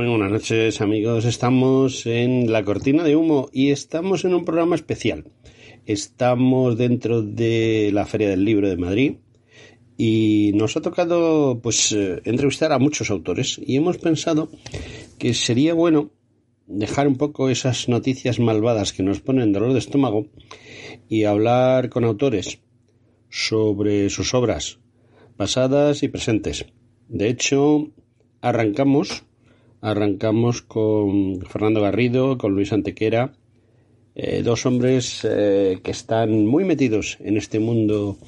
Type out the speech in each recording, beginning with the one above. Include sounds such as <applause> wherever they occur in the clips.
Muy buenas noches amigos. Estamos en la cortina de humo y estamos en un programa especial. Estamos dentro de la Feria del Libro de Madrid y nos ha tocado pues eh, entrevistar a muchos autores y hemos pensado que sería bueno dejar un poco esas noticias malvadas que nos ponen dolor de estómago y hablar con autores sobre sus obras pasadas y presentes. De hecho, arrancamos Arrancamos con Fernando Garrido, con Luis Antequera, eh, dos hombres eh, que están muy metidos en este mundo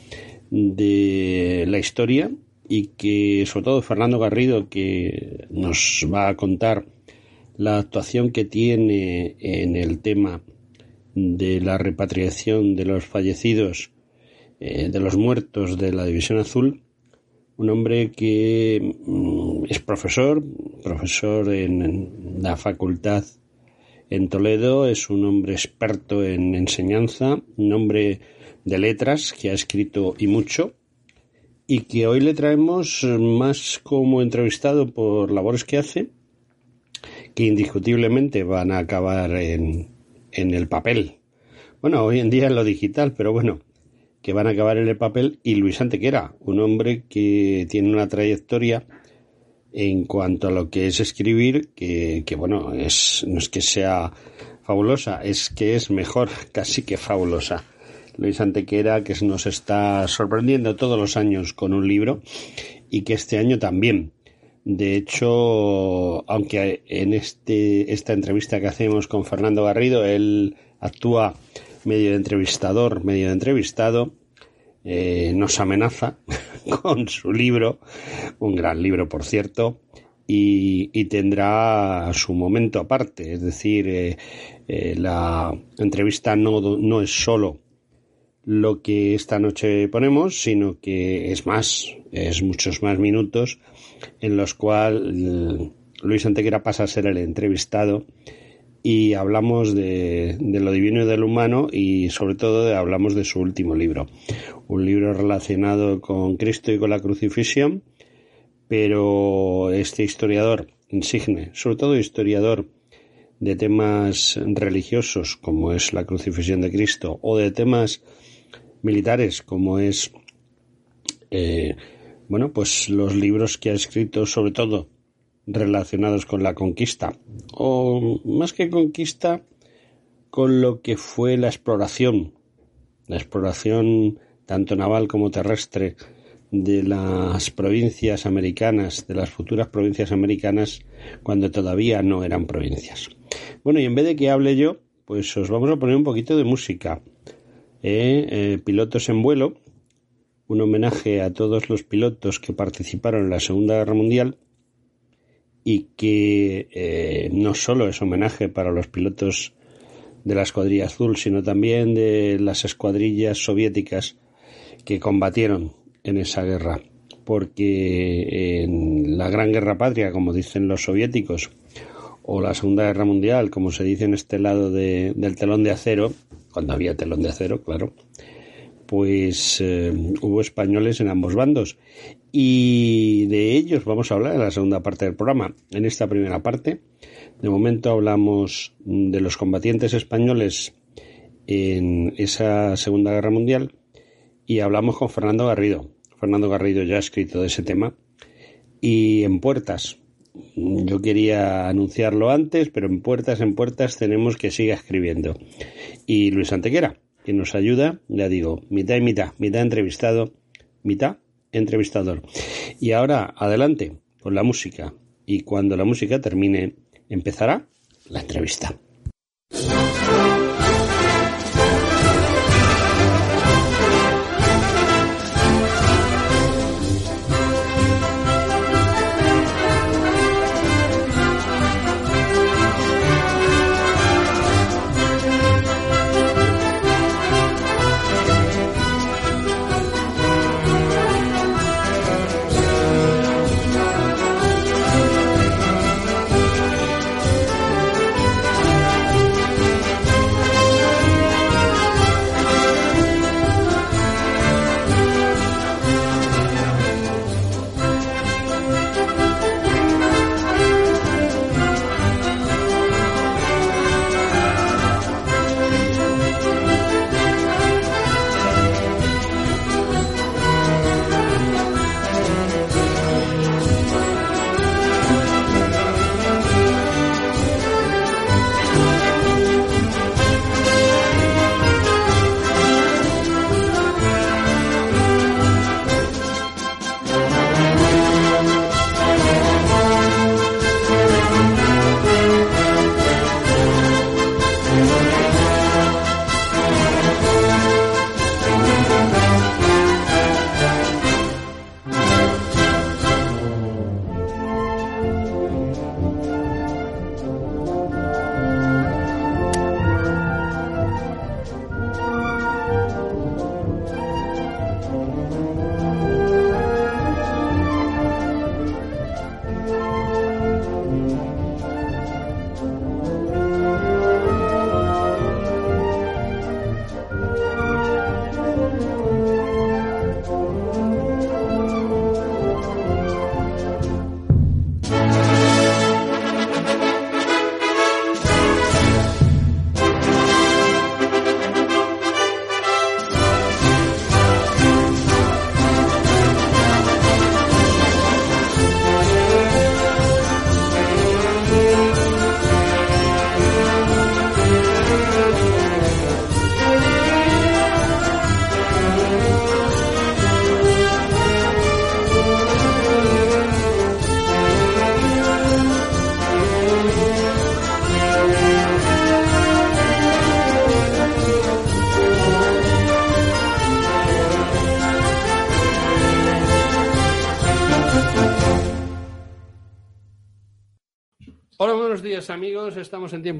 de la historia y que sobre todo Fernando Garrido que nos va a contar la actuación que tiene en el tema de la repatriación de los fallecidos, eh, de los muertos de la División Azul, un hombre que mm, es profesor, profesor en la facultad en Toledo, es un hombre experto en enseñanza, un hombre de letras que ha escrito y mucho y que hoy le traemos más como entrevistado por labores que hace, que indiscutiblemente van a acabar en, en el papel. Bueno, hoy en día en lo digital, pero bueno, que van a acabar en el papel y Luis Antequera, un hombre que tiene una trayectoria en cuanto a lo que es escribir, que, que bueno, es, no es que sea fabulosa, es que es mejor, <laughs> casi que fabulosa. Luis Antequera, que nos está sorprendiendo todos los años con un libro y que este año también. De hecho, aunque en este, esta entrevista que hacemos con Fernando Garrido, él actúa medio entrevistador, medio entrevistado, eh, nos amenaza <laughs> con su libro, un gran libro por cierto, y, tendrá su momento aparte, es decir, eh, eh, la entrevista no, no es solo lo que esta noche ponemos, sino que es más, es muchos más minutos en los cuales Luis Antequera pasa a ser el entrevistado y hablamos de, lo divino y de lo humano y sobre todo hablamos de su último libro, un libro relacionado con Cristo y con la crucifixión, pero este historiador insigne, sobre todo historiador de temas religiosos como es la crucifixión de Cristo o de temas militares como es eh, bueno pues los libros que ha escrito sobre todo relacionados con la conquista, o más que conquista, con lo que fue la exploración, la exploración tanto naval como terrestre de las provincias americanas, de las futuras provincias americanas, cuando todavía no eran provincias. Bueno, y en vez de que hable yo, pues os vamos a poner un poquito de música. Eh, eh, pilotos en vuelo, un homenaje a todos los pilotos que participaron en la Segunda Guerra Mundial y que eh, no solo es homenaje para los pilotos de la escuadrilla azul, sino también de las escuadrillas soviéticas que combatieron en esa guerra. Porque en la Gran Guerra Patria, como dicen los soviéticos, o la Segunda Guerra Mundial, como se dice en este lado del telón de acero, cuando había telón de acero, claro, pues eh, hubo españoles en ambos bandos. Y de ellos vamos a hablar en la segunda parte del programa. En esta primera parte, de momento hablamos de los combatientes españoles en esa Segunda Guerra Mundial y hablamos con Fernando Garrido. Fernando Garrido ya ha escrito de ese tema. Y en puertas, yo quería anunciarlo antes, pero en puertas, en puertas tenemos que siga escribiendo. Y Luis Antequera, que nos ayuda, ya digo, mitad y mitad, mitad entrevistado, mitad entrevistador. Y ahora, adelante, con la música. Y cuando la música termine, empezará la entrevista.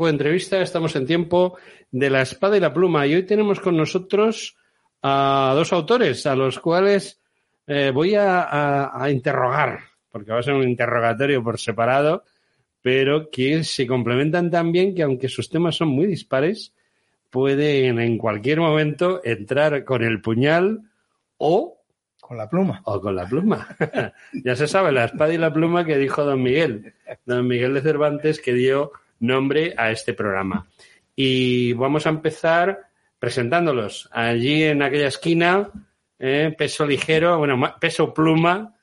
De entrevista, estamos en tiempo de la espada y la pluma y hoy tenemos con nosotros a dos autores a los cuales eh, voy a, interrogar, porque va a ser un interrogatorio por separado, pero que se complementan tan bien que aunque sus temas son muy dispares, pueden en cualquier momento entrar con el puñal o con la pluma. O con la pluma. <laughs> ya se sabe, la espada y la pluma que dijo don Miguel. Don Miguel de Cervantes que dio nombre a este programa. Y vamos a empezar presentándolos. Allí en aquella esquina, eh, peso ligero, bueno, peso pluma,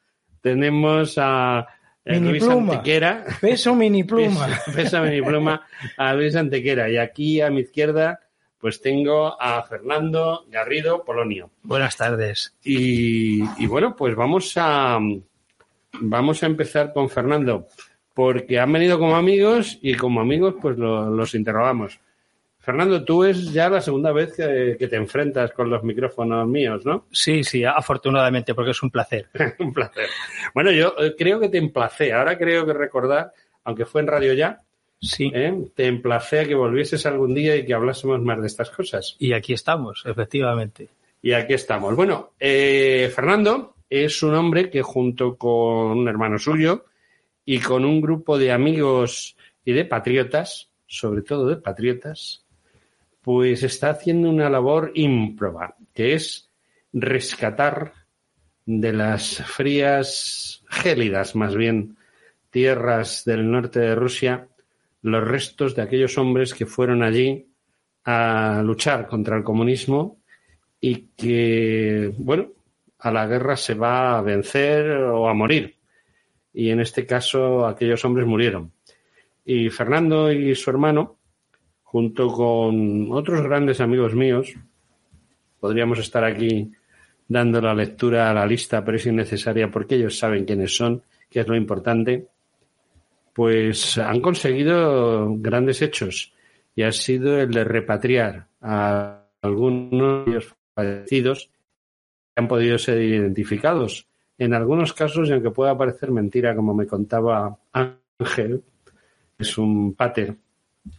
tenemos a eh, Luis Antequera. Peso mini <laughs> pluma. peso mini pluma a Luis Antequera. Y aquí a mi izquierda pues tengo a Fernando Garrido Polonio. Buenas tardes. Y, bueno, pues vamos a, vamos a empezar con Fernando, porque han venido como amigos y como amigos pues los interrogamos. Fernando, tú es ya la segunda vez que, que, te enfrentas con los micrófonos míos, ¿no? Sí, sí, afortunadamente, porque es un placer. <laughs> un placer. Bueno, yo eh, creo que te emplacé. Ahora creo que recordar, aunque fue en Radio Ya, Sí. ¿eh? te emplacé a que volvieses algún día y que hablásemos más de estas cosas. Y aquí estamos, efectivamente. Y aquí estamos. Bueno, eh, Fernando es un hombre que junto con un hermano suyo y con un grupo de amigos y de patriotas, sobre todo de patriotas, pues está haciendo una labor ímproba, que es rescatar de las frías, gélidas más bien, tierras del norte de Rusia, los restos de aquellos hombres que fueron allí a luchar contra el comunismo y que, bueno, a la guerra se va a vencer o a morir. Y en este caso aquellos hombres murieron. Y Fernando y su hermano, junto con otros grandes amigos míos, podríamos estar aquí dando la lectura a la lista, pero es innecesaria porque ellos saben quiénes son, que es lo importante, pues han conseguido grandes hechos y ha sido el de repatriar a algunos de ellos fallecidos que han podido ser identificados. En algunos casos, y aunque pueda parecer mentira, como me contaba Ángel, es un pater,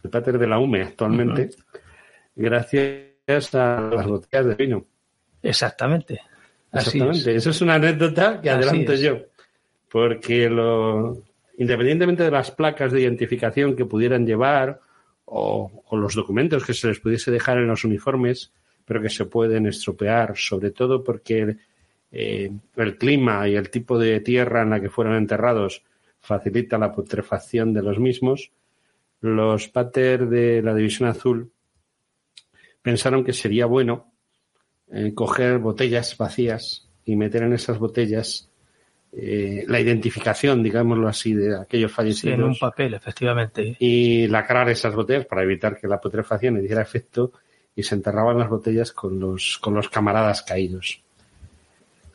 el pater de la UME actualmente, gracias a las botellas de vino. Exactamente. Así Exactamente. es. Eso es una anécdota que Así adelanto es. yo. Porque lo, independientemente de las placas de identificación que pudieran llevar o, o los documentos que se les pudiese dejar en los uniformes, pero que se pueden estropear, sobre todo porque eh, el clima y el tipo de tierra en la que fueron enterrados facilita la putrefacción de los mismos, los pater de la División Azul pensaron que sería bueno eh, coger botellas vacías y meter en esas botellas eh, la identificación, digámoslo así, de aquellos Sí, fallecidos en un papel, efectivamente. y lacrar esas botellas para evitar que la putrefacción le diera efecto y se enterraban las botellas con los, con los camaradas caídos.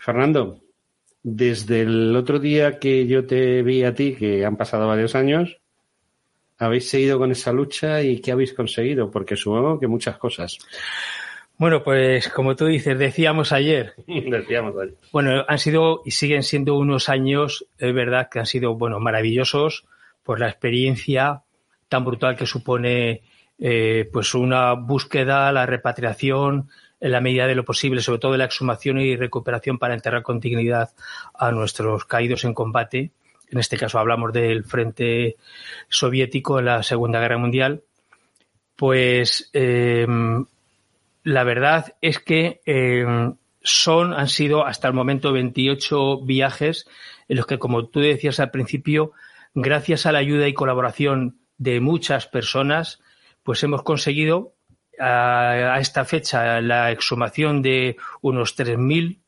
Fernando, desde el otro día que yo te vi a ti, que han pasado varios años, habéis seguido con esa lucha y qué habéis conseguido, porque supongo que muchas cosas. Bueno, pues como tú dices, decíamos ayer, <laughs> Decíamos ahí. bueno, han sido y siguen siendo unos años, es verdad que han sido, bueno, maravillosos por la experiencia tan brutal que supone, eh, pues una búsqueda, la repatriación, en la medida de lo posible, sobre todo la exhumación y recuperación para enterrar con dignidad a nuestros caídos en combate. En este caso hablamos del frente soviético en la Segunda Guerra Mundial. Pues eh, la verdad es que eh, son, han sido hasta el momento 28 viajes en los que, como tú decías al principio, gracias a la ayuda y colaboración de muchas personas, pues hemos conseguido a, esta fecha la exhumación de unos 3.000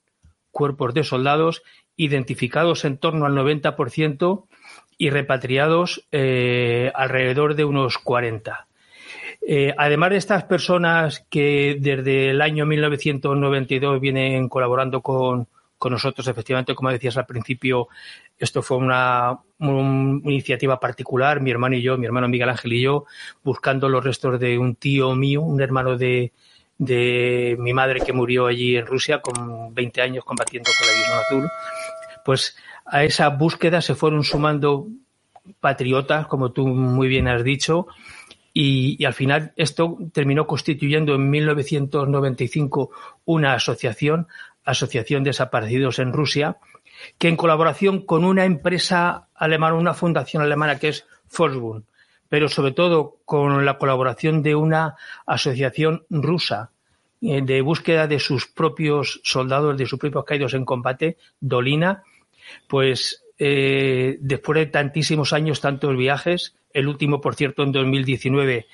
cuerpos de soldados identificados en torno al 90% y repatriados eh, alrededor de unos 40. Eh, además de estas personas que desde el año 1992 vienen colaborando con, con nosotros, efectivamente, como decías al principio, esto fue una, un- una iniciativa particular, mi hermano y yo, mi hermano Miguel Ángel y yo, buscando los restos de un tío mío, un hermano de, de mi madre que murió allí en Rusia con 20 años combatiendo con la División Azul. Pues a esa búsqueda se fueron sumando patriotas, como tú muy bien has dicho, y, y al final esto terminó constituyendo en 1995 una asociación, Asociación Desaparecidos en Rusia, que en colaboración con una empresa alemana, una fundación alemana que es Volkswagen, pero sobre todo con la colaboración de una asociación rusa eh, de búsqueda de sus propios soldados, de sus propios caídos en combate, Dolina, pues eh, después de tantísimos años, tantos viajes, el último, por cierto, en 2019,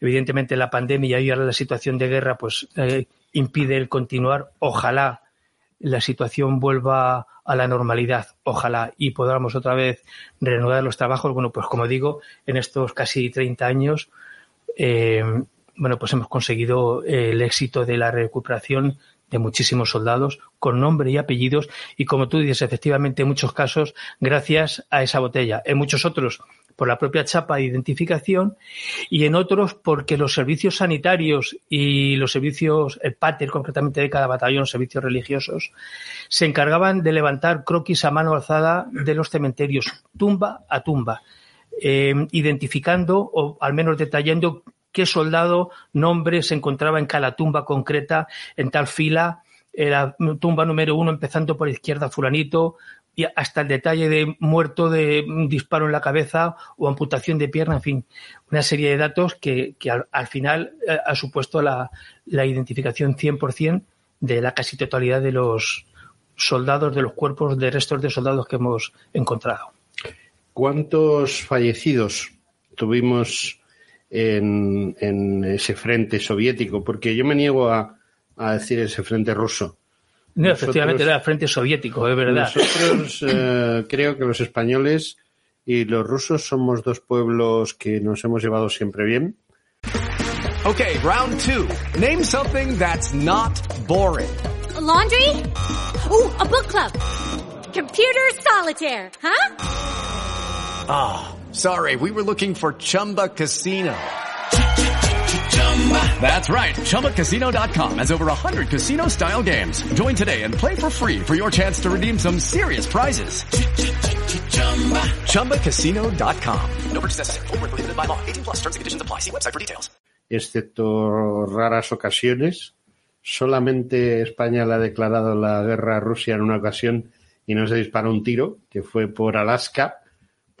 evidentemente la pandemia y ahora la situación de guerra, pues eh, impide el continuar. Ojalá la situación vuelva a la normalidad, ojalá, y podamos otra vez reanudar los trabajos. Bueno, pues como digo, en estos casi 30 años, eh, bueno, pues hemos conseguido eh, el éxito de la recuperación de muchísimos soldados con nombre y apellidos y como tú dices, efectivamente en muchos casos gracias a esa botella. En muchos otros por la propia chapa de identificación y en otros porque los servicios sanitarios y los servicios, el pater concretamente de cada batallón, servicios religiosos, se encargaban de levantar croquis a mano alzada de los cementerios, tumba a tumba. eh, identificando o al menos detallando qué soldado, nombre se encontraba en cada tumba concreta, en tal fila, la tumba número uno empezando por izquierda fulanito, y hasta el detalle de muerto de un disparo en la cabeza o amputación de pierna, en fin, una serie de datos que, al, final eh, ha supuesto la, la identificación 100% de la casi totalidad de los soldados, de los cuerpos de restos de soldados que hemos encontrado. ¿Cuántos fallecidos tuvimos en, en ese frente soviético? Porque yo me niego a, a decir ese frente ruso. No, efectivamente era el frente soviético, es verdad. Nosotros eh, creo que los españoles y los rusos somos dos pueblos que nos hemos llevado siempre bien. Okay, round two. Name something that's not boring. A laundry? Ooh, a book club. Computer solitaire, huh? Ah, oh, sorry, we were looking for Chumba Casino. That's right. ChumbaCasino.com has over 100 casino style games. Join today and play for free for your chance to redeem some serious prizes. ChumbaCasino.com. No law. 18 plus terms and conditions apply. See website for details. Excepto raras ocasiones, solamente España le ha declarado la guerra a Rusia en una ocasión y no se disparó un tiro, que fue por Alaska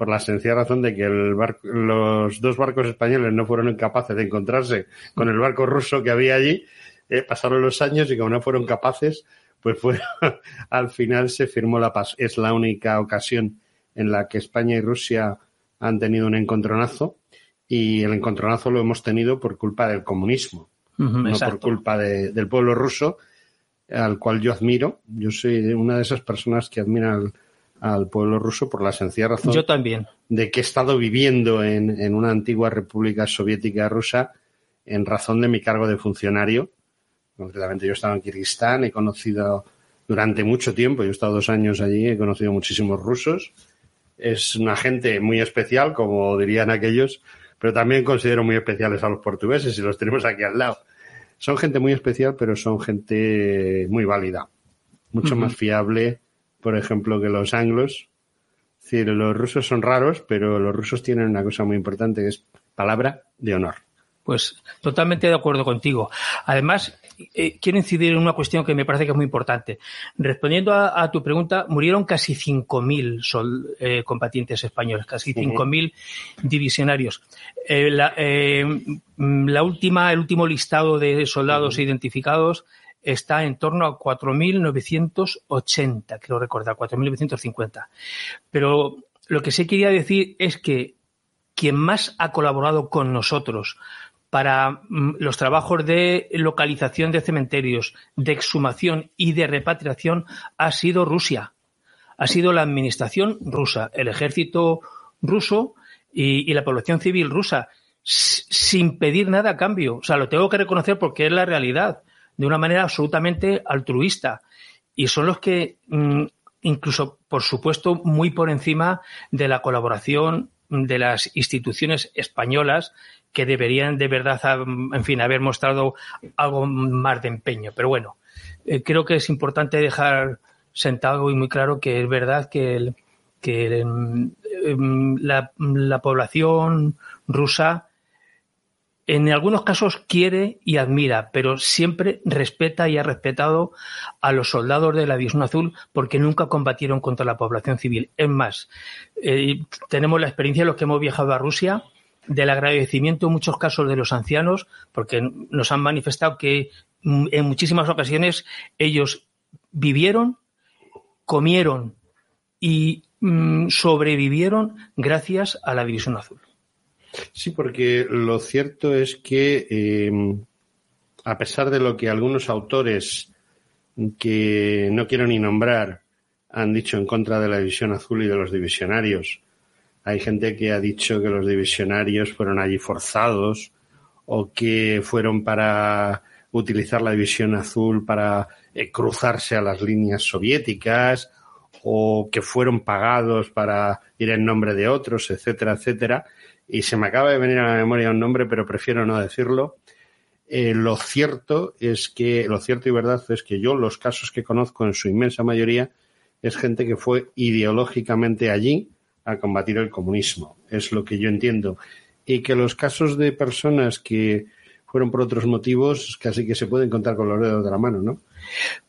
por la sencilla razón de que el los dos barcos españoles no fueron capaces de encontrarse con el barco ruso que había allí. Eh, pasaron los años y como no fueron capaces, pues fue, <laughs> al final se firmó la paz. Es la única ocasión en la que España y Rusia han tenido un encontronazo y el encontronazo lo hemos tenido por culpa del comunismo, no por culpa del pueblo ruso, al cual yo admiro. Yo soy una de esas personas que admiran al pueblo ruso por la sencilla razón Yo también. de que he estado viviendo en, en, una antigua república soviética rusa en razón de mi cargo de funcionario. Concretamente yo estaba en Kirguistán, he conocido durante mucho tiempo, yo he estado dos años allí, he conocido muchísimos rusos. Es una gente muy especial, como dirían aquellos, pero también considero muy especiales a los portugueses y los tenemos aquí al lado. Son gente muy especial, pero son gente muy válida, mucho uh -huh. más fiable, por ejemplo, que los anglos. Es decir, los rusos son raros, pero los rusos tienen una cosa muy importante que es palabra de honor. Pues totalmente de acuerdo contigo. Además, eh, quiero incidir en una cuestión que me parece que es muy importante. Respondiendo a, a tu pregunta, murieron casi 5.000 eh, combatientes españoles, casi 5.000 uh -huh. divisionarios. Eh, la, eh, la, última, el último listado de soldados uh -huh. identificados está en torno a 4.980, creo recordar, 4.950. Pero lo que sí quería decir es que quien más ha colaborado con nosotros para mm, los trabajos de localización de cementerios, de exhumación y de repatriación ha sido Rusia. Ha sido la administración rusa, el ejército ruso y, y la población civil rusa, sin pedir nada a cambio. O sea, lo tengo que reconocer porque es la realidad de una manera absolutamente altruista. Y son los que, mm, incluso, por supuesto, muy por encima de la colaboración de las instituciones españolas que deberían de verdad, en fin, haber mostrado algo más de empeño. Pero bueno, eh, creo que es importante dejar sentado y muy claro que es verdad que, el, que el, la, la población rusa en algunos casos quiere y admira, pero siempre respeta y ha respetado a los soldados de la División Azul porque nunca combatieron contra la población civil. Es más, eh, tenemos la experiencia los que hemos viajado a Rusia del agradecimiento en muchos casos de los ancianos porque nos han manifestado que mm, en muchísimas ocasiones ellos vivieron, comieron y mmm, sobrevivieron gracias a la División Azul. Sí, porque lo cierto es que, eh, a pesar de lo que algunos autores que no quiero ni nombrar han dicho en contra de la división azul y de los divisionarios, hay gente que ha dicho que los divisionarios fueron allí forzados o que fueron para utilizar la división azul para eh, cruzarse a las líneas soviéticas o que fueron pagados para ir en nombre de otros, etcétera, etcétera y se me acaba de venir a la memoria un nombre, pero prefiero no decirlo. Eh, lo cierto es que, lo cierto y verdad es que yo los casos que conozco en su inmensa mayoría es gente que fue ideológicamente allí a combatir el comunismo. Es lo que yo entiendo. Y que los casos de personas que fueron por otros motivos casi que se pueden contar con los dedos de la mano, ¿no?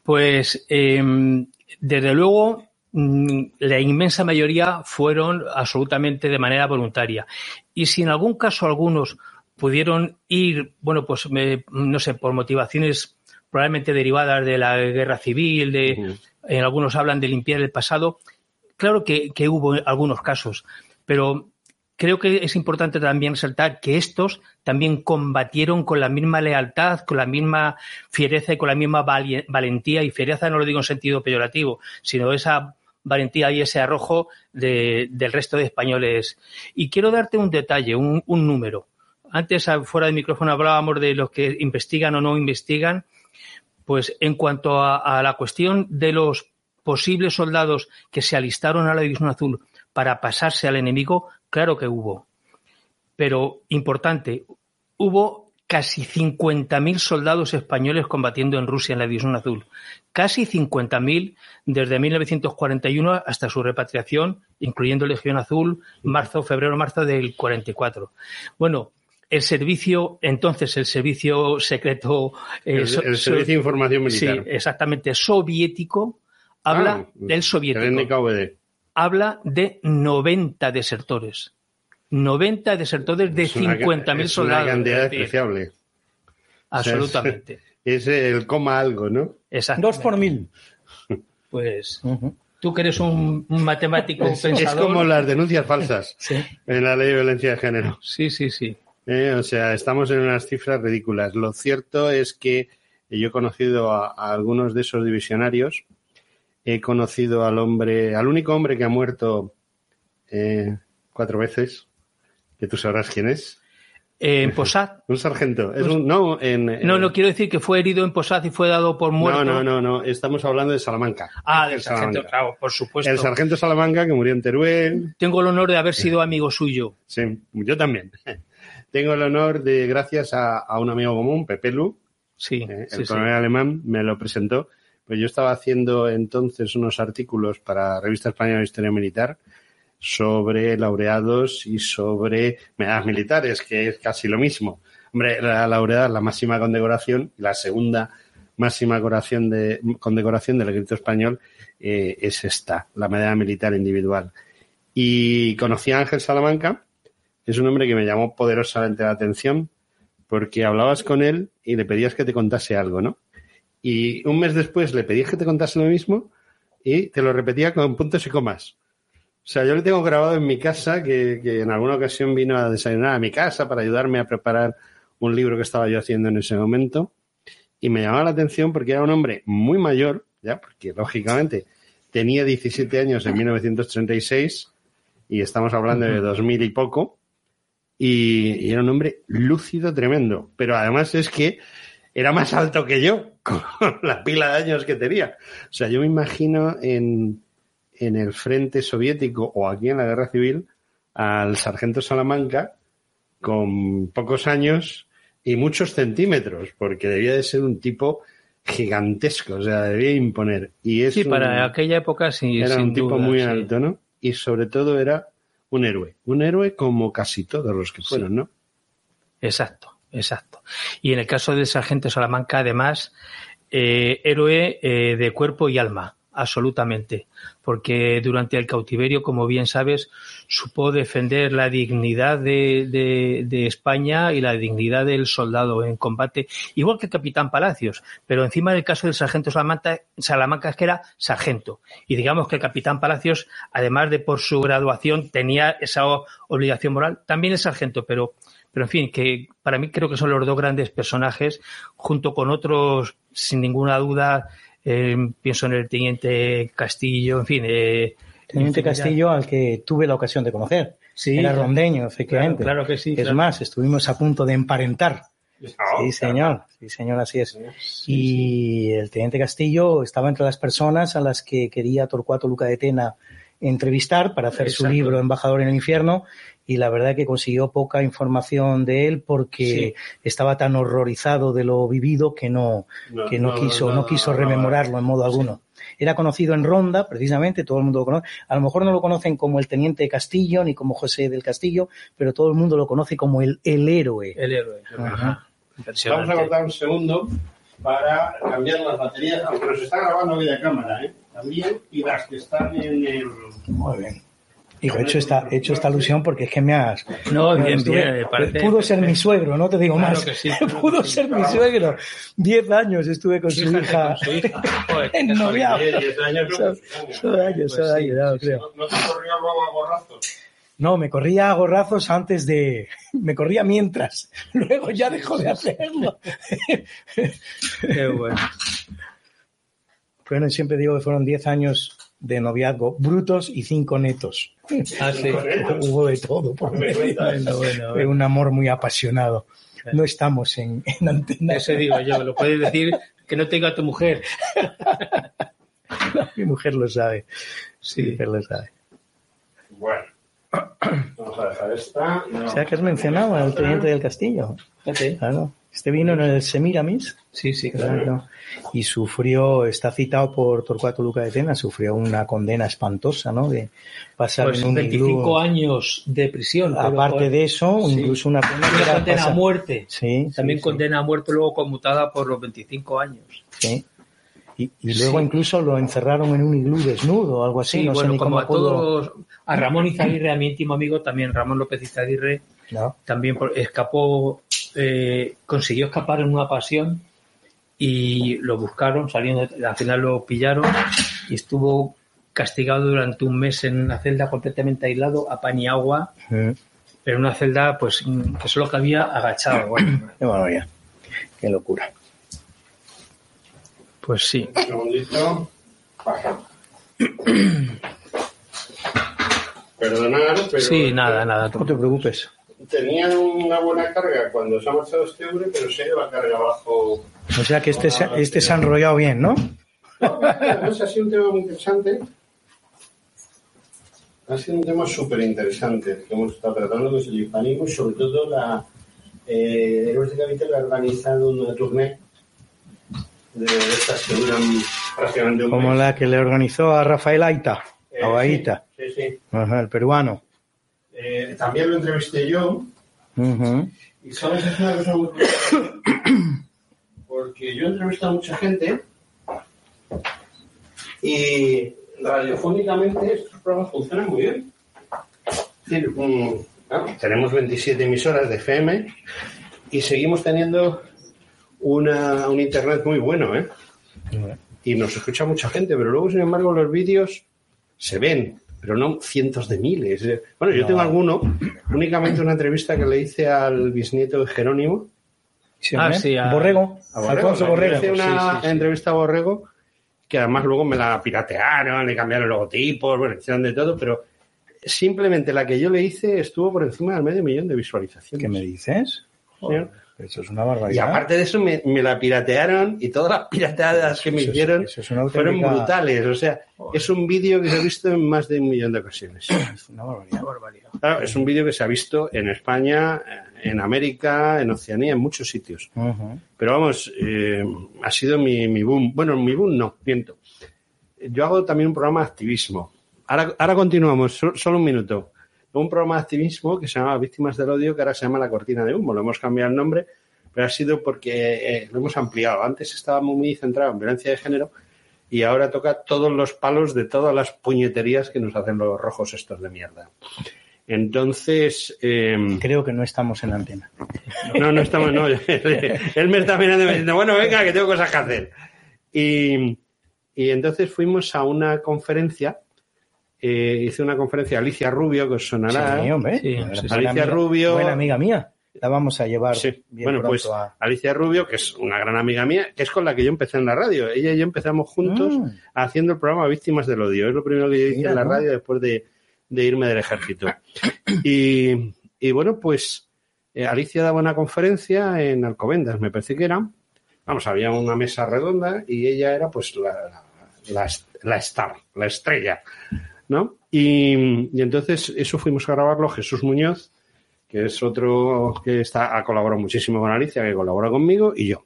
Pues em, desde luego la inmensa mayoría fueron absolutamente de manera voluntaria. Y si en algún caso algunos pudieron ir, bueno, pues no sé, por motivaciones probablemente derivadas de la guerra civil, de, en algunos hablan de limpiar el pasado, claro que, que hubo algunos casos, pero creo que es importante también resaltar que estos también combatieron con la misma lealtad, con la misma fiereza y con la misma valentía. Y fiereza no lo digo en sentido peyorativo, sino esa valentía y ese arrojo del resto de españoles. Y quiero darte un detalle, un, número. Antes, fuera de micrófono, hablábamos de los que investigan o no investigan. Pues en cuanto a, a la cuestión de los posibles soldados que se alistaron a la División Azul para pasarse al enemigo, claro que hubo. Pero importante, hubo casi 50.000 soldados españoles combatiendo en Rusia en la División Azul. Casi 50.000 desde 1941 hasta su repatriación, incluyendo Legión Azul, marzo, febrero, marzo del 44. Bueno, el servicio, entonces el servicio secreto. Eh, el, servicio de información militar. Sí, exactamente, soviético, habla ah, del soviético. Habla de 90 desertores. 90 desertores de 50.000 soldados. Una cantidad despreciable. Absolutamente. <laughs> es, el coma algo, ¿no? Exacto. Dos por mil. Pues <laughs> tú que eres un, matemático es, Es como las denuncias falsas <laughs> en la ley de violencia de género. Sí, sí, sí. Eh, o sea, estamos en unas cifras ridículas. Lo cierto es que yo he conocido a, algunos de esos divisionarios. He conocido al hombre, al único hombre que ha muerto eh, cuatro veces que tú sabrás quién es. En Posad. <laughs> un sargento. Es un, no, en, no, no quiero decir que fue herido en Posad y fue dado por muerto. No, no, no, no. Estamos hablando de Salamanca. Ah, del sargento, claro, por supuesto. El sargento Salamanca que murió en Teruel. Tengo el honor de haber sido amigo suyo. Sí, yo también. <laughs> Tengo el honor de, gracias a, un amigo común, Pepe Lu, sí, eh, el coronel alemán, me lo presentó. Pues yo estaba haciendo entonces unos artículos para Revista Española de Historia Militar sobre laureados y sobre medallas militares, que es casi lo mismo. Hombre, la laureada es la máxima condecoración la segunda máxima condecoración, de, condecoración del ejército español eh, es esta, la medalla militar individual. Y conocí a Ángel Salamanca, es un hombre que me llamó poderosamente la atención porque hablabas con él y le pedías que te contase algo, ¿no? Y un mes después le pedías que te contase lo mismo y te lo repetía con puntos y comas. O sea, yo le tengo grabado en mi casa, que, en alguna ocasión vino a desayunar a mi casa para ayudarme a preparar un libro que estaba yo haciendo en ese momento. Y me llamaba la atención porque era un hombre muy mayor, ya, porque lógicamente tenía 17 años en 1936 y estamos hablando de 2000 y poco. Y, y, era un hombre lúcido tremendo. Pero además es que era más alto que yo, <laughs> con la pila de años que tenía. O sea, yo me imagino en, en el frente soviético o aquí en la guerra civil al sargento Salamanca con pocos años y muchos centímetros, porque debía de ser un tipo gigantesco, o sea, debía imponer. Y es sí, para aquella época sí. Era un tipo muy alto, ¿no? Y sobre todo era un héroe, un héroe como casi todos los que fueron, ¿no? Exacto, exacto. Y en el caso del sargento Salamanca, además, eh, héroe eh, de cuerpo y alma absolutamente, porque durante el cautiverio, como bien sabes, supo defender la dignidad de, España y la dignidad del soldado en combate, igual que el capitán Palacios, pero encima del caso del sargento Salamanca, Salamanca es que era sargento, y digamos que el capitán Palacios, además de por su graduación, tenía esa obligación moral, también es sargento, pero pero en fin, que para mí creo que son los dos grandes personajes, junto con otros, sin ninguna duda, pienso en el teniente Castillo, en fin. Eh, teniente Castillo al que tuve la ocasión de conocer. Sí, Era rondeño, efectivamente. Claro, que sí. Es más, estuvimos a punto de emparentar. Sí, señor. Sí, señor, así es. y el teniente Castillo estaba entre las personas a las que quería Torcuato Luca de Tena entrevistar para hacer su libro Embajador en el Infierno y la verdad que consiguió poca información de él porque estaba tan horrorizado de lo vivido que no, No, que no, no, quiso, no, no, quiso rememorarlo en modo alguno. Era conocido en Ronda, precisamente, todo el mundo lo conoce. A lo mejor no lo conocen como el Teniente Castillo ni como José del Castillo, pero todo el mundo lo conoce como el, el héroe. El héroe. Ajá. Vamos a cortar un segundo para cambiar las baterías, aunque nos está grabando media cámara, ¿eh? También, y las que están en el... Muy bien. Hijo, he hecho esta, he hecho esta alusión porque es que me has. No, bien, estuve- bien, parece- Pudo ser mi suegro, no te digo Claro más. que sí, <laughs> Pudo que sí. ser mi suegro. Diez años estuve con su hija. con su hija. Joder, <laughs> en. Oye, 10 años, no, Son- son años, son Pues sí, años, no, sí, creo. ¿No te corrió luego a gorrazos? No, me corría a gorrazos antes de. <laughs> Me corría mientras. Luego ya dejó de hacerlo. Qué bueno. Bueno, siempre digo que fueron 10 años de noviazgo brutos y 5 netos. Ah, sí. Hubo de todo. por. Bueno, bueno, Fue bueno. un amor muy apasionado. No estamos en, en antena. Eso digo yo, lo puedes decir que no tenga tu mujer. <laughs> Mi mujer lo sabe. Sí. Mi mujer lo sabe. Bueno. Vamos a dejar esta. O sea que has mencionado al teniente del castillo. Fíjate. Claro. Este vino en el Semiramis. Sí, sí, claro. Claro. Y sufrió, está citado por Torcuato Luca de Tena, sufrió una condena espantosa, ¿no? De pasar Pues en un 25 iglú. años de prisión. Aparte de eso, Sí. incluso una que era condena a muerte. Sí, También sí, sí, condena a muerte luego conmutada por los 25 años. sí. Y, y luego incluso lo encerraron en un iglú desnudo o algo así. Sí, no sé bueno, ni como cómo a todos, a Ramón Izaguirre, a mi íntimo amigo, también Ramón López Izaguirre, No. también escapó, eh, consiguió escapar en una pasión y lo buscaron, saliendo, al final lo pillaron y estuvo castigado durante un mes en una celda completamente aislado, a pan y agua, pero en una celda pues mm, que solo cabía agachado. <clears throat> Bueno, Qué barbaridad. Qué locura. pues sí. Un segundito. Baja. <clears throat> Perdonad, pero... Sí, nada, nada. No te preocupes. Tenía una buena carga cuando se ha marchado este hombre, pero se ha ido la carga abajo. O sea que este, se- este se ha enrollado bien, ¿no? No, además ha sido un tema muy interesante. Ha sido un tema súper interesante que hemos estado tratando, que es el hispanismo y sobre todo la... Eh, Héroes de Capital ha organizado una tournée de estas que duran prácticamente un Como mes. la que le organizó a Rafael Aita, Eh, a Baita, Sí, sí. Ajá, el peruano. Eh, también lo entrevisté yo y sabes, es una cosa muy curiosa, porque yo he entrevistado a mucha gente y radiofónicamente estos programas funcionan muy bien. Es decir, claro, tenemos 27 emisoras de FM y seguimos teniendo una, un internet muy bueno, ¿eh? Y nos escucha mucha gente, pero luego, sin embargo, los vídeos se ven, pero no cientos de miles. Bueno, yo No. tengo alguno, únicamente una entrevista que le hice al bisnieto de Jerónimo. Sí, Ah, sí, a- Borrego, a Borrego. Alfonso Borrego. hice una sí, sí, sí. entrevista a Borrego que además luego me la piratearon, le cambiaron logotipos, bueno, hicieron de todo, pero simplemente la que yo le hice estuvo por encima del medio millón de visualizaciones. ¿Qué me dices? Señor. Eso es una Y barbaridad. aparte de eso, me, me la piratearon y todas las pirateadas que me Eso hicieron eso es una fueron brutales. O sea, es un vídeo que se ha visto en más de un millón de ocasiones. <clears throat> Es una barbaridad. Claro, es un vídeo que se ha visto en España, en América, en Oceanía, en muchos sitios. Pero vamos, eh, ha sido mi, mi boom. Bueno, mi boom no, miento. Yo hago también un programa de activismo. Ahora, ahora continuamos, so- solo un minuto. Un programa de activismo que se llama Víctimas del Odio, que ahora se llama La Cortina de Humo. Lo hemos cambiado el nombre, pero ha sido porque eh, lo hemos ampliado. Antes estábamos muy centrado en violencia de género y ahora toca todos los palos de todas las puñeterías que nos hacen los rojos estos de mierda. Entonces, eh, Creo que no estamos en antena. no, no estamos, no. <laughs> Él me está mirando y me diciendo, bueno, venga, que tengo cosas que hacer. Y, y entonces fuimos a una conferencia, eh, hice una conferencia a Alicia Rubio, que os sonará. Sí, hombre. Sí, amiga- Alicia Rubio. Buena amiga mía. La vamos a llevar Sí, bien bueno, pues a... Alicia Rubio, que es una gran amiga mía, que es con la que yo empecé en la radio. Ella y yo empezamos juntos Mm. haciendo el programa Víctimas del Odio. Es lo primero que yo hice Mira, en la ¿no? radio después de, de irme del ejército. <coughs> Y, y bueno, pues eh, Alicia daba una conferencia en Alcobendas, me parece que era. Vamos, había una mesa redonda y ella era pues la, la, la star, la estrella. ¿No? Y, y entonces eso fuimos a grabarlo Jesús Muñoz, que es otro que está, ha colaborado muchísimo con Alicia, que colabora conmigo, y yo.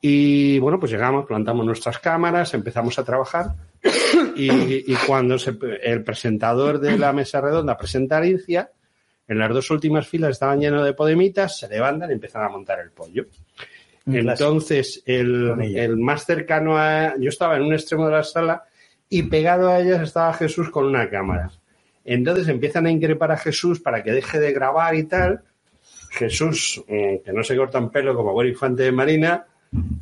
Y bueno, pues llegamos, plantamos nuestras cámaras, empezamos a trabajar y, y cuando se- el presentador de la mesa redonda presenta a Alicia, en las dos últimas filas estaban llenos de podemitas, se levantan y empiezan a montar el pollo. Entonces, el, el más cercano a... Yo estaba en un extremo de la sala y pegado a ellas estaba Jesús con una cámara. Entonces empiezan a increpar a Jesús para que deje de grabar y tal. Jesús, eh, que no se corta un pelo como buen infante de Marina,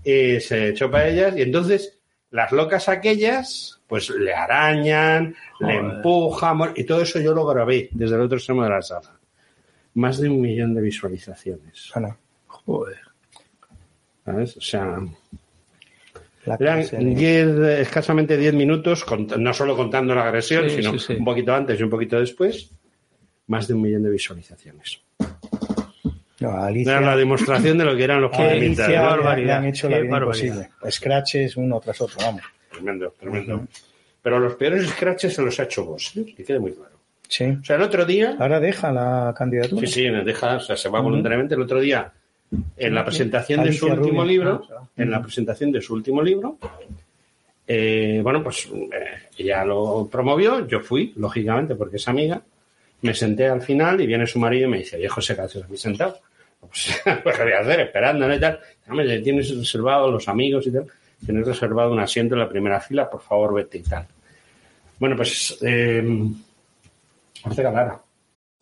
eh, se echó para ellas y entonces las locas aquellas pues le arañan, le empujan y todo eso yo lo grabé desde el otro extremo de la sala. Más de un millón de visualizaciones. Joder. ¿sabes? O sea, eran clase de- 10, eh, escasamente 10 minutos, no solo contando la agresión, Sí, sino sí, sí. un poquito antes y un poquito después. Más de un millón de visualizaciones. No, a Alicia, Era la demostración de lo que eran los. Alicia ¿no? le- le, barbaridad, han hecho qué la vida barbaridad. imposible. Scratches uno tras otro, vamos. Tremendo, tremendo. Pero los peores scratches se los ha hecho vos, ¿eh? que quede muy claro. Sí. O sea, el otro día, Ahora deja la candidatura. sí, sí, deja, o sea, se va voluntariamente. El otro día, en la presentación de su último libro, Ah, en la presentación de su último libro, eh, bueno, pues eh, ella lo promovió, yo fui, lógicamente, porque es amiga, me senté al final y viene su marido y me dice, oye, José, ¿qué haces aquí sentado? Pues, <laughs> pues, ¿qué voy a hacer? Esperando, ¿no? Y tal. Hombre, tienes reservado los amigos y tal, tienes reservado un asiento en la primera fila, por favor, vete y tal. Bueno, pues, eh, Ortega Lara.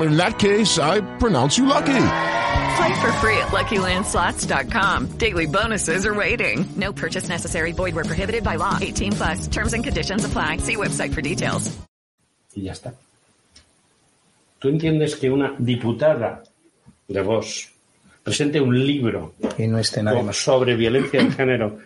In that case, I pronounce you lucky. Play for free at LuckyLandSlots.com. Daily bonuses are waiting. No purchase necessary. Void where prohibited by law. 18 plus terms and conditions apply. See website for details. y ya está. ¿Tú entiendes que una diputada de vos presente un libro Y no esté nadie más. sobre violencia de género?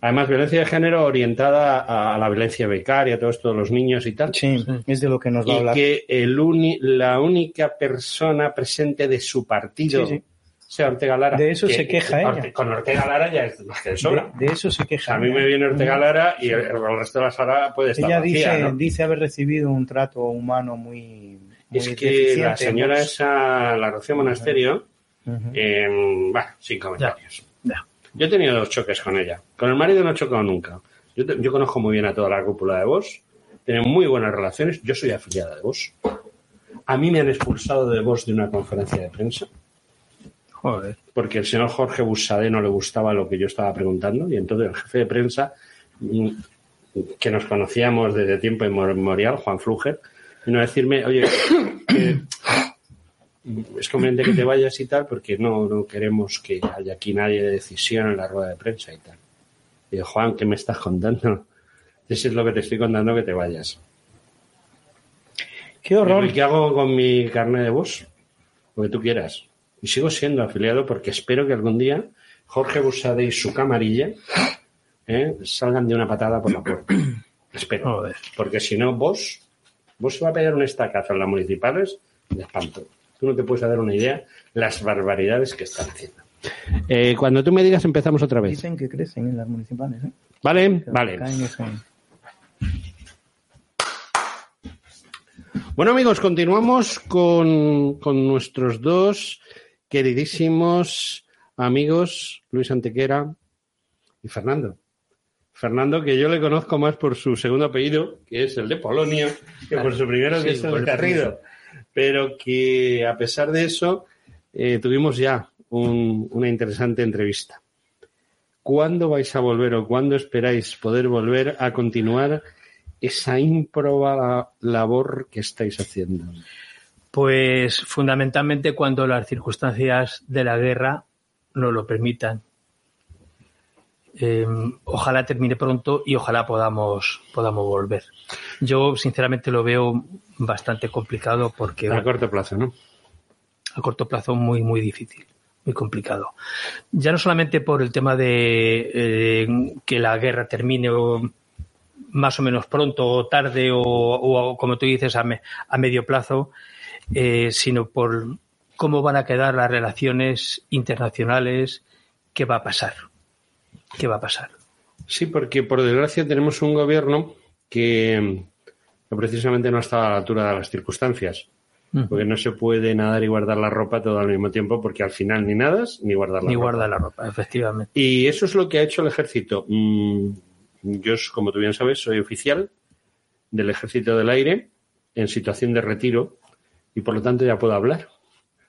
Además, violencia de género orientada a la violencia becaria, todo esto de los niños y tal. Sí, es de lo que nos va a Y hablar. que el uni- la única persona presente de su partido Sí, sí. sea Ortega Lara. De eso que- se queja ella. Orte- Con Ortega Lara ya es más que de sobra. De, de eso se queja. a mí me viene Ortega Lara y el, el resto de la sala puede estar Ella vacía, dice, ¿no? dice haber recibido un trato humano muy, muy Es que la señora pues. esa, la Rocío Monasterio, eh, bueno, sin comentarios. Ya. Yo he tenido dos choques con ella. Con el marido no he chocado nunca. Yo, te- yo conozco muy bien a toda la cúpula de Vos. Tenemos muy buenas relaciones. Yo soy afiliada de Vos. A mí me han expulsado de Vos de una conferencia de prensa Joder. porque el señor Jorge Busadé no le gustaba lo que yo estaba preguntando y entonces el jefe de prensa mm, que nos conocíamos desde tiempo inmemorial, Juan Fluger, vino a decirme, oye, que es conveniente que te vayas y tal porque no, no queremos que haya aquí nadie de decisión en la rueda de prensa y tal. Y yo, Juan, ¿qué me estás contando? <laughs> Eso es lo que te estoy contando, que te vayas. Qué horror. ¿Y qué hago con mi carne de voz? Lo que tú quieras. Y sigo siendo afiliado porque espero que algún día Jorge Busade y su camarilla ¿eh? salgan de una patada por la puerta. <clears throat> espero. Porque si no, vos, vos se va a pegar un estacazo en las municipales de espanto. Tú no te puedes dar una idea las barbaridades que están haciendo. Eh, cuando tú me digas empezamos otra vez. Dicen que crecen en las municipales. ¿eh? ¿Vale? Que Vale. Bueno amigos, continuamos con, con nuestros dos queridísimos amigos, Luis Antequera y Fernando. Fernando, que yo le conozco más por su segundo apellido, que es el de Polonio, que por su primero, que Sí, es el de Garrido. Pero que a pesar de eso, eh, tuvimos ya un- una interesante entrevista. ¿cuándo vais a volver o cuándo esperáis poder volver a continuar esa ímproba labor que estáis haciendo? Pues fundamentalmente cuando las circunstancias de la guerra nos lo permitan. Eh, ojalá termine pronto y ojalá podamos, podamos volver. Yo sinceramente lo veo bastante complicado porque... A corto plazo, ¿no? A corto plazo muy, muy difícil, muy complicado. Ya no solamente por el tema de eh, que la guerra termine o más o menos pronto o tarde o, o como tú dices a, me, a medio plazo, eh, sino por cómo van a quedar las relaciones internacionales, qué va a pasar. ¿Qué va a pasar? Sí, porque por desgracia tenemos un gobierno que, que precisamente no está a la altura de las circunstancias. Porque no se puede nadar y guardar la ropa todo al mismo tiempo, porque al final ni nadas ni guardar la Ni ropa. guarda la ropa, efectivamente. Y eso es lo que ha hecho el ejército. Mm, Yo, como tú bien sabes, soy oficial del ejército del aire en situación de retiro y por lo tanto ya puedo hablar.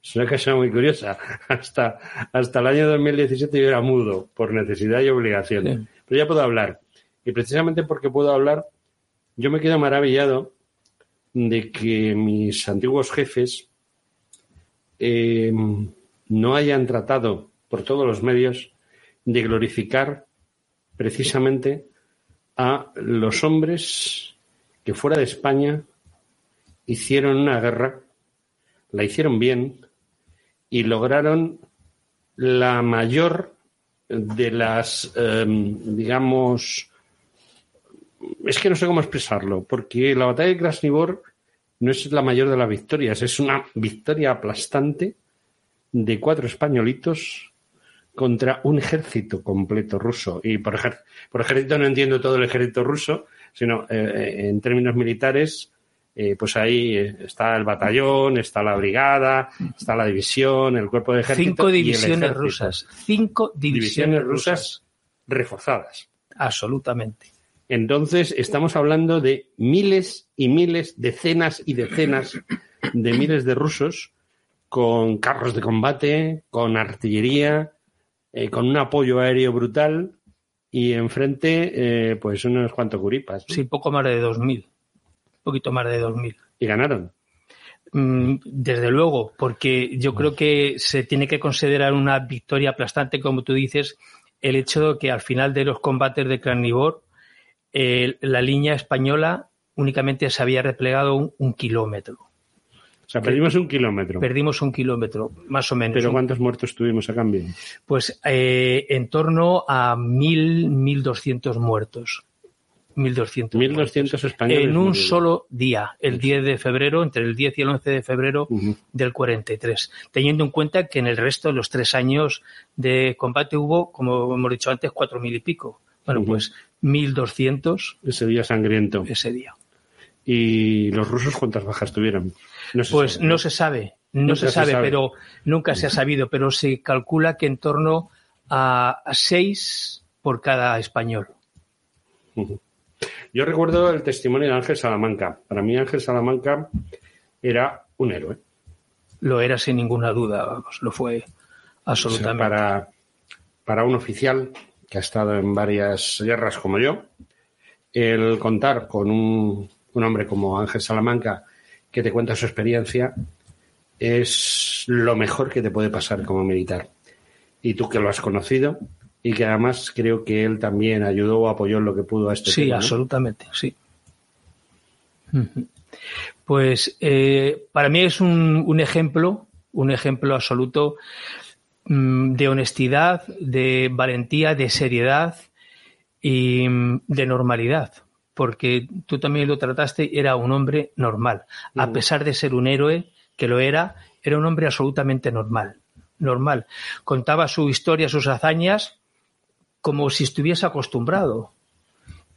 Es una cosa muy curiosa. <laughs> Hasta, hasta el año 2017 yo era mudo por necesidad y obligación. Sí. Pero ya puedo hablar. Y precisamente porque puedo hablar, yo me quedo maravillado de que mis antiguos jefes eh, no hayan tratado por todos los medios de glorificar precisamente a los hombres que fuera de España hicieron una guerra, la hicieron bien y lograron la mayor de las, eh, digamos, es que no sé cómo expresarlo, porque la batalla de Krasnivor no es la mayor de las victorias, es una victoria aplastante de cuatro españolitos contra un ejército completo ruso. Y por, ejer- por ejército no entiendo todo el ejército ruso, sino eh, eh, en términos militares, eh, pues ahí eh, está el batallón, está la brigada, está la división, el cuerpo de ejército. Cinco y divisiones ejército. rusas. Cinco divisiones, Divisiones rusas. rusas reforzadas. Absolutamente. Entonces, estamos hablando de miles y miles, decenas y decenas de miles de rusos con carros de combate, con artillería, eh, con un apoyo aéreo brutal y enfrente, eh, pues unos cuantos curipas. ¿no? Sí, poco más de 2.000. Poquito más de 2.000. Y ganaron. Mm, Desde luego, porque yo creo que se tiene que considerar una victoria aplastante, como tú dices, el hecho de que al final de los combates de Krasnivor, eh, la línea española únicamente se había replegado un, un kilómetro. O sea, perdimos un kilómetro. Perdimos un kilómetro, más o menos. Pero ¿cuántos muertos tuvimos a cambio? Pues eh, en torno a 1.000, 1.200 muertos. 1.200. 1.200 españoles. En un solo día, el 10 de febrero, entre el 10 y el 11 de febrero del 43, teniendo en cuenta que en el resto de los tres años de combate hubo, como hemos dicho antes, cuatro mil y pico. Bueno, Ujú. pues 1.200 Ese día sangriento. ese día. ¿Y los rusos cuántas bajas tuvieron? No Pues sabe. no se sabe, no Nunca se se sabe, pero nunca se ha sabido, pero se calcula que en torno a, a seis por cada español. Ujú. Yo recuerdo el testimonio de Ángel Salamanca. Para mí Ángel Salamanca era un héroe. Lo era sin ninguna duda, vamos, lo fue O sea, absolutamente. para, para un oficial que ha estado en varias guerras como yo, el contar con un, un hombre como Ángel Salamanca que te cuenta su experiencia es lo mejor que te puede pasar como militar. Y tú que lo has conocido y que además creo que él también ayudó o apoyó en lo que pudo a este Sí, tema, ¿no? absolutamente, sí. Pues eh, para mí es un, un ejemplo, un ejemplo absoluto mm, de honestidad, de valentía, de seriedad y mm, de normalidad. Porque tú también lo trataste, era un hombre normal. A pesar de ser un héroe, que lo era, era un hombre absolutamente normal. Normal. Contaba su historia, sus hazañas, como si estuviese acostumbrado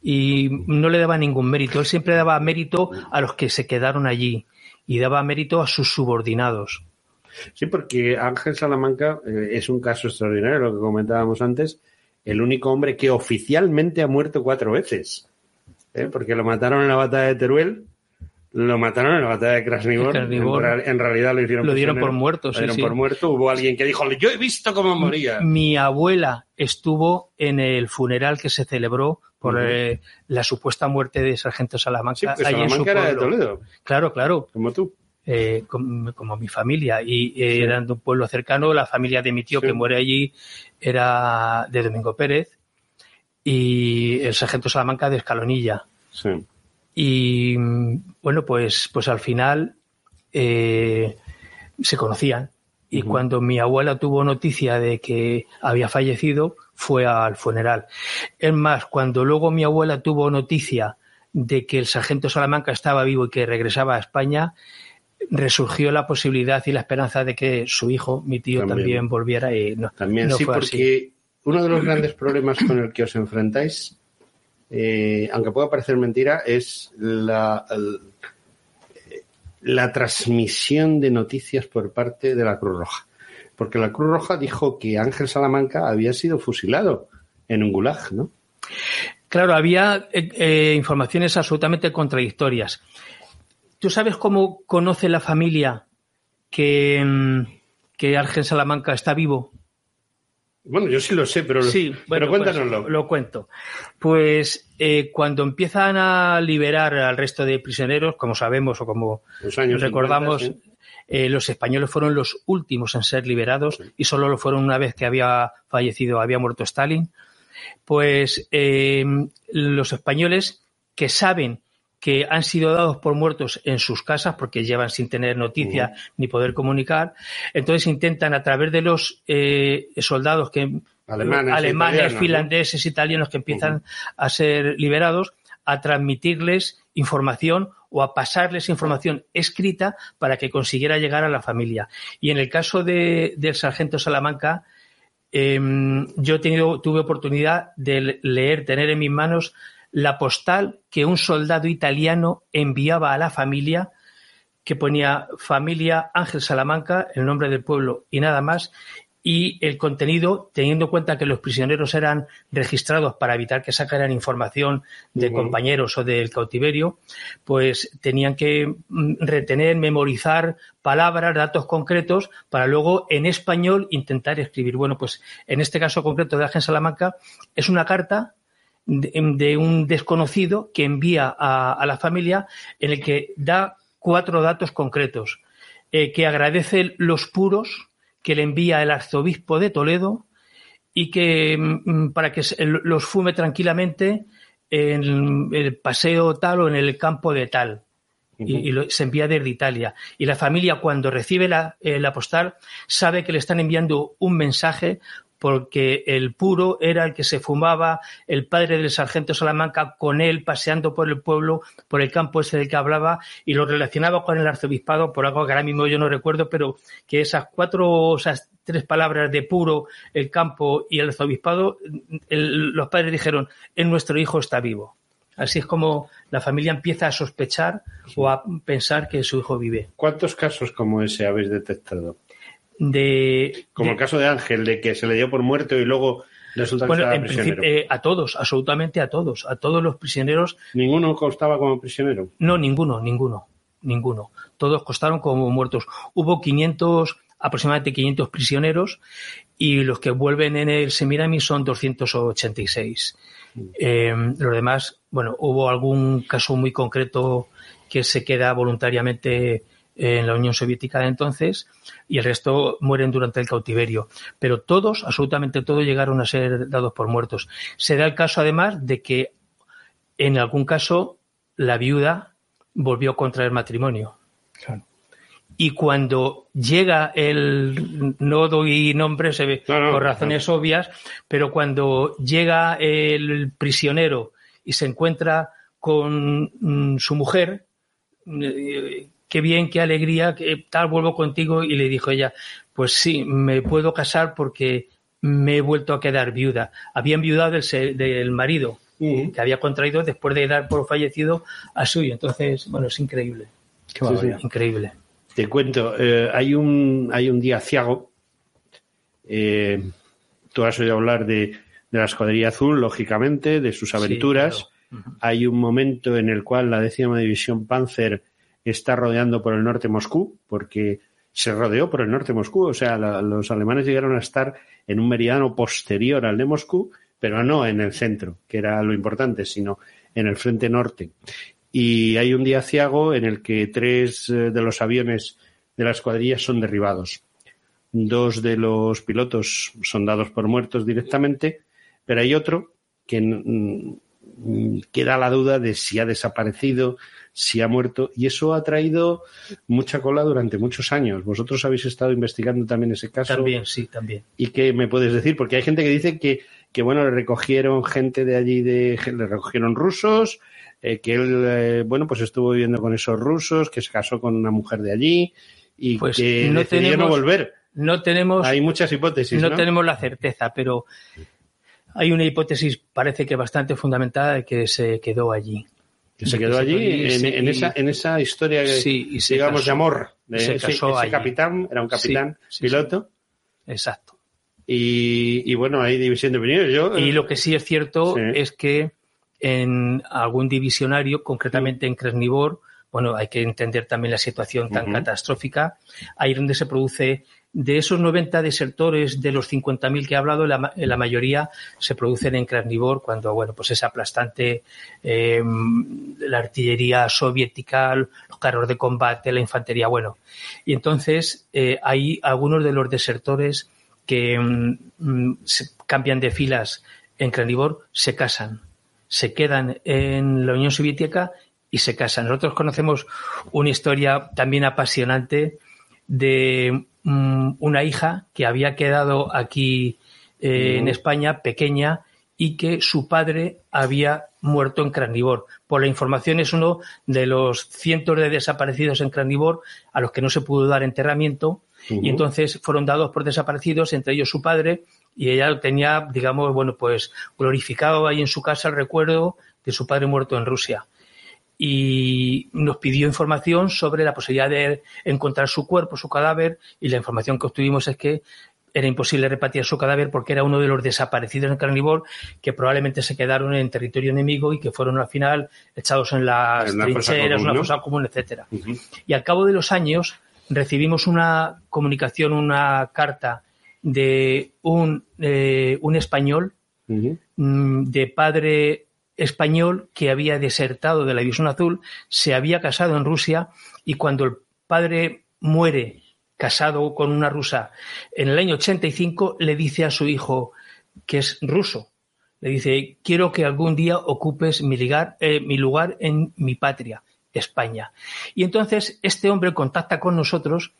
y no le daba ningún mérito. Él siempre daba mérito a los que se quedaron allí y daba mérito a sus subordinados. Sí, porque Ángel Salamanca eh, es un caso extraordinario, lo que comentábamos antes, el único hombre que oficialmente ha muerto cuatro veces. ¿eh? Porque lo mataron en la batalla de Teruel, Lo mataron en la batalla de Krasnivor. En, real- en realidad lo hicieron Lo dieron por muerto, Lo dieron sí. por muerto. Hubo alguien que dijo, yo he visto cómo moría. Mi abuela estuvo en el funeral que se celebró por eh, la supuesta muerte de Sargento Salamanca. Sí, allí en su Salamanca era de. Toledo. Claro, claro. Como tú. Eh, com- como, mi familia. Y eh, eran de un pueblo cercano. La familia de mi tío que muere allí era de Domingo Pérez. Y el Sargento Salamanca de Escalonilla. Sí. Y bueno, pues, pues al final eh, se conocían. Y cuando mi abuela tuvo noticia de que había fallecido, fue al funeral. Es más, cuando luego mi abuela tuvo noticia de que el sargento Salamanca estaba vivo y que regresaba a España, resurgió la posibilidad y la esperanza de que su hijo, mi tío, También. también, volviera. Y no, También no sí, fue porque así. uno de los grandes problemas con el que os enfrentáis, eh, aunque pueda parecer mentira, es la, la transmisión de noticias por parte de la Cruz Roja. Porque la Cruz Roja dijo que Ángel Salamanca había sido fusilado en un gulag, ¿no? Claro, había eh, eh, informaciones absolutamente contradictorias. ¿Tú sabes cómo conoce la familia que, mm, que Ángel Salamanca está vivo? Bueno, yo sí lo sé, pero, Sí, pero bueno, pues, cuéntanoslo. lo cuento. Pues eh, cuando empiezan a liberar al resto de prisioneros, como sabemos o como Los años recordamos, 50, eh, los españoles fueron los últimos en ser liberados y solo lo fueron una vez que había fallecido, había muerto Stalin. Pues eh, los españoles que saben que han sido dados por muertos en sus casas porque llevan sin tener noticia ni poder comunicar, entonces intentan a través de los eh, soldados que Alemanes, alemanes, italianos, ¿no? finlandeses, italianos que empiezan a ser liberados, a transmitirles información o a pasarles información escrita para que consiguiera llegar a la familia. Y en el caso de, del sargento Salamanca, em, yo he tenido, tuve oportunidad de leer, tener en mis manos la postal que un soldado italiano enviaba a la familia, que ponía familia Ángel Salamanca, el nombre del pueblo y nada más, y el contenido, teniendo en cuenta que los prisioneros eran registrados para evitar que sacaran información de compañeros o del cautiverio, pues tenían que mm, retener, memorizar palabras, datos concretos, para luego en español intentar escribir. Bueno, pues en este caso concreto de Ángel Salamanca es una carta de, de un desconocido que envía a, a la familia en el que da cuatro datos concretos, eh, que agradece los puros que le envía el arzobispo de Toledo y que mm, para que los fume tranquilamente en el paseo tal o en el campo de tal. Y, y lo- se envía desde Italia. Y la familia, cuando recibe la, eh, la postal, sabe que le están enviando un mensaje porque el puro era el que se fumaba el padre del sargento Salamanca con él paseando por el pueblo, por el campo ese del que hablaba y lo relacionaba con el arzobispado por algo que ahora mismo yo no recuerdo, pero que esas cuatro, esas tres palabras de puro, el campo y el arzobispado, el- los padres dijeron, en nuestro hijo está vivo. Así es como la familia empieza a sospechar o a pensar que su hijo vive. ¿Cuántos casos como ese habéis detectado? De, Como de- el caso de Ángel, de que se le dio por muerto y luego resulta que bueno, estaba en prisionero. principio, eh, a todos, absolutamente a todos, a todos los prisioneros. ¿Ninguno constaba como prisionero? No, ninguno, ninguno, ninguno. Todos costaron como muertos. Hubo 500, aproximadamente 500 prisioneros y los que vuelven en el Semiramis son 286. Eh, los demás, bueno, hubo algún caso muy concreto que se queda voluntariamente en la Unión Soviética de entonces y el resto mueren durante el cautiverio. Pero todos, absolutamente todos, llegaron a ser dados por muertos. Se da el caso, además, de que en algún caso la viuda volvió a contraer matrimonio. Y cuando llega el, no doy nombres se ve, por razones obvias, pero cuando llega el prisionero y se encuentra con mm, su mujer, eh, qué bien, qué alegría, que tal, vuelvo contigo. Y le dijo ella, pues sí, me puedo casar porque me he vuelto a quedar viuda. Había enviudado del, del marido que había contraído después de dar por fallecido a suyo. Entonces, bueno, es increíble. Qué. Increíble. Te cuento, eh, hay un hay un día ciago. eh, tú has oído hablar de, de la escuadrilla azul, lógicamente, de sus Sí, aventuras. Hay un momento en el cual la décima división Panzer está rodeando por el norte Moscú, porque se rodeó por el norte Moscú, o sea, los alemanes llegaron a estar en un meridiano posterior al de Moscú, pero no en el centro, que era lo importante, sino en el frente norte. Y hay un día ciago en el que tres eh, de los aviones de la escuadrilla son derribados. Dos de los pilotos son dados por muertos directamente, pero hay otro que queda la duda de si ha desaparecido, si ha muerto, y eso ha traído mucha cola durante muchos años. Vosotros habéis estado investigando también ese caso. También, sí, también. ¿Y qué me puedes decir? Porque hay gente que dice que, que bueno, le recogieron gente de allí, de, le recogieron rusos, eh, que él, eh, bueno, pues estuvo viviendo con esos rusos, que se casó con una mujer de allí y Pues que no decidió no volver. No tenemos, Hay muchas hipótesis, no, ¿no? tenemos la certeza, pero hay una hipótesis, parece que bastante fundamentada, de que se quedó allí. Que se quedó allí en, esa, en esa historia, Sí, y se digamos, casó. de amor. De Se ese- casó ese allí. capitán, era un capitán Sí, sí, piloto. Exacto. Y, y bueno, hay división de opiniones. Yo, Y lo que sí es cierto es que en algún divisionario, concretamente en Kresnivor, bueno, hay que entender también la situación tan catastrófica, ahí donde se produce, de esos 90 desertores de los 50.000 que he hablado, la, la mayoría se producen en Krasnivor cuando, bueno, pues es aplastante eh, la artillería soviética, los carros de combate, la infantería, bueno. Y entonces eh, hay algunos de los desertores que mm, mm, se cambian de filas en Krasnivor, se casan, se quedan en la Unión Soviética y se casan. Nosotros conocemos una historia también apasionante de mm, una hija que había quedado aquí eh, en. España, pequeña, y que su padre había muerto en Krasnivor. Por la información es uno de los cientos de desaparecidos en Krasnivor a los que no se pudo dar enterramiento y entonces fueron dados por desaparecidos, entre ellos su padre, y ella tenía, digamos, bueno, pues glorificado ahí en su casa el recuerdo de su padre muerto en Rusia. Y nos pidió información sobre la posibilidad de encontrar su cuerpo, su cadáver, y la información que obtuvimos es que era imposible repatriar su cadáver porque era uno de los desaparecidos en Carnivor que probablemente se quedaron en territorio enemigo y que fueron al final echados en las una trincheras, común, una fosa común, etcétera. Y al cabo de los años recibimos una comunicación, una carta de un, eh, un español mm, de padre español que había desertado de la División Azul, se había casado en Rusia y cuando el padre muere casado con una rusa en el año 85, le dice a su hijo, que es ruso, le dice, quiero que algún día ocupes mi lugar, eh, mi lugar en mi patria, España. Y entonces este hombre contacta con nosotros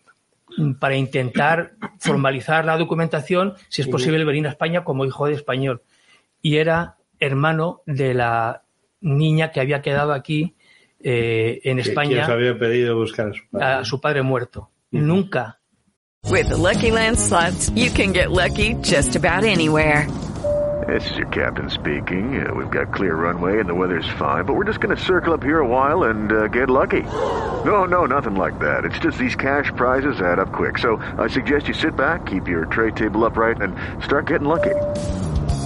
mm, para intentar formalizar la documentación, si es posible venir a España como hijo de español. Y era hermano de la niña que había quedado aquí eh, en España ¿Quién os había pedido buscar a su padre? a su padre muerto. Nunca With the Lucky Land slots, you can get lucky just about anywhere. This is your captain speaking. Uh, we've got clear runway and the weather's fine, but we're just going to circle up here a while and uh, get lucky. No, no, nothing like that. It's just these cash prizes add up quick. So I suggest you sit back, keep your tray table upright, and start getting lucky.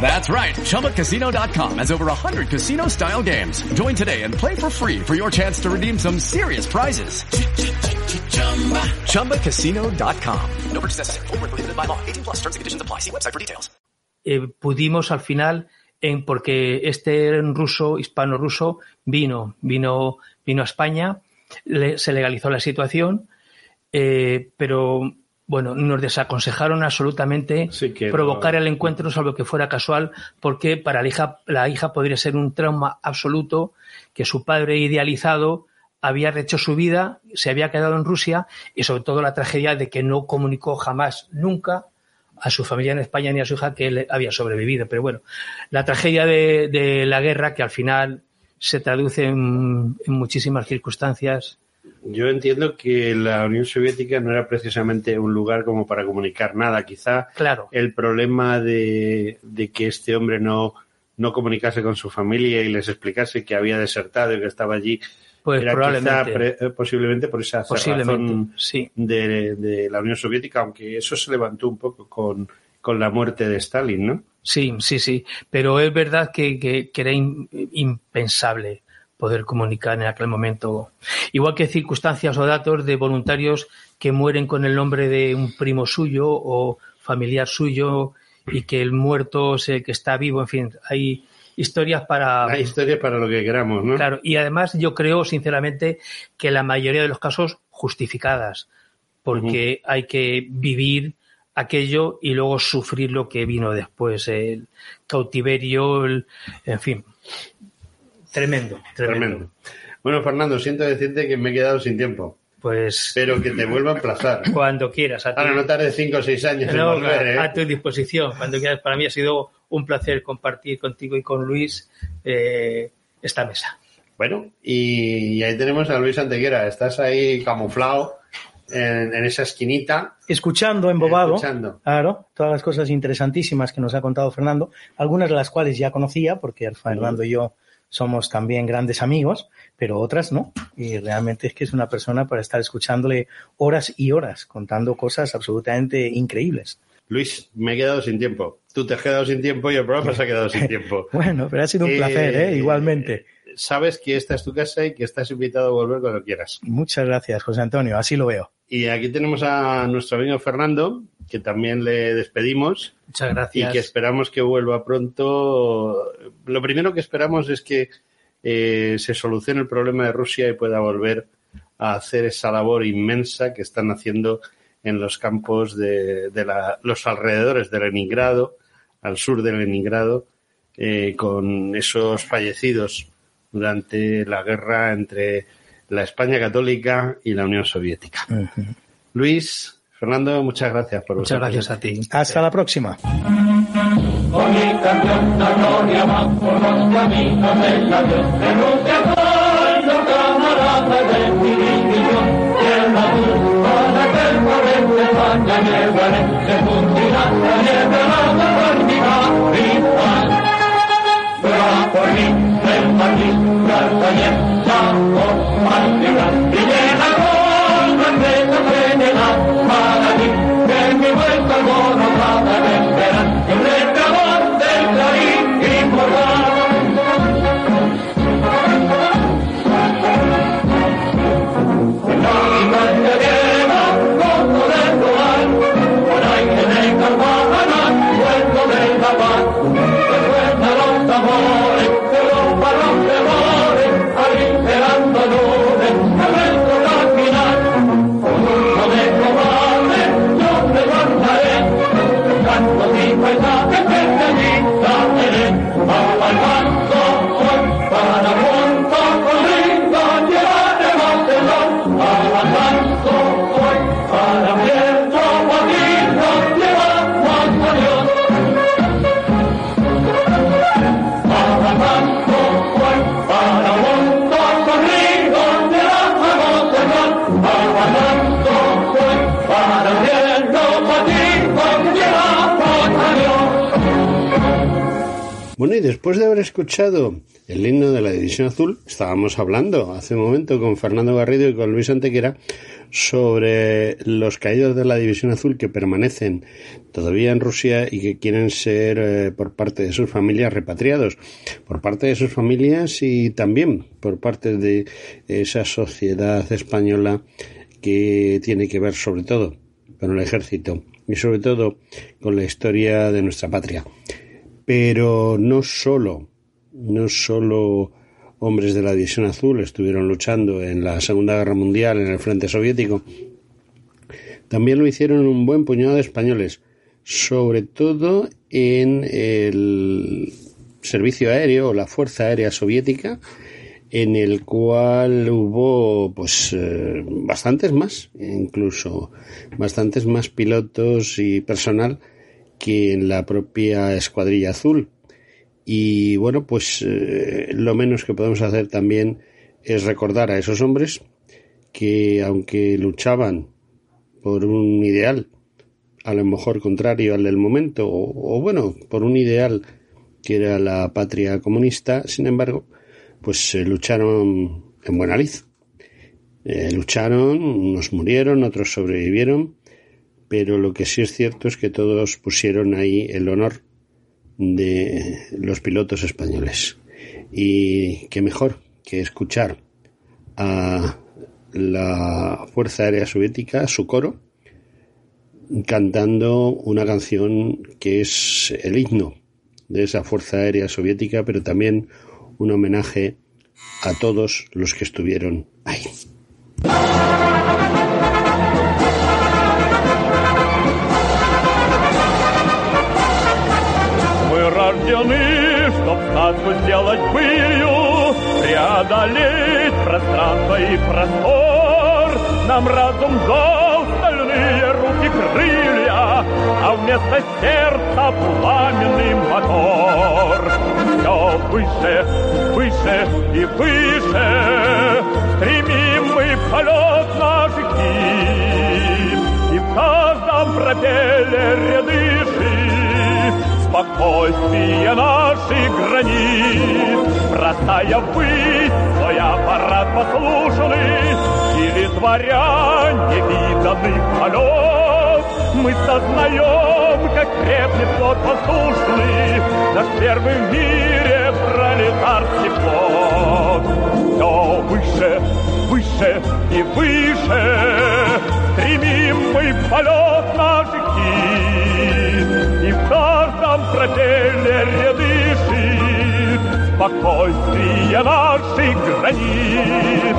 That's right. ChumbaCasino.com has over 100 casino style games. Join today and play for free for your chance to redeem some serious prizes. ChumbaCasino.com. No purchase necessary. Void where prohibited by law. 18 plus terms and conditions apply. See website for details. eh, pudimos al final, en, porque este ruso, hispano-ruso, vino, vino, vino a España, le- se legalizó la situación, eh, pero bueno, nos desaconsejaron absolutamente Sí que- provocar el encuentro, salvo que fuera casual, porque para la hija, la hija podría ser un trauma absoluto que su padre idealizado había rehecho su vida, se había quedado en Rusia y sobre todo la tragedia de que no comunicó jamás, nunca, a su familia en España ni a su hija que él había sobrevivido. Pero bueno, la tragedia de, de la guerra, que al final se traduce en, en muchísimas circunstancias Yo entiendo que la Unión Soviética no era precisamente un lugar como para comunicar nada. Quizá Claro. el problema de, de que este hombre no, no comunicase con su familia y les explicase que había desertado y que estaba allí Pues era probablemente. quizá eh, posiblemente por esa cerrazón sí. de, de la Unión Soviética, aunque eso se levantó un poco con, con la muerte de Stalin, ¿no? Sí, sí, sí. Pero es verdad que, que- que era in- impensable poder comunicar en aquel momento. Igual que circunstancias o datos de voluntarios que mueren con el nombre de un primo suyo o familiar suyo y que el muerto se, que está vivo, en fin, hay historias para... Hay historias para lo que queramos, ¿no? Claro, y además yo creo sinceramente que la mayoría de los casos justificadas, porque hay que vivir aquello y luego sufrir lo que vino después, el cautiverio, el- en fin. Tremendo, tremendo. Tremendo. Bueno, Fernando, siento decirte que me he quedado sin tiempo. Pues Pero que te vuelva a emplazar. <laughs> cuando quieras. A tu, Ahora no tarde cinco o seis años en No, volver, ¿eh? a tu disposición. Cuando quieras. Para mí ha sido un placer compartir contigo y con Luis eh, esta mesa. Bueno, y ahí tenemos a Luis Antequera. Estás ahí camuflado en, en esa esquinita. Escuchando, embobado. Escuchando. Claro, todas las cosas interesantísimas que nos ha contado Fernando, algunas de las cuales ya conocía, porque Fernando y yo somos también grandes amigos, pero otras no. Y realmente es que es una persona para estar escuchándole horas y horas, contando cosas absolutamente increíbles. Luis, me he quedado sin tiempo. Tú te has quedado sin tiempo y el programa se ha quedado sin <laughs> tiempo. Bueno, pero ha sido un Eh, placer, ¿eh? igualmente. Sabes que esta es tu casa y que estás invitado a volver cuando quieras. Muchas gracias, José Antonio, así lo veo. Y aquí tenemos a nuestro amigo Fernando, que también le despedimos Muchas y gracias. que esperamos que vuelva pronto. Lo primero que esperamos es que eh, se solucione el problema de Rusia y pueda volver a hacer esa labor inmensa que están haciendo en los campos de, de la- los alrededores de Leningrado, al sur de Leningrado, eh, con esos fallecidos durante la guerra entre la España católica y la Unión Soviética. Luis, Fernando, muchas gracias por Muchas gracias a ti. Hasta la próxima. Bueno, y después de haber escuchado el himno de la División Azul, estábamos hablando hace un momento con Fernando Garrido y con Luis Antequera sobre los caídos de la División Azul que permanecen todavía en Rusia y que quieren ser eh, por parte de sus familias repatriados, por parte de sus familias y también por parte de esa sociedad española que tiene que ver sobre todo con el ejército y sobre todo con la historia de nuestra patria pero no solo, no solo hombres de la División Azul estuvieron luchando en la Segunda Guerra Mundial en el frente soviético, también lo hicieron un buen puñado de españoles, sobre todo en el servicio aéreo o la Fuerza Aérea Soviética, en el cual hubo pues eh, bastantes más, incluso bastantes más pilotos y personal que en la propia Escuadrilla Azul. Y bueno, pues eh, lo menos que podemos hacer también es recordar a esos hombres que aunque luchaban por un ideal, a lo mejor contrario al del momento, o, bueno, por un ideal que era la patria comunista, sin embargo, pues eh, lucharon en buena lid. Eh, lucharon, unos murieron, otros sobrevivieron, pero lo que sí es cierto es que todos pusieron ahí el honor de los pilotos españoles. Y qué mejor que escuchar a la Fuerza Aérea Soviética, su coro, cantando una canción que es el himno de esa Fuerza Aérea Soviética, pero también un homenaje a todos los que estuvieron ahí. Сказку сделать былью, преодолеть пространство и простор. Нам разум дал стальные руки крылья, а вместо сердца пламенный мотор. Все выше, выше и выше стремим мы полет наших сил. И в каждом пропеллере дыши спокойствие наших границ. Бросая ввысь свой аппарат послушный или творя невиданный полет, мы сознаем, как крепнет флот воздушный, наш первый в мире пролетарский флот. Все выше, выше и выше стремим мы полет наших. И в каждом пропели ряды шин, спокойствие наших границ.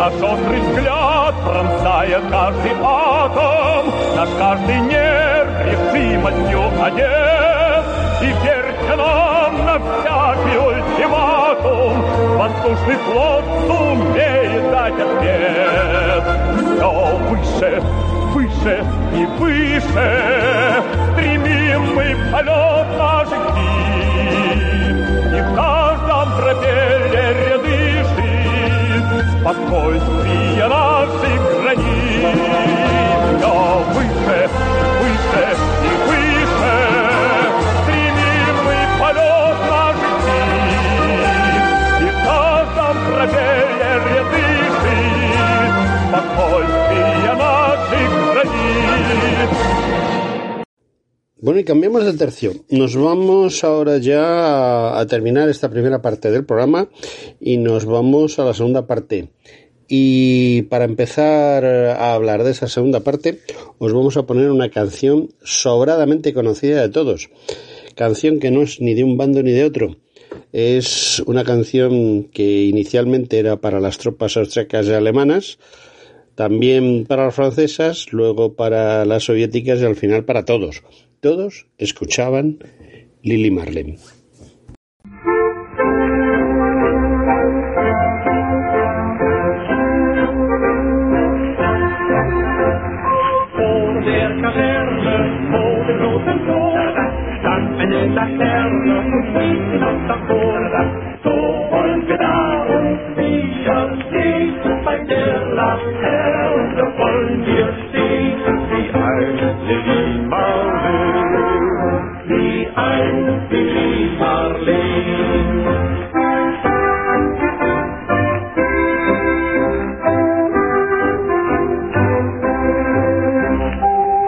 Наш острый взгляд пронзает каждый атом, Наш каждый нерв решимостью одет. И верьте нам на всякий ультиматум, Воздушный флот сумеет дать ответ. Все выше, выше и выше Стремим мы в полет наших сил. И в каждом пропеллере дышит спокойствие наших границ. Все выше, выше и выше мы полет наших сил. И в каждом пропеллере дышит спокойствие наших границ. Bueno, y cambiamos de tercio. Nos vamos ahora ya a, terminar esta primera parte del programa y nos vamos a la segunda parte. Y para empezar a hablar de esa segunda parte, os vamos a poner una canción sobradamente conocida de todos. Canción que no es ni de un bando ni de otro. Es una canción que inicialmente era para las tropas austriacas y alemanas, también para las francesas, luego para las soviéticas y al final para todos. Todos escuchaban Lily Marlene. Ein Lili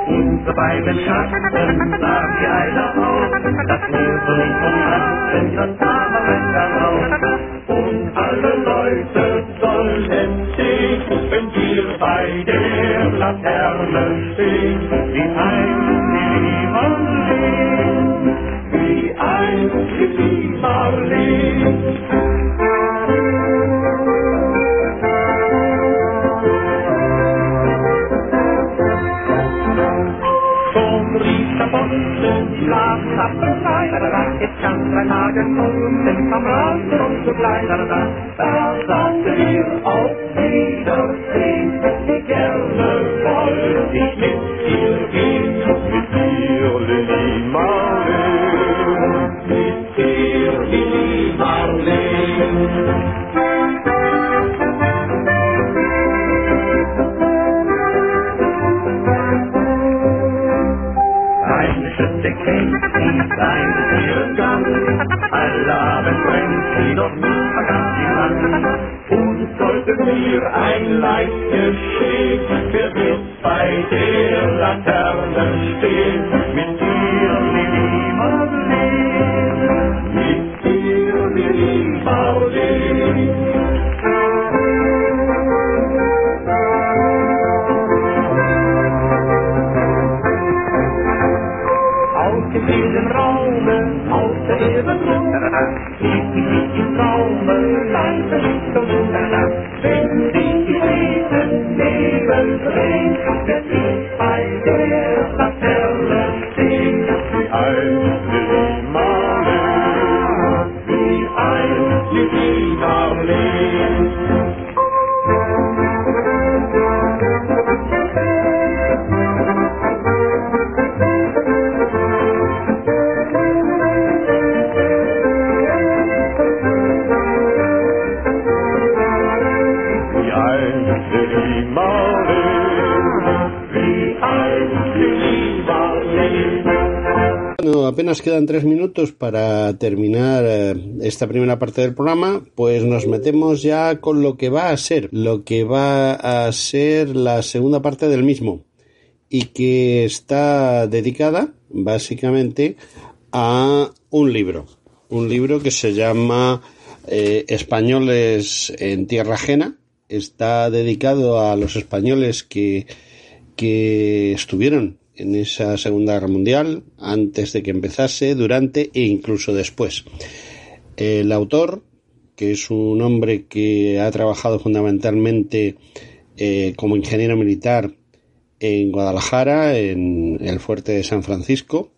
Unsere beiden Schatten sahen wie einer aus, das so nicht umrasten, das Samenrecht darauf. Und alle Leute sollen sehen, wenn wir bei der Laterne stehen, wie ein Auf Wiedersehen, gerne folge ich mit dir. Friedhof Quedan tres minutos para terminar eh, esta primera parte del programa, pues nos metemos ya con lo que va a ser, lo que va a ser la segunda parte del mismo y que está dedicada básicamente a un libro, un libro que se llama eh, Españoles en Tierra Ajena, está dedicado a los españoles que, que estuvieron en esa Segunda Guerra Mundial, antes de que empezase, durante e incluso después. El autor, que es un hombre que ha trabajado fundamentalmente eh, como ingeniero militar en Guadalajara, en el fuerte de San Francisco,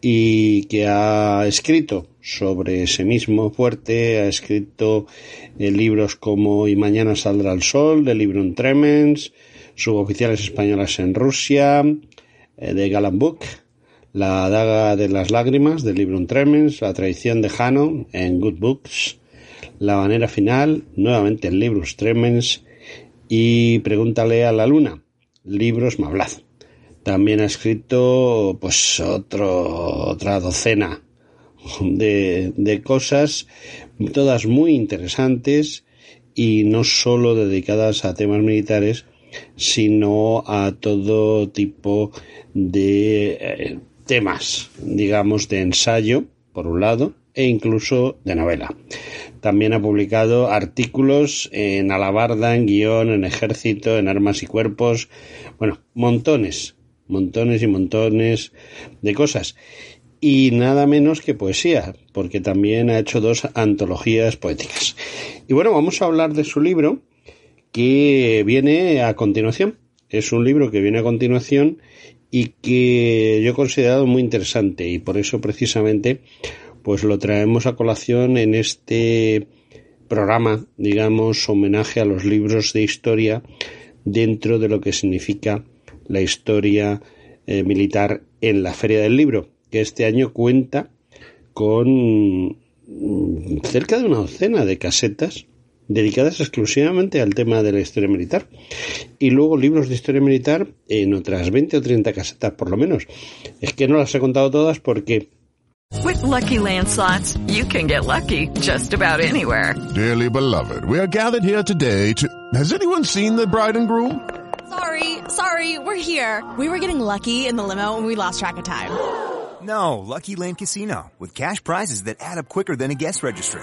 y que ha escrito sobre ese mismo fuerte, ha escrito eh, libros como Y mañana saldrá el sol, de Librum Tremens, Suboficiales españolas en Rusia, de Galán Book, La daga de las lágrimas, de Librum Tremens, La traición de Jano, en Good Books, La manera final, nuevamente en Libros Tremens, y Pregúntale a la luna, Libros Mablad. También ha escrito pues otro, otra docena de, de cosas, todas muy interesantes y no solo dedicadas a temas militares, sino a todo tipo de eh, temas, digamos, de ensayo, por un lado, e incluso de novela. También ha publicado artículos en Alabarda, en Guión, en Ejército, en Armas y Cuerpos, bueno, montones, montones y montones de cosas. Y nada menos que poesía, porque también ha hecho dos antologías poéticas. Y bueno, vamos a hablar de su libro, que viene a continuación. Es un libro que viene a continuación y que yo he considerado muy interesante y por eso precisamente pues lo traemos a colación en este programa, digamos, homenaje a los libros de historia dentro de lo que significa la historia eh, militar en la Feria del Libro, que este año cuenta con mm, cerca de una docena de casetas dedicadas exclusivamente al tema de la historia militar. Y luego libros de historia militar en otras 20 o 30 casetas por lo menos. Es que no las he contado todas porque With Lucky Land slots, you can get lucky just about anywhere. Dearly beloved, we are gathered here today to. Has anyone seen the bride and groom? Sorry, sorry, we're here. We were getting lucky in the limo and we lost track of time. No, Lucky Land Casino, with cash prizes that add up quicker than a guest registry.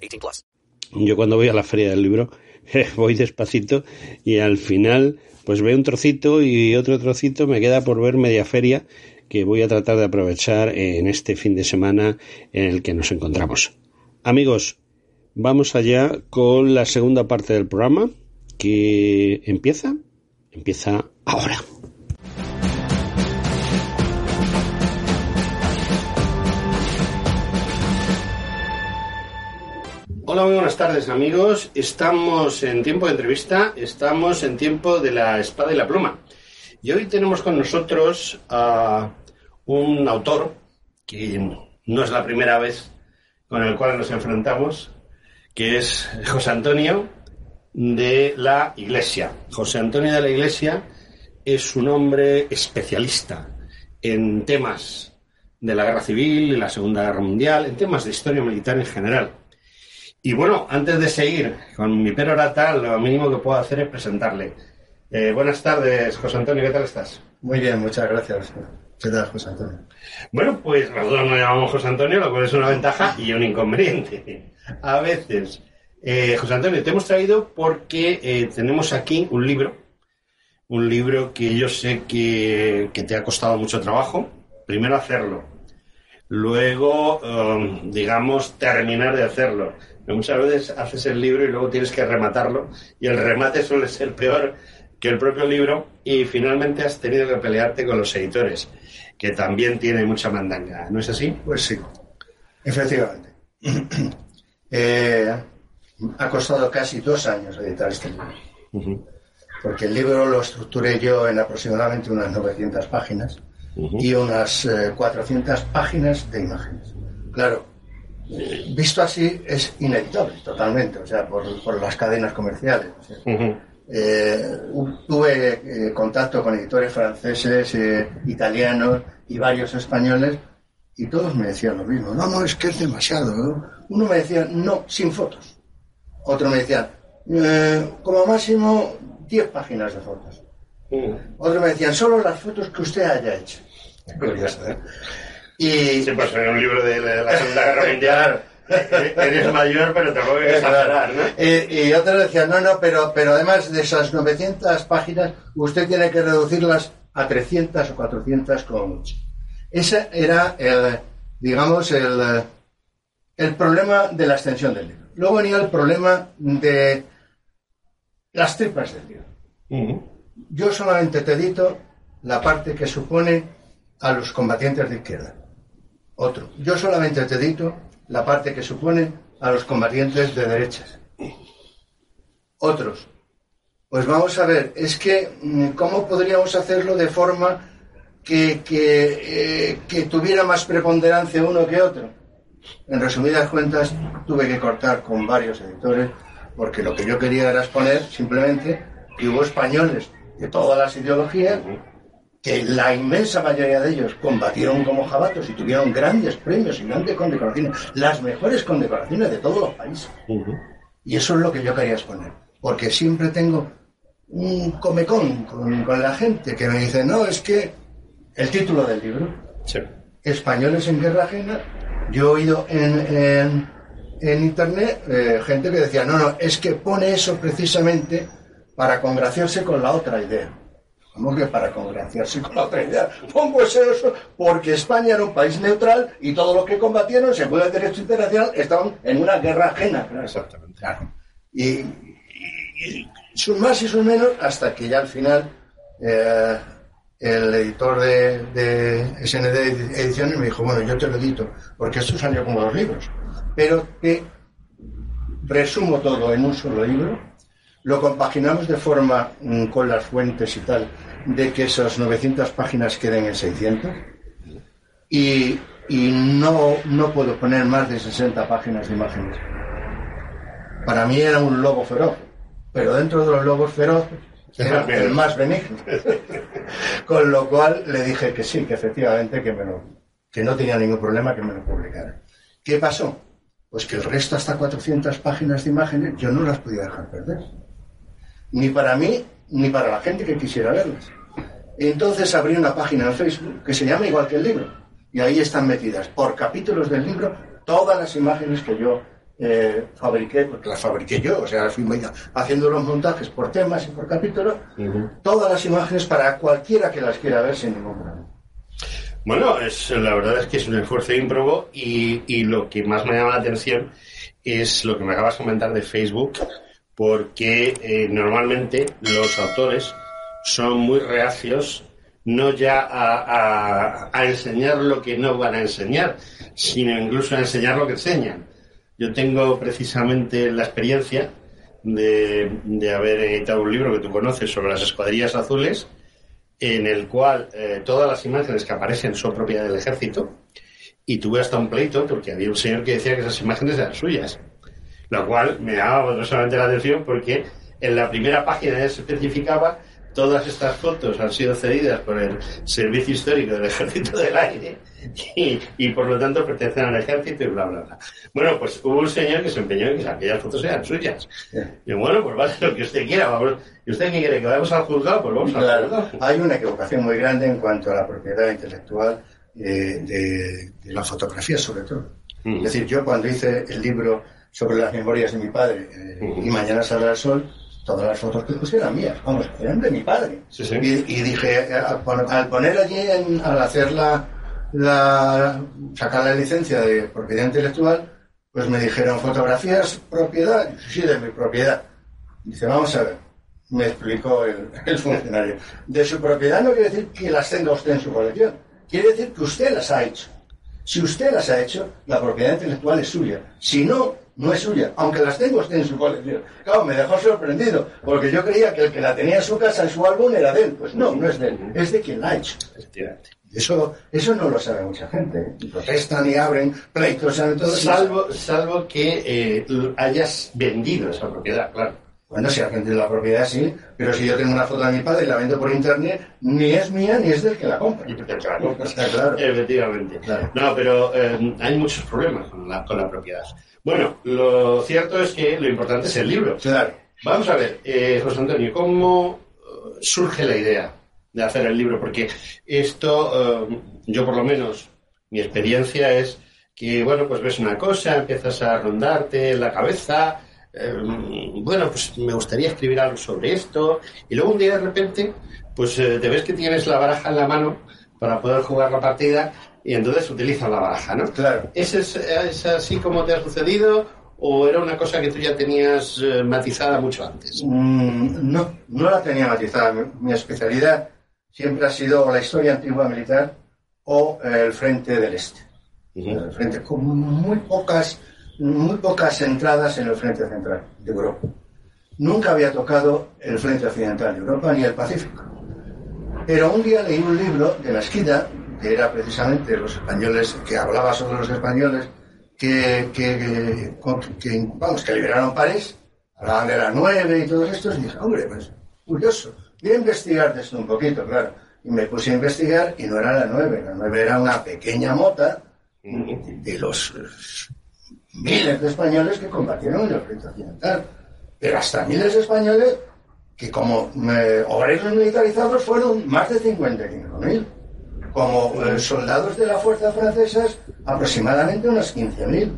18 plus. Yo cuando voy a la feria del libro <laughs> voy despacito y al final pues veo un trocito y otro trocito me queda por ver media feria que voy a tratar de aprovechar en este fin de semana en el que nos encontramos. Amigos, vamos allá con la segunda parte del programa que empieza, empieza ahora. Muy buenas tardes amigos. Estamos en tiempo de entrevista, estamos en tiempo de la espada y la pluma. Y hoy tenemos con nosotros a un autor que no es la primera vez con el cual nos enfrentamos, que es José Antonio de la Iglesia. José Antonio de la Iglesia es un hombre especialista en temas de la guerra civil, en la Segunda Guerra Mundial, en temas de historia militar en general. Y bueno, antes de seguir con mi perorata, lo mínimo que puedo hacer es presentarle. Eh, buenas tardes, José Antonio, ¿qué tal estás? Muy bien, muchas gracias. ¿Qué tal, José Antonio? Bueno, pues nosotros nos llamamos José Antonio, lo cual es una ventaja y un inconveniente. A veces. Eh, José Antonio, te hemos traído porque eh, tenemos aquí un libro, un libro que yo sé que, que te ha costado mucho trabajo. Primero hacerlo, luego, um, digamos, terminar de hacerlo. Pero muchas veces haces el libro y luego tienes que rematarlo y el remate suele ser peor que el propio libro y finalmente has tenido que pelearte con los editores, que también tiene mucha mandanga, ¿no es así? Pues sí, efectivamente. <clears throat> Eh, ha costado casi dos años editar este libro. Porque el libro lo estructuré yo en aproximadamente unas 900 páginas y unas eh, 400 páginas de imágenes. Claro, visto así es inevitable totalmente, o sea, por, por las cadenas comerciales. o sea, eh, tuve eh, contacto con editores franceses, eh, italianos y varios españoles y todos me decían lo mismo. No, no, es que es demasiado. ¿no? Uno me decía, no, sin fotos. Otro me decía, "Eh, como máximo 10 páginas de fotos. Otro me decían, solo las fotos que usted haya hecho. Y... Sí, pues en un libro de la la Segunda Guerra <laughs> Mundial eres mayor, pero tampoco hay que exagerar, ¿no? Y, y otros decían, no, no, pero, pero además de esas 900 páginas, usted tiene que reducirlas a 300 o 400 como mucho. Ese era, el, digamos, el, el problema de la extensión del libro. Luego venía el problema de las tripas del libro. Yo solamente te edito la parte que supone a los combatientes de izquierda. Otro. Yo solamente te edito la parte que supone a los combatientes de derechas. Otros. Pues vamos a ver, es que, mm, ¿cómo podríamos hacerlo de forma que, que, eh, que tuviera más preponderancia uno que otro? En resumidas cuentas, tuve que cortar con varios editores porque lo que yo quería era exponer simplemente que hubo españoles de todas las ideologías que la inmensa mayoría de ellos combatieron como jabatos y tuvieron grandes premios y grandes condecoraciones, las mejores condecoraciones de todos los países. Y eso es lo que yo quería exponer, porque siempre tengo un comecón con, con la gente que me dice, no, es que el título del libro, Españoles en Guerra Ajena, yo he oído en, en, en internet eh, gente que decía, no, no, es que pone eso precisamente para congraciarse con la otra idea. ¿Cómo que para congraciarse con la otra idea? Pongo eso porque España era un país neutral y todos los que combatieron, según el derecho internacional, estaban en una guerra ajena. Exactamente. Y, y- y sus más y sus menos, hasta que ya al final eh, el editor de, de SND Ediciones me dijo, bueno, yo te lo edito, porque esto salió como los libros, pero te resumo todo en un solo libro, lo compaginamos de forma mm, con las fuentes y tal, de que esas 900 páginas queden en 600, y, y no, no puedo poner más de 60 páginas de imágenes. Para mí era un lobo feroz, pero dentro de los lobos feroces era el más benigno. Con lo cual le dije que sí, que efectivamente que me lo, que no tenía ningún problema que me lo publicaran. ¿Qué pasó? Pues que el resto, hasta 400 páginas de imágenes, yo no las podía dejar perder. Ni para mí, ni para la gente que quisiera verlas. Entonces abrí una página en Facebook que se llama igual que el libro. Y ahí están metidas por capítulos del libro todas las imágenes que yo eh, fabriqué, porque las fabriqué yo, o sea, fui muy- haciendo los montajes por temas y por capítulo, todas las imágenes para cualquiera que las quiera ver sin ningún problema. Bueno, es, la verdad es que es un esfuerzo ímprobo y, y lo que más me llama la atención es lo que me acabas de comentar de Facebook, porque eh, normalmente los autores son muy reacios no ya a, a- enseñar lo que no van a enseñar, sino incluso a enseñar lo que enseñan. Yo tengo precisamente la experiencia de, de haber editado un libro que tú conoces sobre las escuadrillas azules, en el cual eh, todas las imágenes que aparecen son propiedad del ejército, y tuve hasta un pleito porque había un señor que decía que esas imágenes eran suyas, lo cual me llamaba poderosamente la atención porque en la primera página ya se especificaba todas estas fotos han sido cedidas por el Servicio Histórico del Ejército del Aire y, y por lo tanto pertenecen al ejército y bla, bla, bla. Bueno, pues hubo un señor que se empeñó en que aquellas fotos eran suyas. Y bueno, pues vale, lo que usted quiera. Vamos. ¿Y usted qué quiere? ¿Que vayamos al juzgado? Pues vamos al Claro, juzgado. hay una equivocación muy grande en cuanto a la propiedad intelectual eh, de, de la fotografía, sobre todo. Mm. Es decir, yo cuando hice el libro sobre las memorias de mi padre eh, y Mañana saldrá el sol, todas las fotos que puse eran mías, vamos, eran de mi padre. Sí, sí. Y, y dije, al, al poner allí, en- al hacer la, la- sacar la licencia de propiedad intelectual, pues me dijeron, ¿fotografías propiedad? Sí, de mi propiedad. Dice, vamos a ver, me explicó el, <laughs> el funcionario. De su propiedad no quiere decir que las tenga usted en su colección, quiere decir que usted las ha hecho. Si usted las ha hecho, la propiedad intelectual es suya. Si no, no es suya, aunque las tenga usted en su colección. Claro, me dejó sorprendido, porque yo creía que el que la tenía en su casa, en su álbum, era de él. Pues no, no es de él, es de quien la ha hecho. Eso, eso no lo sabe mucha gente. Y protestan y abren pleitos. Salvo, salvo que eh, hayas vendido esa propiedad, claro. Bueno, si has vendido la propiedad, sí, pero si yo tengo una foto de mi padre y la vendo por internet, ni es mía ni es del que la compra. Está claro. Efectivamente. No, pero eh, hay muchos problemas con la, con la propiedad. Bueno, lo cierto es que lo importante es el libro. Claro. Vamos a ver, eh, José Antonio, ¿cómo eh, surge la idea de hacer el libro? Porque esto, eh, yo por lo menos, mi experiencia es que, bueno, pues ves una cosa, empiezas a rondarte en la cabeza, eh, bueno, pues me gustaría escribir algo sobre esto, y luego un día de repente, pues eh, te ves que tienes la baraja en la mano para poder jugar la partida y entonces utilizas la baraja, ¿no? Claro. ¿Es, es, es así como te ha sucedido o era una cosa que tú ya tenías eh, matizada mucho antes? Mm, no, no la tenía matizada. Mi, mi especialidad siempre ha sido la historia antigua militar o el frente del este. El frente, con muy pocas, muy pocas entradas en el frente central de Europa. Nunca había tocado el frente occidental de Europa ni el Pacífico. Pero un día leí un libro de la esquina, que era precisamente los españoles, que hablaba sobre los españoles que, que, que- vamos, que liberaron París, hablaban de la nueve y todos estos, y dije, hombre, pues curioso, voy a investigar de esto un poquito, claro. Y me puse a investigar y no era la nueve, la nueve era una pequeña mota de los miles de españoles que combatieron en el frente occidental. Pero hasta miles de españoles que como eh, obreros militarizados fueron más de 55.000. Como eh, soldados de las fuerzas francesas, aproximadamente unos 15.000.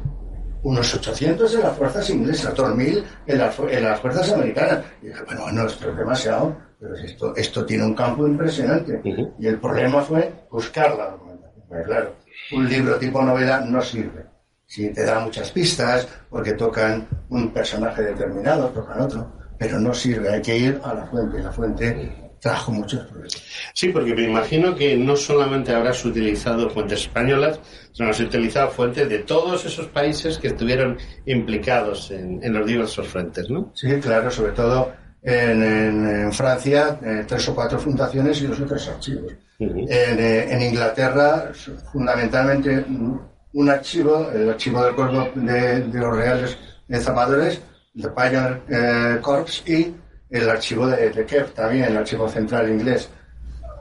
Unos 800 en las fuerzas inglesas, 2.000 en las, en las fuerzas americanas. Y dije, bueno, bueno, esto es demasiado, pero esto, esto tiene un campo impresionante. Y el problema fue buscar la documentación. Pues claro, un libro tipo novela no sirve. Si te da muchas pistas, porque tocan un personaje determinado, tocan otro, pero no sirve, hay que ir a la fuente. y La fuente trajo muchos problemas. Sí, porque me imagino que no solamente habrás utilizado fuentes españolas, sino has utilizado fuentes de todos esos países que estuvieron implicados en, en los diversos frentes, ¿no? Sí, claro, sobre todo en, en- en Francia, eh, tres o cuatro fundaciones y los otros archivos. en, eh, en Inglaterra, fundamentalmente, un archivo, el archivo del cuerpo de, los reales zapadores, de Pioneer eh, Corps, y el archivo de, de Kev, también el archivo central inglés.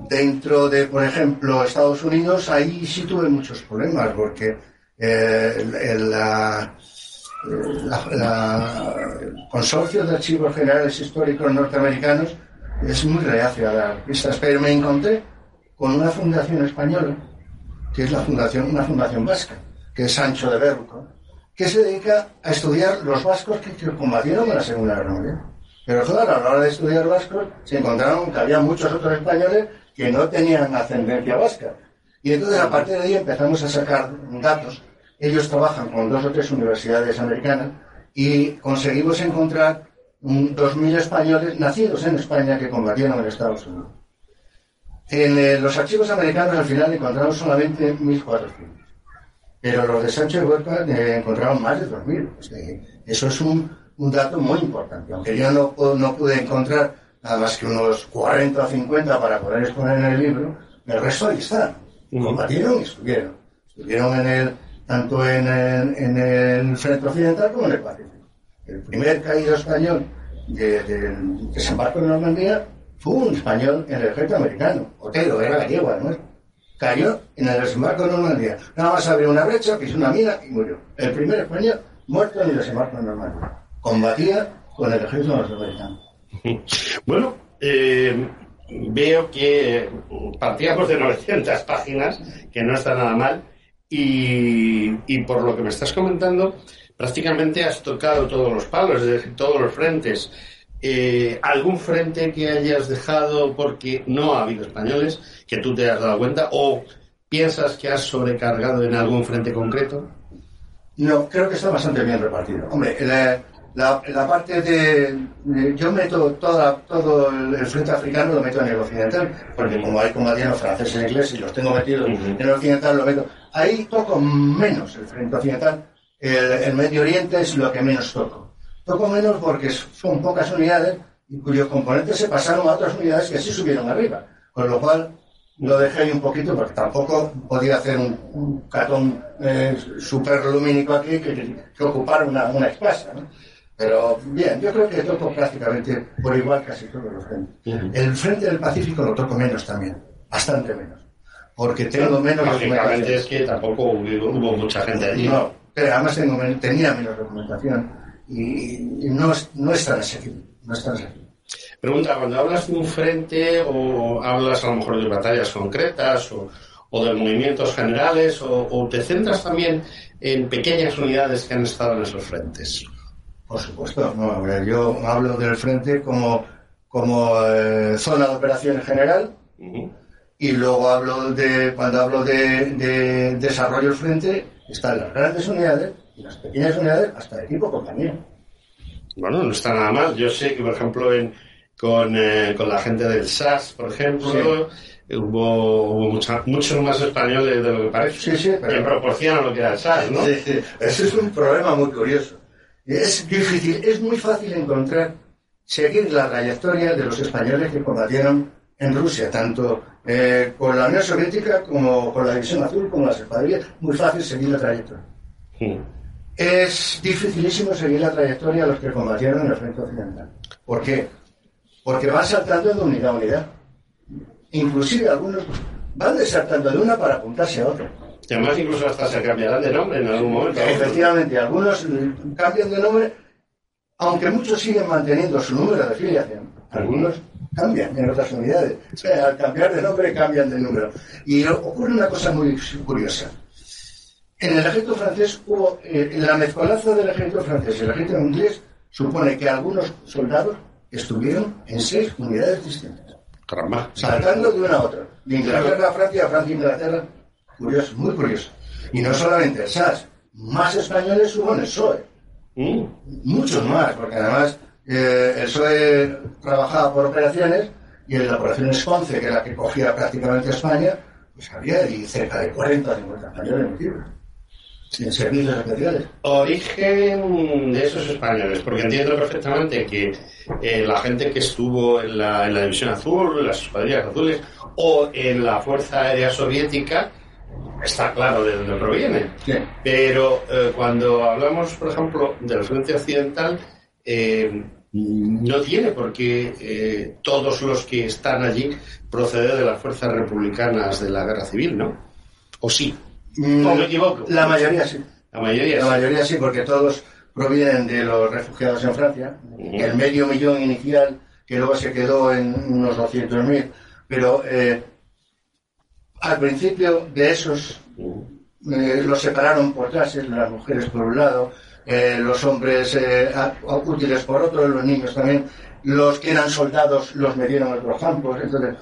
Dentro de, por ejemplo, Estados Unidos, ahí sí tuve muchos problemas, porque eh, el consorcio de archivos generales históricos norteamericanos es muy reacio a dar pistas, pero me encontré con una fundación española, que es la fundación, una fundación vasca, que es Sancho de Berruco, que se dedica a estudiar los vascos que, que combatieron en la Segunda Guerra Mundial. Pero claro, a la hora de estudiar vascos, se encontraron que había muchos otros españoles que no tenían ascendencia vasca. Y entonces a partir de ahí empezamos a sacar datos. Ellos trabajan con dos o tres universidades americanas y conseguimos encontrar un 2.000 españoles nacidos en España que combatieron en Estados Unidos. En eh, los archivos americanos al final encontramos solamente 1.400. Pero los de Sánchez Huerta eh, encontraron más de 2.000. O sea, que eso es un, un dato muy importante. Aunque yo no, no pude encontrar nada más que unos 40 o 50 para poder exponer en el libro, el resto ahí está. Combatieron y estuvieron. Estuvieron en el, tanto en el, en el frente occidental como en el Pacífico. El primer caído español de- del desembarco de Normandía fue un español en el ejército americano. Otero, era gallego además. Cayó en el desembarco de Normandía. Nada más abrió una brecha, pisó una mina y murió. El primer español muerto en el desembarco de Normandía. Combatía con el ejército norteamericano. <laughs> Bueno, eh, veo que partíamos de 900 páginas, que no está nada mal, y, y por lo que me estás comentando, prácticamente has tocado todos los palos, es decir, todos los frentes. Eh, ¿Algún frente que hayas dejado porque no ha habido españoles, que tú te has dado cuenta, o piensas que has sobrecargado en algún frente concreto? No, creo que está bastante bien repartido. Hombre, la, la- la parte de, de- Yo meto toda, todo el, el frente africano, lo meto en el occidental, porque como hay combatientes franceses e ingleses y los tengo metidos en el occidental, lo meto. Ahí toco menos el frente occidental. El, el Medio Oriente es lo que menos toco. Toco menos porque son pocas unidades y cuyos componentes se pasaron a otras unidades que sí subieron arriba. Con lo cual lo dejé ahí un poquito porque tampoco podía hacer un, un catón eh, súper lumínico aquí que, que ocupara una, una espasa. ¿no? Pero bien, yo creo que toco prácticamente por igual casi todos los frentes. El frente del Pacífico lo toco menos también, bastante menos. Porque tengo menos documentación. es que tampoco hubo, hubo mucha gente allí. No, pero además tengo tenía menos documentación y, no, no es tan asequible. No es tan asequible. Pregunta, cuando hablas de un frente o hablas a lo mejor de batallas concretas o, o de movimientos generales o, o te centras también en pequeñas unidades que han estado en esos frentes. Por supuesto, no, yo hablo del frente como, como eh, zona de operaciones general y luego hablo de, cuando hablo de, de desarrollo del frente, están las grandes unidades y las pequeñas unidades hasta equipo compañía. Bueno, no está nada mal. Yo sé que, por ejemplo, en, con, eh, con la gente del SAS, por ejemplo, hubo, hubo mucha- muchos más españoles de lo que parece. En proporción a lo que era el SAS, ¿no? Sí, sí. Ese es un problema muy curioso. Es difícil, es muy fácil encontrar, seguir la trayectoria de los españoles que combatieron en Rusia, tanto eh, con la Unión Soviética como con la División Azul, como las escuadrillas. Muy fácil seguir la trayectoria. Es dificilísimo seguir la trayectoria de los que combatieron en el frente occidental. ¿Por qué? Porque van saltando de unidad a unidad. Inclusive algunos van saltando de una para apuntarse a otra. Y además incluso hasta se cambiarán de nombre en algún momento. Efectivamente, algunos cambian de nombre, aunque muchos siguen manteniendo su número de filiación. Algunos cambian en otras unidades. O sea, al cambiar de nombre cambian de número. Y ocurre una cosa muy curiosa. En el ejército francés hubo, eh, la mezcolanza del ejército francés y el ejército inglés supone que algunos soldados estuvieron en seis unidades distintas. Caramba. Saltando de una a otra. De Inglaterra a Francia, a Francia a Inglaterra. Curioso, muy curioso. Y no solamente el SAS, más españoles hubo en el PSOE. Muchos más, porque además eh, el PSOE trabajaba por operaciones y en la operación Esconce, que era la que cogía prácticamente España, pues había cerca de 40 o 50 españoles metidos. En servicios especiales. Origen de esos españoles, porque entiendo perfectamente que eh, la gente que estuvo en la, en la División Azul, en las escuadrillas azules o en la Fuerza Aérea Soviética, está claro de dónde proviene. Pero eh, cuando hablamos, por ejemplo, del Frente Occidental, eh, no tiene porque eh, todos los que están allí proceden de las fuerzas republicanas de la guerra civil, ¿no? ¿O sí? Mm, ¿O me equivoco? La mayoría sí. La mayoría La sí. mayoría sí, porque todos provienen de los refugiados en Francia. El medio millón inicial, que luego se quedó en unos 200.000. Pero eh, al principio de esos, eh, los separaron por clases, las mujeres por un lado, eh, los hombres útiles por otro, los niños también. Los que eran soldados los metieron en otros campos. Entonces,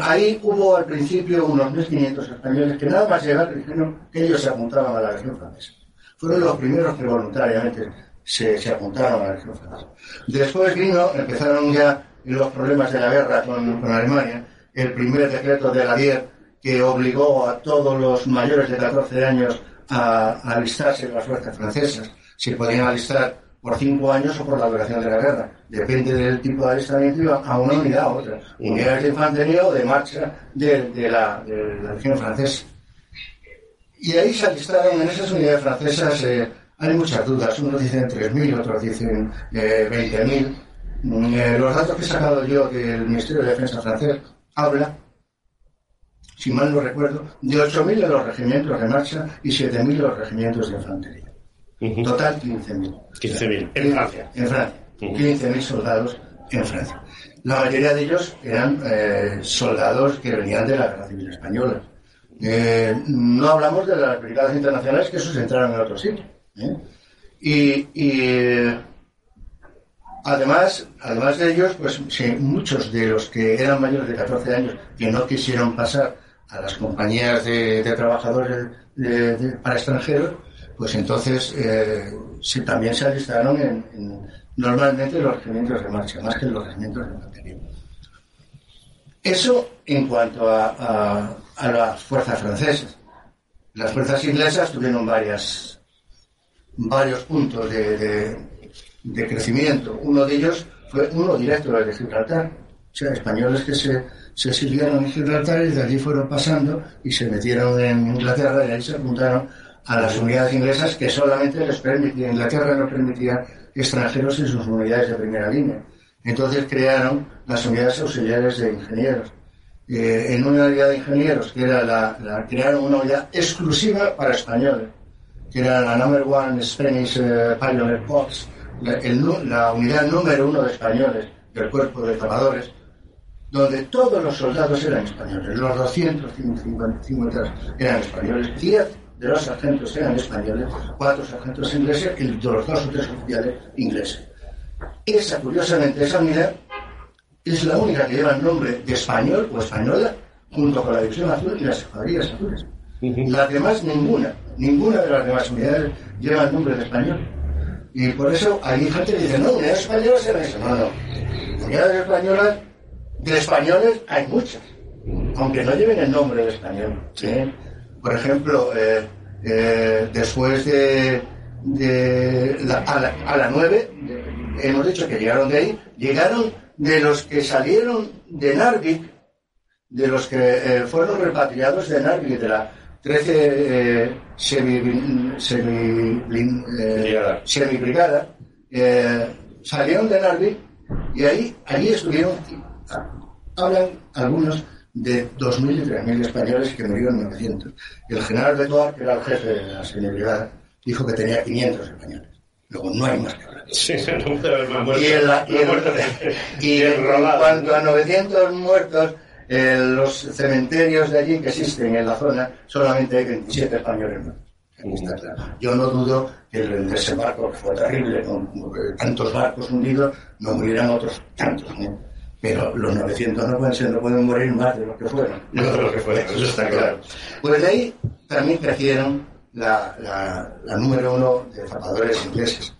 Ahí hubo al principio unos 1.500 españoles que nada más llegar dijeron que ellos se apuntaban a la Legión Francesa. Fueron los primeros que voluntariamente se, se apuntaron a la Legión Francesa. Después vino, empezaron ya los problemas de la guerra con, con Alemania, el primer decreto de la DIER que obligó a todos los mayores de 14 años a, a alistarse en las fuerzas francesas. Se podían alistar por cinco años o por la duración de la guerra. Depende del tipo de alistamiento, iba a una unidad a otra. Unidades de infantería o de marcha de, de la, de la Legión Francesa. Y ahí se alistaron en esas unidades francesas, eh, hay muchas dudas. Unos dicen 3.000, otros dicen eh, 20.000. Mm, eh, los datos que he sacado yo del Ministerio de Defensa francés habla, si mal no recuerdo, de 8.000 de los regimientos de marcha y 7.000 de los regimientos de infantería. Total 15.000. 15.000 en Francia. En Francia. 15.000 soldados en Francia. La mayoría de ellos eran eh, soldados que venían de la Guerra Civil Española. Eh, no hablamos de las brigadas internacionales, que esos entraron en otro sitio. ¿eh? Y, y, además, además de ellos, pues muchos de los que eran mayores de 14 años que no quisieron pasar a las compañías de, de trabajadores de- de- para extranjeros, pues entonces eh, también se alistaron en, en- los regimientos de marcha, más que los regimientos de infantería. Eso en cuanto a, las fuerzas francesas. Las fuerzas inglesas tuvieron varios puntos de, crecimiento. Uno de ellos fue uno directo de Gibraltar. O sea, españoles que se, se exiliaron en Gibraltar y de allí fueron pasando y se metieron en Inglaterra y ahí se apuntaron a las unidades inglesas que solamente les permitía, Inglaterra no permitía extranjeros en sus unidades de primera línea. Entonces crearon las unidades auxiliares de ingenieros. Eh, en una unidad de ingenieros, que era la, la- crearon una unidad exclusiva para españoles, que era la Number One Spanish eh, Pioneer Corps, la, el la unidad número uno de españoles del cuerpo de zapadores, donde todos los soldados eran españoles, los 250 eran españoles, 10 de los sargentos eran españoles, 4 sargentos ingleses y de los dos o tres oficiales ingleses. Esa, curiosamente, esa unidad es la única que lleva el nombre de español o española, junto con la división azul y las escuadrillas azules. Las demás, ninguna, ninguna de las demás unidades lleva el nombre de español. Y por eso hay gente que dice, no, unidades españolas eran eso. No, no. Unidades españolas, de españoles hay muchas, aunque no lleven el nombre de español. ¿sí? Por ejemplo, eh, eh, después de, de la- a, la, a la 9, de- hemos dicho que llegaron de ahí, llegaron de los que salieron de Narvik, de los que eh, fueron repatriados de Narvik, de la 13 eh, semi, semi, semibrigada, salieron de Narvik y ahí, allí estuvieron, hablan algunos de 2.000 y 3.000 españoles que murieron en 900. Y el general Betoar, que era el jefe de la semibrigada, dijo que tenía 500 españoles. Luego no hay más que hablar. Sí, <laughs> no puede haber más muertos. Y, en, la- y en- Muertos. y <laughs> en Enrolados. cuanto a 900 muertos, en los cementerios de allí que existen en la zona, solamente hay 27 españoles está claro. Yo no dudo que el desembarco, que fue terrible, con tantos barcos hundidos, no murieran otros tantos. ¿no? Pero los 900 no pueden ser, no pueden morir más de lo que fueron. <laughs> Más de lo que fueron, eso está claro. Pues de ahí también crecieron la, la- la número uno de zapadores ingleses.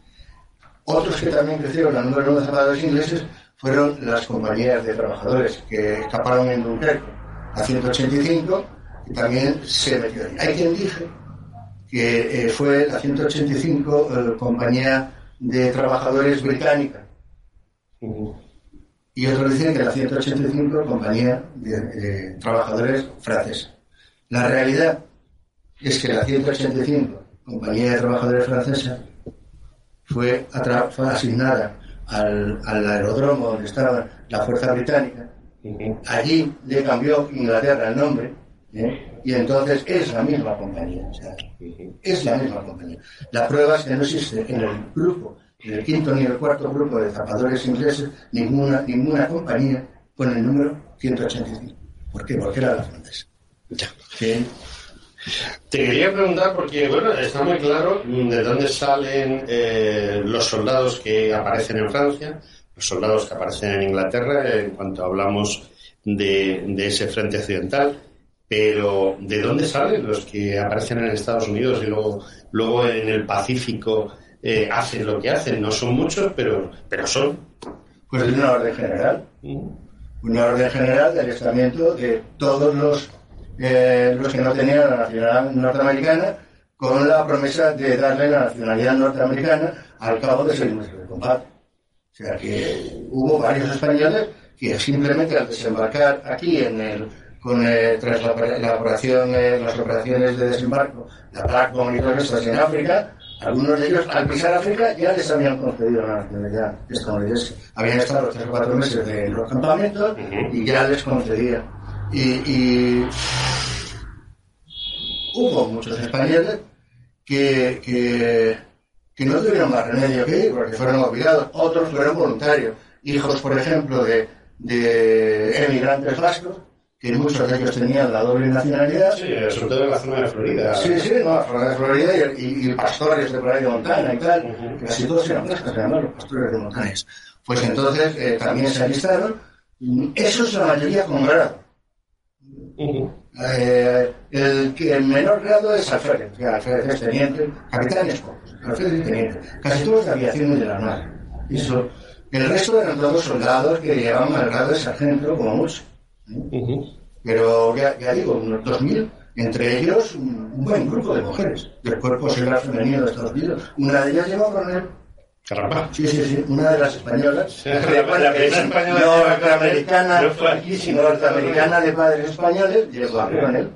Otros que también crecieron la número uno de zapadores ingleses fueron las compañías de trabajadores que escaparon en Dunkerque a 185 y también se metió ahí. Hay quien dice que eh, fue la 185 eh, compañía de trabajadores británica y otros dicen que la 185 compañía de, de trabajadores francesa. La realidad es que la 185 compañía de trabajadores francesa fue, fue asignada al, al aeródromo donde estaba la fuerza británica. Allí le cambió Inglaterra el nombre ¿eh? y entonces es la misma compañía. o sea, es la misma compañía. La prueba es que no existe en el grupo, en el quinto ni el cuarto grupo de zapadores ingleses, ninguna, ninguna compañía con el número 185. ¿Por qué? Porque era la francesa. Sí. Te quería preguntar, porque bueno, está muy claro de dónde salen eh, los soldados que aparecen en Francia, los soldados que aparecen en Inglaterra, en cuanto hablamos de, de ese frente occidental, pero ¿de dónde salen los que aparecen en Estados Unidos y luego, luego en el Pacífico eh, hacen lo que hacen? No son muchos, pero, pero son. Pues es una orden general. Una orden general de alistamiento de todos los, eh, los que no tenían la nacionalidad norteamericana con la promesa de darle la nacionalidad norteamericana al cabo de seis meses de combate. O sea que hubo varios españoles que simplemente al desembarcar aquí en el con eh, tras la, la operación, eh, las operaciones de desembarco, la Blackbone y todas estas en África, algunos de ellos al pisar África ya les habían concedido la nacionalidad estadounidense. Habían estado tres o cuatro meses de los campamentos y ya les concedían. Y, y hubo muchos españoles que, que, que no tuvieron más remedio que ir porque fueron obligados, otros fueron voluntarios. Hijos, por ejemplo, de, de emigrantes vascos, que muchos de ellos tenían la doble nacionalidad. Sí, sobre todo en la zona de Florida. Sí, sí, no, la zona de Florida y, y, y pastores de ahí de Montana y tal. Casi todos eran vascos, además, los pastores de Montana. Pues entonces eh, también se alistaron. Eso es la mayoría con grado. Eh, el, el menor grado es alférez, que alférez es teniente, capitán es pocos, alférez es teniente. Casi todos de aviación y de la armada. Eso. El resto eran todos soldados que llegaban al grado de sargento, como mucho. Pero ya, ya, digo, unos 2.000, entre ellos un, un, buen grupo de mujeres del cuerpo seglar femenino de Estados Unidos. Una de ellas lleva coronel. Caramba. Sí, sí, sí, una de las españolas. la, la primera española. Norteamericana, norteamericana de padres españoles, llegó a coronel.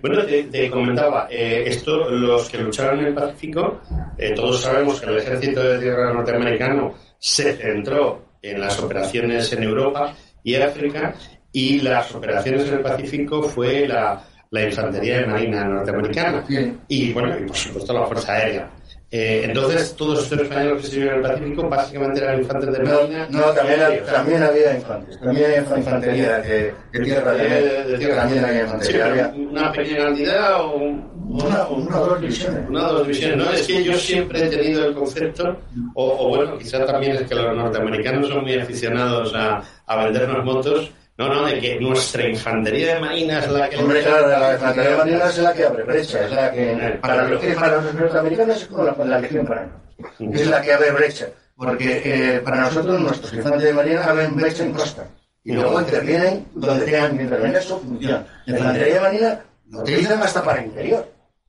Bueno, te, te comentaba, eh, esto, los que lucharon en el Pacífico, eh, todos sabemos que el ejército de tierra norteamericano se centró en las operaciones en Europa y África y las operaciones en el Pacífico fue la, la infantería de marina norteamericana. Y bueno y por supuesto la fuerza aérea. Eh, entonces todos estos españoles que sirvieron en el Pacífico básicamente eran infantes de marina. No, también, había, también había infantes también había infantería de, de tierra de, de, de tierra también había infantería sí, había una pequeña cantidad o una, una o dos divisiones. una o dos divisiones no es que yo siempre he tenido el concepto o, o bueno quizá también es que los norteamericanos son muy aficionados a, a vendernos motos no, no, de que nuestra infantería de marina es la que... Hombre, claro, la infantería de marina es la que abre brecha, es la que... Para los, para los norteamericanos es como la, la legión para nosotros. Es la que abre brecha, porque eh, para nosotros nuestros infantes de marina abren brecha en costa. Y luego intervienen donde tengan que intervenir su función. La infantería de marina lo utilizan hasta para interior.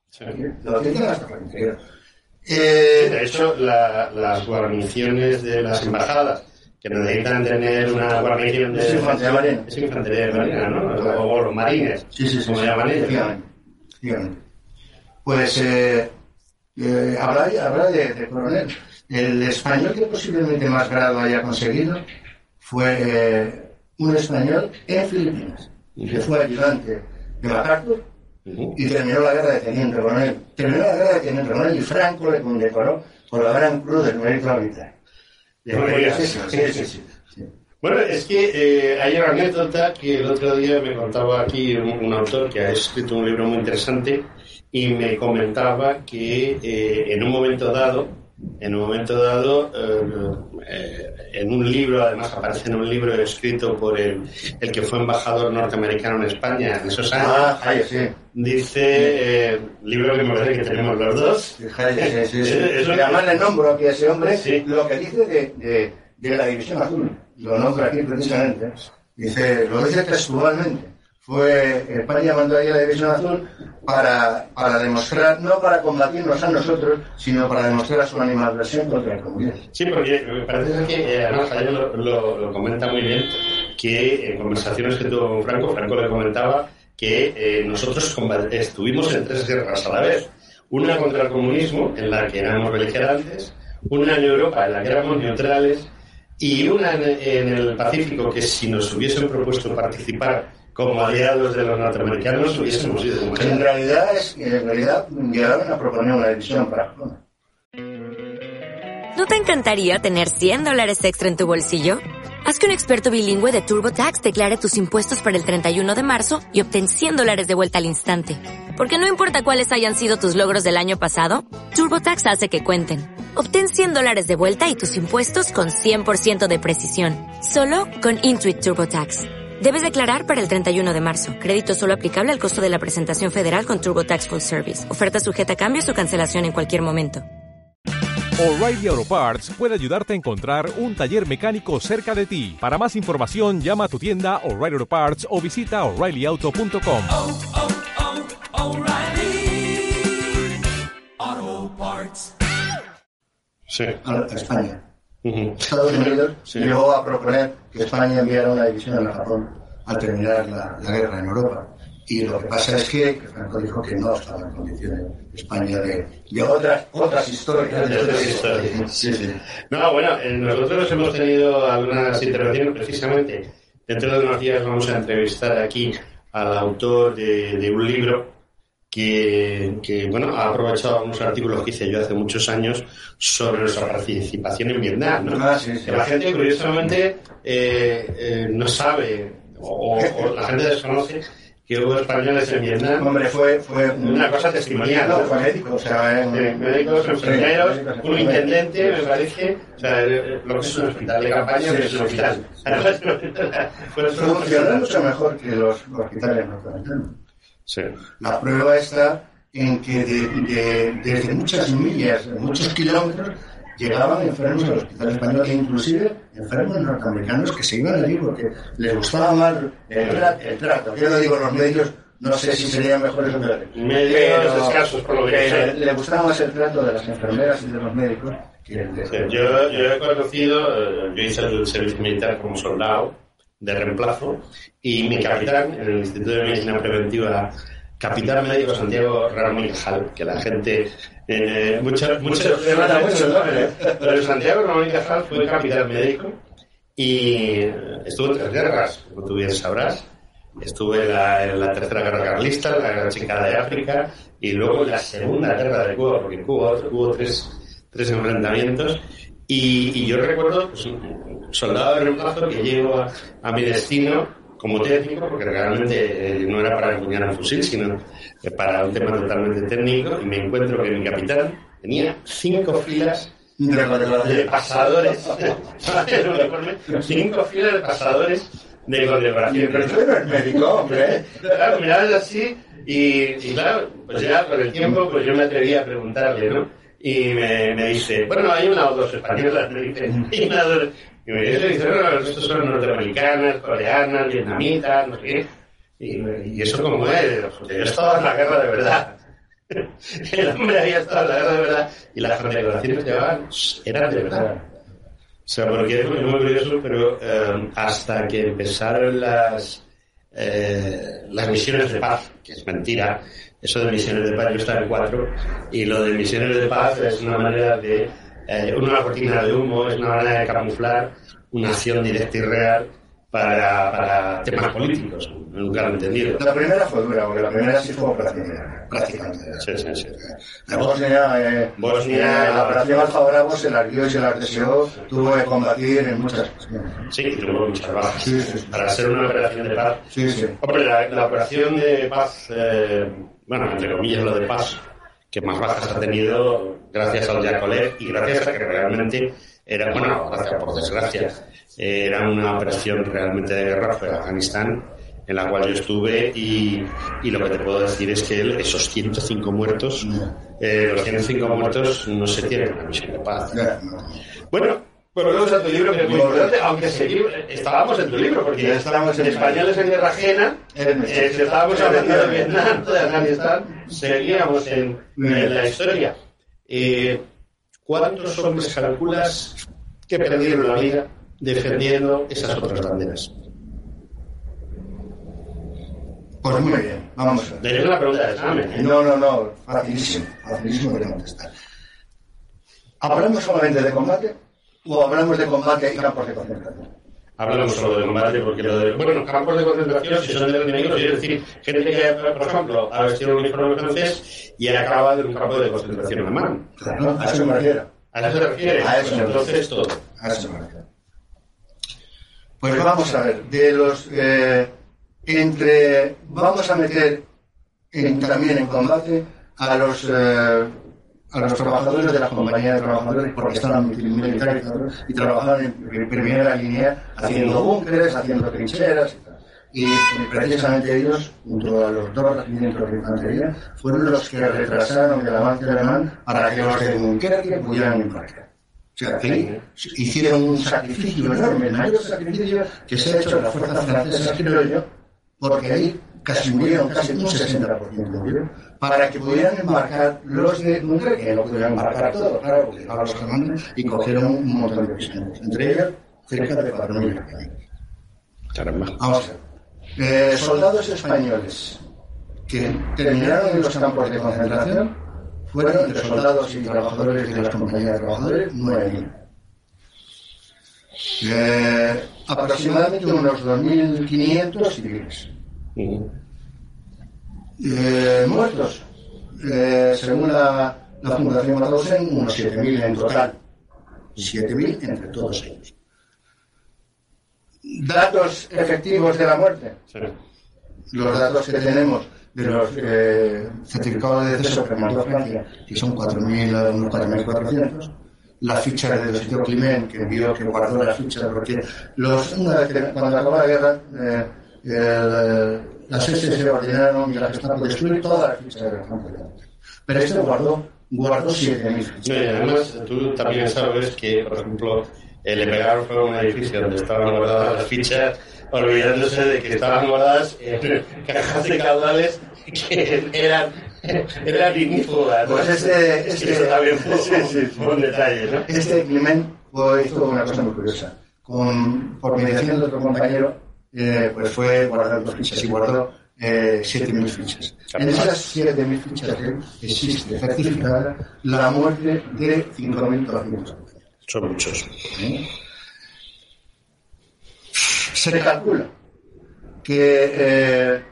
Sí. Lo utilizan hasta para interior. Eh, de hecho, la, las guarniciones de las embajadas que necesitan tener una guarnición de... Es infantería de marina. ¿no? O, los marines, sí, sí, sí, como llaman ellos. Dígame. Pues eh, eh, habla, habla de, de, coronel. El español que posiblemente más grado haya conseguido fue eh, un español en Filipinas, que fue ayudante de MacArthur y terminó la guerra de teniente coronel. Terminó la guerra de teniente coronel y Franco le condecoró por la gran cruz del mérito militar. Bueno, es que eh, hay una anécdota que el otro día me contaba aquí un, un, autor que ha escrito un libro muy interesante y me comentaba que eh, en un momento dado, en un momento dado, eh, en un libro, además aparece en un libro escrito por el, el que fue embajador norteamericano en España en esos años, ah, Jaya, sí. dice, libro que me parece que tenemos los dos. Jaya, sí, sí, sí. <laughs> Y además le nombro aquí a ese hombre lo que dice de, de, de la División Azul lo nombra aquí precisamente, dice, lo dice textualmente. Fue, España mandó a la División Azul para, para demostrar, no para combatirnos a nosotros, sino para demostrar su animadversión contra el comunismo. Sí, porque me parece que, eh, además, ayer lo, lo, lo, comenta muy bien, que en conversaciones que tuvo con Franco, Franco le comentaba que eh, nosotros estuvimos en tres guerras a la vez. Una contra el comunismo, en la que éramos beligerantes, una en Europa en la que éramos neutrales y una en, en el Pacífico que si nos hubiesen propuesto participar como aliados de los norteamericanos hubiésemos ido. En realidad, es, en realidad llegaron a proponer una división para Japón. ¿No te encantaría tener 100 dólares extra en tu bolsillo? Haz que un experto bilingüe de TurboTax declare tus impuestos para el 31 de marzo y obtén 100 dólares de vuelta al instante. Porque no importa cuáles hayan sido tus logros del año pasado, TurboTax hace que cuenten. Obtén 100 dólares de vuelta y tus impuestos con 100% de precisión. Solo con Intuit TurboTax. Debes declarar para el 31 de marzo. Crédito solo aplicable al costo de la presentación federal con TurboTax Full Service. Oferta sujeta a cambios o cancelación en cualquier momento. O'Reilly Auto Parts puede ayudarte a encontrar un taller mecánico cerca de ti. Para más información, llama a tu tienda O'Reilly Auto Parts o visita oreillyauto.com. Sí. a Estados Unidos llegó a proponer que España enviara una división a Japón al terminar la, la guerra en Europa. Y lo que pasa es que, que Franco dijo que no estaba en condiciones España de, de otras, otras historias. De otras historias. Sí, sí. No, bueno, eh, nosotros hemos tenido algunas intervenciones precisamente. Dentro de unos días vamos a entrevistar aquí al autor de, de un libro que, que, bueno, ha aprovechado unos artículos que hice yo hace muchos años sobre nuestra participación en Vietnam. ¿no? Ah, sí, sí. Que la gente, curiosamente, eh, eh, no sabe o, o la gente desconoce que hubo españoles en Vietnam. Hombre, fue, fue una cosa testimonial. No, fue médico, o sea, en- médicos, enfermeros, un intendente, me parece, o sea, eh, lo que es un hospital de campaña, pero es un hospital. Fue <laughs> Funcionó mucho mejor que los hospitales norteamericanos. Sí. La prueba está en que de- de- desde muchas millas, muchos kilómetros, llegaban enfermos al hospital español e inclusive enfermos norteamericanos que se iban allí porque les gustaba más el, el trato. Yo no digo los médicos, no sé si serían mejores o peores. Médicos escasos, por lo que pero sé. le gustaba más el trato de las enfermeras y de los médicos que el de... Yo, yo he conocido, eh, yo hice el servicio militar como soldado de reemplazo y mi capitán en el Instituto de Medicina Preventiva, capitán médico Santiago Ramón y Cajal, que la gente, eh, muchos, mucho pero Santiago Ramón y Cajal fue capitán médico y estuvo en tres guerras, como tú bien sabrás. Estuve en la, en la tercera guerra carlista, la guerra chicana de África, y luego en la segunda guerra de Cuba, porque en Cuba hubo tres, tres enfrentamientos. Y, y yo recuerdo pues, soldado de reemplazo que llego a, a mi destino como técnico, porque realmente eh, no era para empuñar un fusil, sino eh, para un tema totalmente técnico, y me encuentro que mi capitán tenía cinco filas de pasadores, en el uniforme, cinco filas de pasadores de condecoración. Pero tú eres médico, hombre. Claro, mirabas así y, y claro, pues ya con el tiempo pues yo me atreví a preguntarle, ¿no? Y me, me dice, bueno, hay una o dos españolas, me dice, y una o dos. Y me dice, no, estos son norteamericanas, coreanas, vietnamitas, no sé qué. Y, eso como es, porque yo estaba en la guerra de verdad. <laughs> El hombre había estado en la guerra de verdad y las condecoraciones que llevaban eran de verdad. O sea, porque es muy, muy curioso, pero eh, hasta que empezaron las, eh, las misiones de paz, que es mentira, eso de misiones de paz, yo estaba en cuatro, y lo de misiones de paz es una manera de, eh, una cortina de humo, es una manera de camuflar una acción directa y real para, para temas políticos, nunca lo he entendido. La primera fue dura, porque la primera sí fue operación, prácticamente. Sí, sí, sí. La Bosnia, eh, Bosnia, la operación Alfa Bravo se largó y se la deseó, tuvo que combatir en muchas ocasiones. Sí, tuvo muchas bajas. Para ser una operación de paz. Sí, sí. Hombre, la, la operación de paz, eh, bueno, entre comillas lo de paz, que más bajas ha tenido gracias al Yakolev y gracias a que realmente era, bueno, gracias por desgracia, eh, era una operación realmente de guerra, fue Afganistán, en la cual yo estuve y, y lo que te puedo decir es que el- esos 105 muertos, eh, los 105 muertos no se tienen en la misión de paz. Bueno, volvemos a tu libro que es muy importante, aunque seguimos, estábamos en tu libro, porque Ya estábamos en españoles en guerra ajena, eh, si estábamos hablando de Vietnam, de Afganistán, seguíamos en, en la historia. Eh, ¿Cuántos hombres calculas que perdieron la vida defendiendo esas otras banderas? Pues muy bien, vamos a ver. Tenés una pregunta de examen, ¿eh? No, no, no, facilísimo, facilísimo de contestar. ¿Hablamos solamente de combate o hablamos de combate y campos de concentración? Hablamos solo de combate porque lo de, bueno, campos de concentración, si son de enemigos, es decir, gente que, por ejemplo, ha vestido un uniforme francés y acaba en un campo de concentración alemán. Claro, a eso me refiero. ¿A eso te refieres? A eso Pues entonces todo. A eso me refiero. Pues vamos a ver, de los eh, entre vamos a meter en- también en combate a los eh, a los trabajadores de las compañías de trabajadores porque estaban militarizados y trabajaban en primera línea haciendo búnkeres, haciendo trincheras y tal. Y precisamente ellos, junto a los dos regimientos de infantería, fueron los que retrasaron el avance alemán para que los de Dunkerque pudieran embarcar. O sea, que hicieron un sacrificio enorme, el mayor sacrificio que se ha hecho en las fuerzas francesas, creo yo, porque ahí casi murieron, casi un 60% murieron, para que pudieran embarcar los de Dunkerque, que no pudieran embarcar todos, claro, porque los alemanes y cogieron un montón de prisioneros, entre ellos cerca de 4.000 españoles. Caramba. Vamos a ver. Eh, soldados españoles que terminaron en los campos de concentración fueron entre soldados y trabajadores de las compañías de trabajadores 9.000. Eh, aproximadamente unos 2.500 civiles. Eh, muertos, eh, según la, la Fundación Madousen, unos 7.000 en total. 7.000 entre todos ellos. Datos efectivos de la muerte. Los datos que tenemos de los eh, certificados de deceso que mandó Francia, que son 4.000, unos 4.400. La ficha del sitio Climent, que envió, que guardó la ficha, porque los, una vez que, cuando acabó la guerra, eh, el- las SS ordenaron y la Gestapo destruir toda la ficha de la Francia. Pero este guardó, guardó 7.000 fichas. Y además, tú también sabes que, por ejemplo, le pegaron fuego a un edificio donde estaban guardadas las fichas, olvidándose de que estaban guardadas en <laughs> cajas de caudales que eran, ignífugas. ¿no? Pues este, Es este, eso también fue, <laughs> sí, sí, sí. fue un detalle, ¿no? Este Clement fue, hizo una cosa muy curiosa. Con, por mediación de otro compañero, eh, pues fue guardando fichas y guardó eh, 7.000 fichas. En esas 7.000 fichas existe certificada la muerte de 5.200. Son muchos. Se calcula que eh,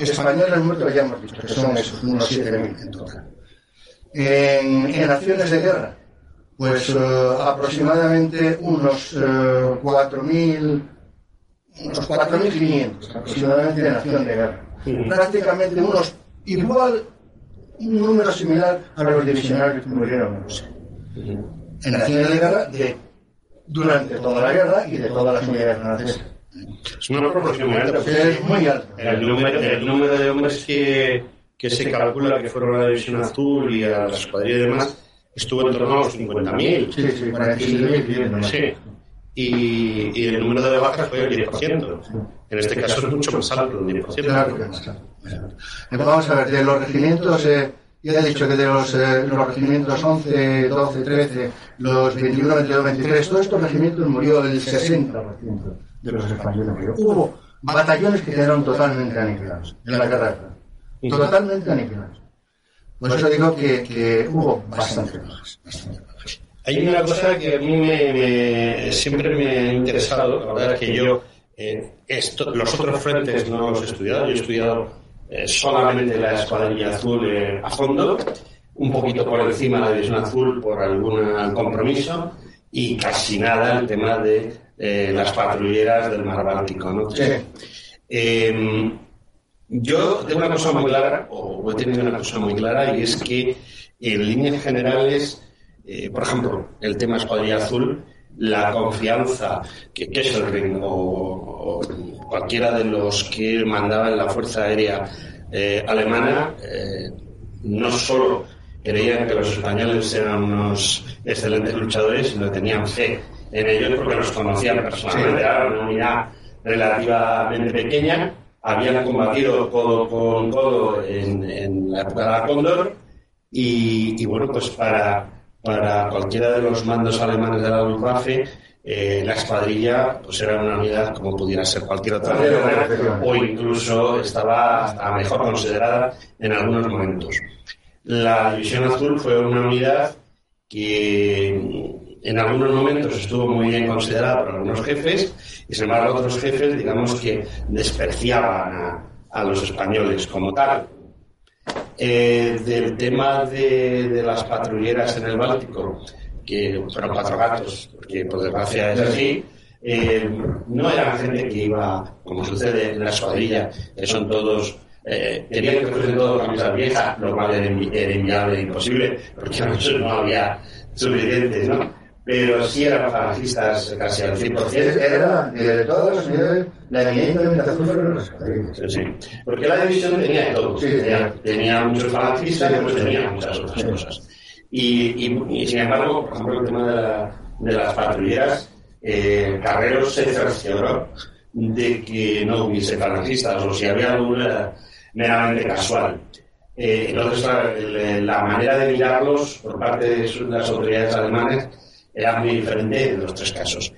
españoles muertos ya hemos visto, que son esos, unos 7.000 en total. En, en acciones de guerra, pues eh, aproximadamente unos eh, 4.000, unos 4.500 aproximadamente en acción de guerra. Prácticamente unos igual, un número similar a los divisionarios que murieron en Rusia. En de guerra de, durante toda la guerra y de todas las unidades francesas. Es una proporción muy alta. Es muy alta. El número, el número de hombres que, que se calcula que fueron a la División Azul y a la escuadrilla y demás estuvo en torno a los 50.000. Sí, sí, 47.000 ¿no? Sí. Y, y el número de bajas fue el 10%. En este caso es mucho más alto, el 10%. Claro alto. Eh, Vamos a ver, de los regimientos, eh, ya he dicho que de los, eh, los regimientos 11, 12, 13, los 21, 22, 23, todos estos regimientos murió el 60% de los españoles. murió. Hubo batallones que quedaron totalmente aniquilados en la guerra. Totalmente aniquilados. Por eso digo que, que hubo bastantes bajas. bastantes bajas. Hay una cosa que a mí me, me- siempre me ha interesado, la verdad es que yo eh, esto, los otros frentes no los he estudiado, yo he estudiado eh, solamente la escuadrilla azul eh, a fondo, un poquito por encima de la división azul por algún compromiso y casi nada el tema de las patrulleras del mar Báltico. ¿no? Eh, yo tengo una cosa muy clara, o he tenido una cosa muy clara, y es que en líneas generales, eh, por ejemplo, el tema escuadrilla azul, la confianza que Kesselring o, o cualquiera de los que mandaban la Fuerza Aérea eh, Alemana, eh, no solo creían que los españoles eran unos excelentes luchadores, sino que tenían fe en ellos porque los conocían personalmente. Era una unidad relativamente pequeña, habían combatido codo con codo en, en la época de la Cóndor y, y, bueno, pues para, para cualquiera de los mandos alemanes de la Luftwaffe eh, la escuadrilla pues era una unidad como pudiera ser cualquier otra o incluso estaba hasta mejor considerada en algunos momentos. La División Azul fue una unidad que en algunos momentos estuvo muy bien considerada por algunos jefes y sin embargo otros jefes, digamos que despreciaban a, a los españoles como tal. Eh, del tema de, de, las patrulleras en el Báltico, que fueron cuatro gatos, porque por desgracia es así, eh, no eran gente que iba, como sucede en la escuadrilla, que son todos eh, tenían que coger todo camisa vieja, lo cual era, inviable imposible, porque <laughs> no había suficientes, ¿no? Pero sí eran falangistas casi al 100%. Era, de todas las unidades, la eminente azul fueron las sí, sí. Porque la división tenía de todo. Sí, tenía, tenía muchos falangistas y después tenía muchas otras cosas. Y, y, y, sin embargo, por ejemplo, el tema de, la, de las patrulleras, eh, Carreros se cercioró de que no hubiese falangistas, o si había alguna meramente casual. Eh, entonces, la, la, manera de mirarlos por parte de las autoridades alemanas era muy diferente en los tres casos.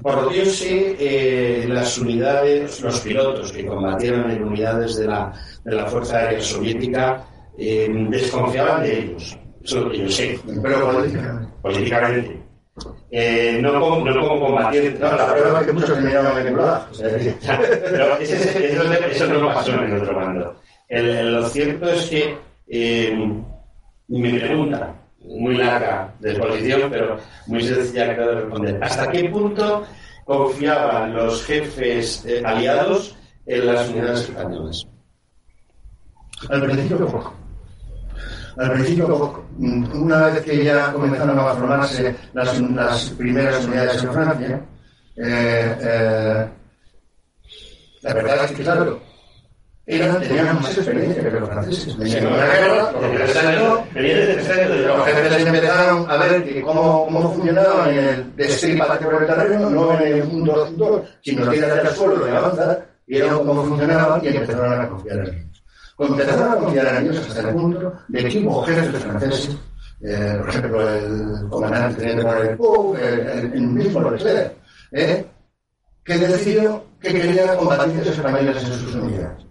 Por lo que yo sé, eh, las unidades, los pilotos que combatieron en unidades de la, de la Fuerza Aérea Soviética eh, desconfiaban de ellos. Eso es lo que yo sé. Pero políticamente. Políticamente. Eh, no, como, no como combatientes. No, la prueba es que muchos terminaron en el Pero ese, ese, eso, eso, no pasó en el otro bando. El, lo cierto es que eh, mi pregunta, muy larga de exposición, pero muy sencilla que de responder. ¿Hasta qué punto confiaban los jefes eh, aliados en las unidades españolas? Al principio poco. Al principio poco. Una vez que ya comenzaron a formarse las, las primeras unidades en Francia, eh, eh, la verdad es que, claro, eran, tenían más experiencia que los franceses. Venían de la guerra, los jefes empezaron a ver que cómo, cómo funcionaba en el el terreno, no en el mundo actor, sino que era el suelo y avanzar, vieron cómo funcionaban y empezaron a confiar en ellos. Empezaron a confiar en ellos hasta el punto de que hubo jefes franceses, eh, por ejemplo, el comandante teniente coronel Pou, el, el mismo Leclerc, eh, que decidió que quería combatir los españoles en sus unidades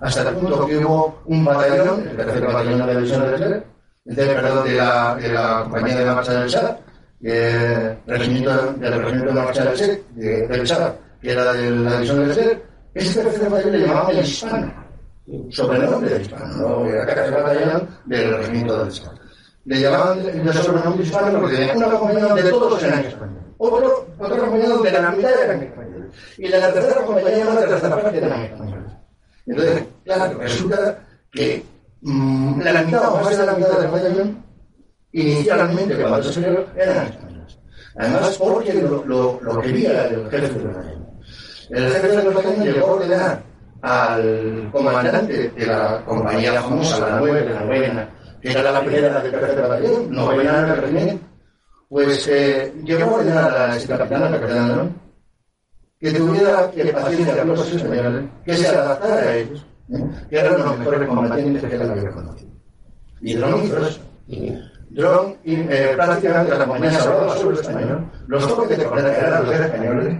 hasta el punto que hubo un batallón, el tercer batallón de la división de Leclerc, perdón, de la, de la compañía de la marcha del Chad, eh, regimiento, del regimiento de la marcha del, Chad, de, del Chad, que era de la división de Leclerc, ese tercer batallón le llamaban el hispano, sobrenombre del hispano, no era el batallón del regimiento del Chad. Le llamaban el sobrenombre hispano porque tenía una compañía de todos eran españoles. Otro, otro compañía donde la mitad eran españoles. Y la tercera compañía, una tercera parte eran españoles. Entonces, claro, resulta que mmm, la mitad o más de la mitad del batallón, inicialmente cuando se creó, eran españoles. Además, porque lo, lo, lo quería el jefe del batallón. El jefe del batallón llegó a ordenar al comandante de la compañía famosa, la nueve, la novena, que era la primera del tercer batallón, novena del regimiento, pues eh, llegó a ordenar a la capitana, la capitana que tuviera que paciencia con los españoles, que se adaptara a ellos, ¿eh? que eran los mejores combatientes que él había conocido. Y Dron hizo eso. Dron eh, prácticamente la compañía se hablaba sobre español, los toques de corneta eran los españoles,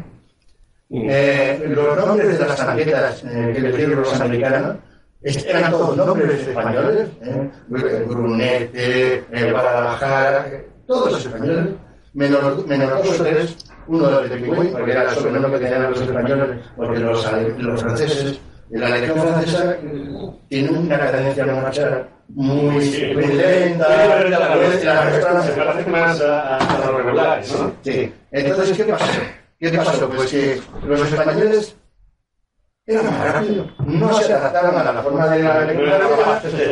eh, los nombres de las tanquetas eh, que les dieron los americanos, eran todos nombres españoles, ¿eh? Brunete, eh, Guadalajara, todos los españoles, menos, menos dos o tres uno de Pingüín, porque era el sobrenombre que tenían los españoles, porque los, los franceses, la legión francesa tiene una cadencia de marcha muy, muy lenta, se parece más a, a los regulares, ¿no? Sí. Entonces, ¿qué pasó? ¿Qué pasó? Pues que los españoles era más rápido. No se adaptaban a la forma de la lectura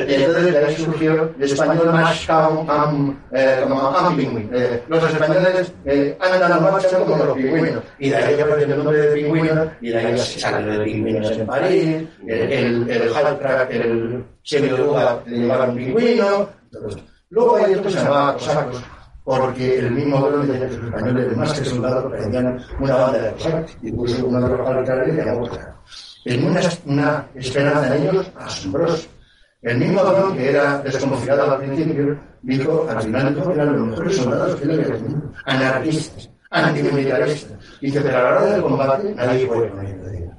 y entonces de ahí surgió el español más como pingüino. Los españoles eh, andan a marcha como los pingüinos. Y de ahí aparece el nombre de pingüino, y de ahí se sale de pingüinos en París, el, el, el el Semioluga le llamaban pingüino. Luego hay otros que se llamaban cosacos porque el mismo Dolón decía que los españoles, más que soldados, parecían una banda de cosacos, y puso una de los altares y llamó Tenía una, una esperanza en ellos asombrosa. El mismo Dolón, que era desconfiado al principio, dijo, al final que eran los mejores soldados que le había tenido, anarquistas, antimilitaristas. Dice, pero a la hora del combate nadie puede con ellos.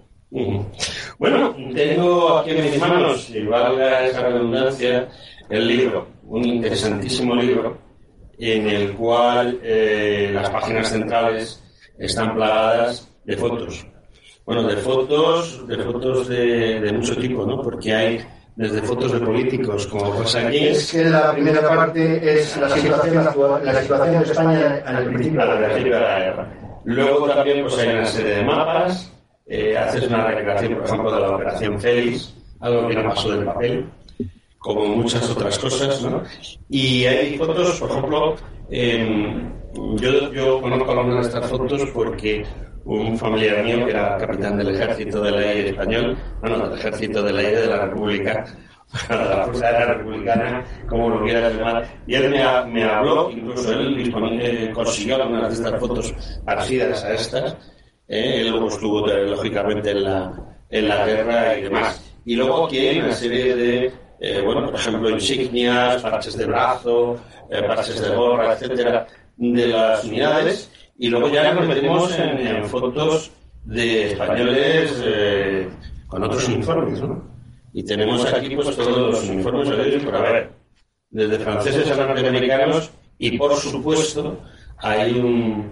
Bueno, tengo aquí en mis manos, y valga esa redundancia, el libro, un interesantísimo libro, en el cual eh, las páginas centrales están plagadas de fotos. Bueno, de fotos, de fotos de, de mucho tipo, ¿no? Porque hay desde fotos de políticos, como pasa aquí. Es que la primera parte es la situación actual, la situación de España al principio de la guerra. Luego también pues, hay una serie de mapas, eh, haces una recreación, por ejemplo, de la Operación Félix, algo que no pasó del papel, como muchas otras cosas, ¿no? Y hay fotos, por ejemplo, em, yo, yo conozco algunas de estas fotos porque un familiar mío que era capitán del ejército del aire español, bueno, del ejército del aire de la República, <laughs> de la Fuerza Aérea Republicana, como lo quiera llamar, y él me, me habló, incluso él eh, consiguió algunas de estas fotos parecidas a estas, eh, él luego estuvo lógicamente en la, en la guerra y demás. Y luego aquí hay una serie de, eh, bueno, por ejemplo, insignias, parches de brazo, eh, parches de gorra, etcétera, de las unidades. Y luego ya nos metemos en, en fotos de españoles eh, con otros uniformes, ¿no? Y tenemos aquí pues todos los uniformes horarios por haber, desde franceses a norteamericanos y por supuesto hay un,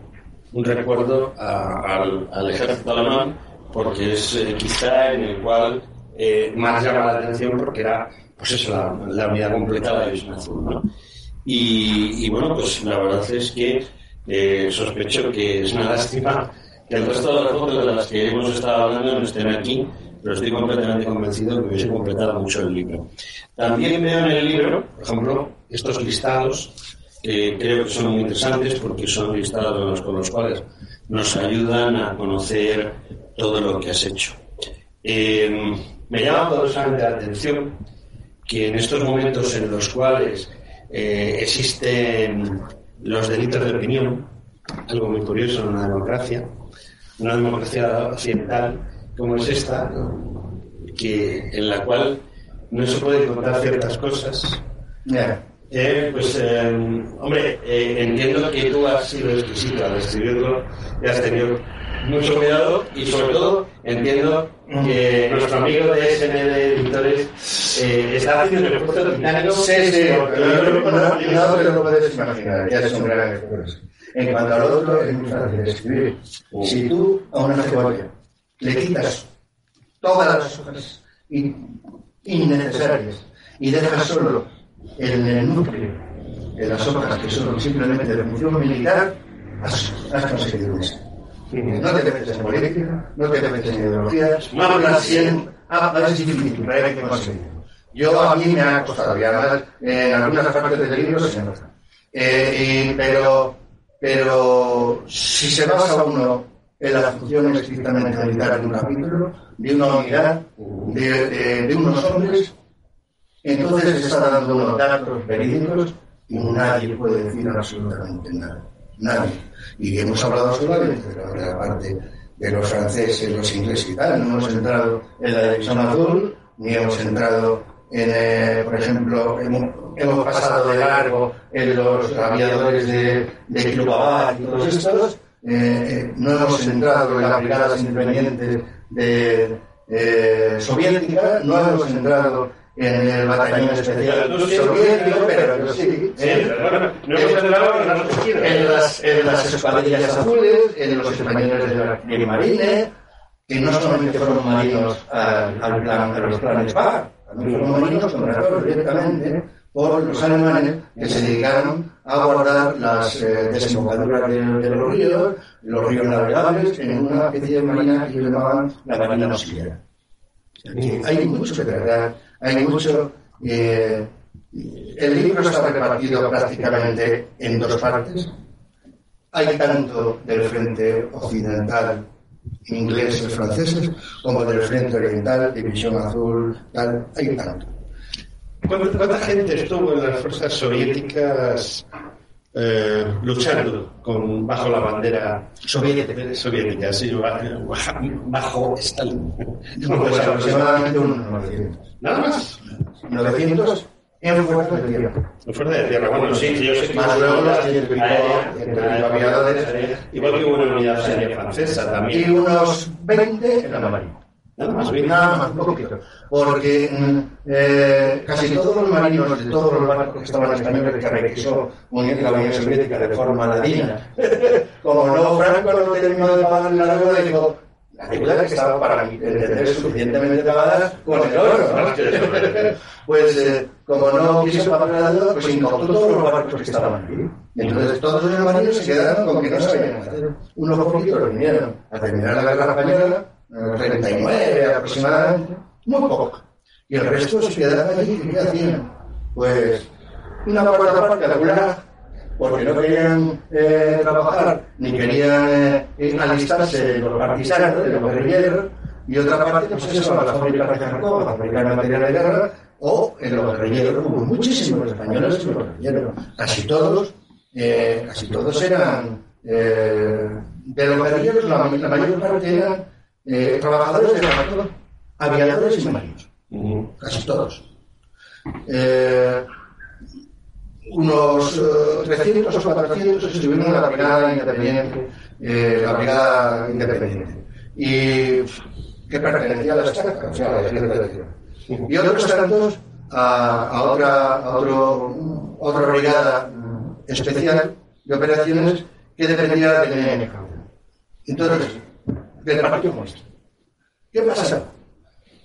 un recuerdo a- al, al ejército alemán porque es eh, quizá en el cual eh, más llama la atención porque era pues eso la, la unidad completa la división azul ¿no? y, y bueno pues la verdad es que eh, sospecho que es una lástima que el resto de las fotos de las que hemos estado hablando no estén aquí pero estoy completamente convencido que hubiese completado mucho el libro también veo en el libro por ejemplo estos listados que creo que son muy interesantes porque son listados con los cuales nos ayudan a conocer todo lo que has hecho. Eh, me llama poderosamente la atención que en estos momentos en los cuales eh, existen los delitos de opinión, algo muy curioso en una democracia, una democracia occidental como es esta, ¿no? que, en la cual no se pueden contar ciertas cosas, eh, pues, eh, hombre, entiendo que tú has sido exquisito al escribirlo y has tenido mucho cuidado y sobre todo entiendo que nuestro amigo de SND Editores eh, está haciendo un esfuerzo titánico. Sí, sí, no, te lo puedes imaginar, ya es un gran esfuerzo. En cuanto al otro, es muy fácil de escribir. Si tú a una cebolla le quitas todas las hojas in- innecesarias y dejas solo el, el núcleo de las hojas que son simplemente de función militar, has, has conseguido No te metes en política, no te metes en ideologías, no hablas bien, hablas es difícil, pero hay que conseguirlo. Yo a mí me ha costado, y además en algunas partes del libro se nota. Eh, y- pero, pero si se basa uno en la función estrictamente militar de un capítulo, de una unidad, de, de- de unos hombres, entonces se está dando unos datos verídicos y nadie puede decir absolutamente nada. Nadie. Y hemos hablado solamente de la parte de los franceses, los ingleses y tal. No hemos entrado en la división azul, ni hemos entrado en, eh, por ejemplo, hemos, hemos pasado de largo en los aviadores de, de y todos estos. Eh, eh, no hemos entrado en las brigadas independientes de, eh, soviética, no hemos entrado en el batallón especial soviético, pero sí. en las en las, en las escuadrillas azules, en los españoles de la Marine, que no solamente fueron marinos al, al plan, a los planes PAR, también fueron marinos contratados directamente por los alemanes que se dedicaron a guardar las eh, desembocaduras de, de los ríos, los ríos navegables, en una especie de marina que llamaban la marina auxiliar. Hay mucho que tratar, hay mucho. eh, el libro está repartido prácticamente en dos partes. Hay tanto del frente occidental, ingleses, franceses, como del frente oriental, división azul, tal. Hay tanto. ¿Cuánta, gente estuvo en las fuerzas soviéticas eh, luchando con, bajo la bandera soviética? soviética sí, bajo, Stalin. <laughs> Pues aproximadamente unos 900. ¿Nada más? 900 en fuerzas de tierra. En fuerza de tierra, bueno, sí, yo sé que Más luego las aviadores, igual que hubo una unidad aérea francesa y también. unos 20 en la marina. Nada más, bien. Nada más, un poquito. Porque mm, eh, casi todos los marinos de todos los barcos que estaban españoles que unir la Unión Soviética de forma ladina, <laughs> como no, Franco no terminó de pagar la deuda, dijo, la deuda que estaba para mí, tener suficientemente pagada con el oro. ¿no? <laughs> pues eh, como no quiso pagar la deuda, pues incautó todos los barcos que estaban allí. Entonces todos los marinos se quedaron con que no sabían hacer. Unos poquitos lo vinieron a terminar la guerra española, 39 aproximadamente, muy poco. Y el resto se quedaron allí, ¿y ¿qué hacían? Pues una cuarta parte alguna porque no querían eh, trabajar ni querían eh, alistarse los partisanos, los guerrilleros, y otra parte, pues eso, a las fábricas de Jarcó, a fabricar material de guerra, o en los guerrilleros, hubo muchísimos españoles en los guerrilleros, casi todos, eh, casi todos eran, eh, de los guerrilleros, la, la mayor parte eran eh, trabajadores de Jarcó, aviadores y marinos, casi todos. Eh, unos eh, 300 o 400 estuvieron en la brigada independiente, eh, la brigada independiente, y que pertenecía a la estaca, o sea, a la Legión. Y otros tantos a, a otra, a otro, otra brigada especial de operaciones que dependía del NNK. Entonces, del Partido Comunista. ¿Qué pasa?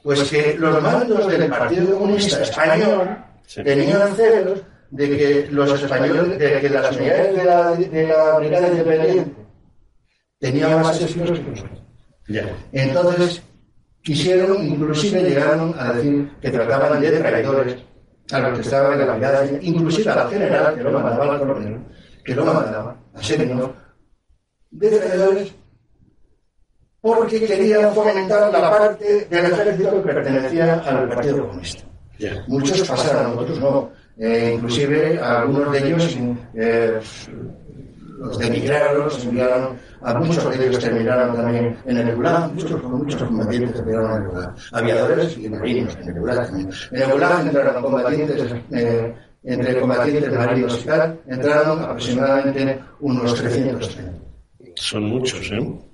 Pues que los mandos del Partido Comunista Español tenían celos de que los españoles, de que las unidades de la, de la brigada independiente tenían más espías que nosotros. Entonces, quisieron, inclusive llegaron a decir que trataban de traidores a los que estaban en la brigada, inclusive al general, que lo mandaba al coronel, que lo mandaba, a Sereno, de traidores porque querían fomentar la parte del ejército que pertenecía al Partido Comunista. Muchos pasaron, otros no. Eh, inclusive algunos de ellos eh, los demigraron, los enviaron, a muchos de ellos terminaron también en el Gulag, muchos, muchos combatientes terminaron en el Gulag, aviadores y marinos en el Gulag también. En el Gulag entraron combatientes, eh, entre combatientes marinos y tal, entraron aproximadamente unos 300 Son muchos, ¿eh?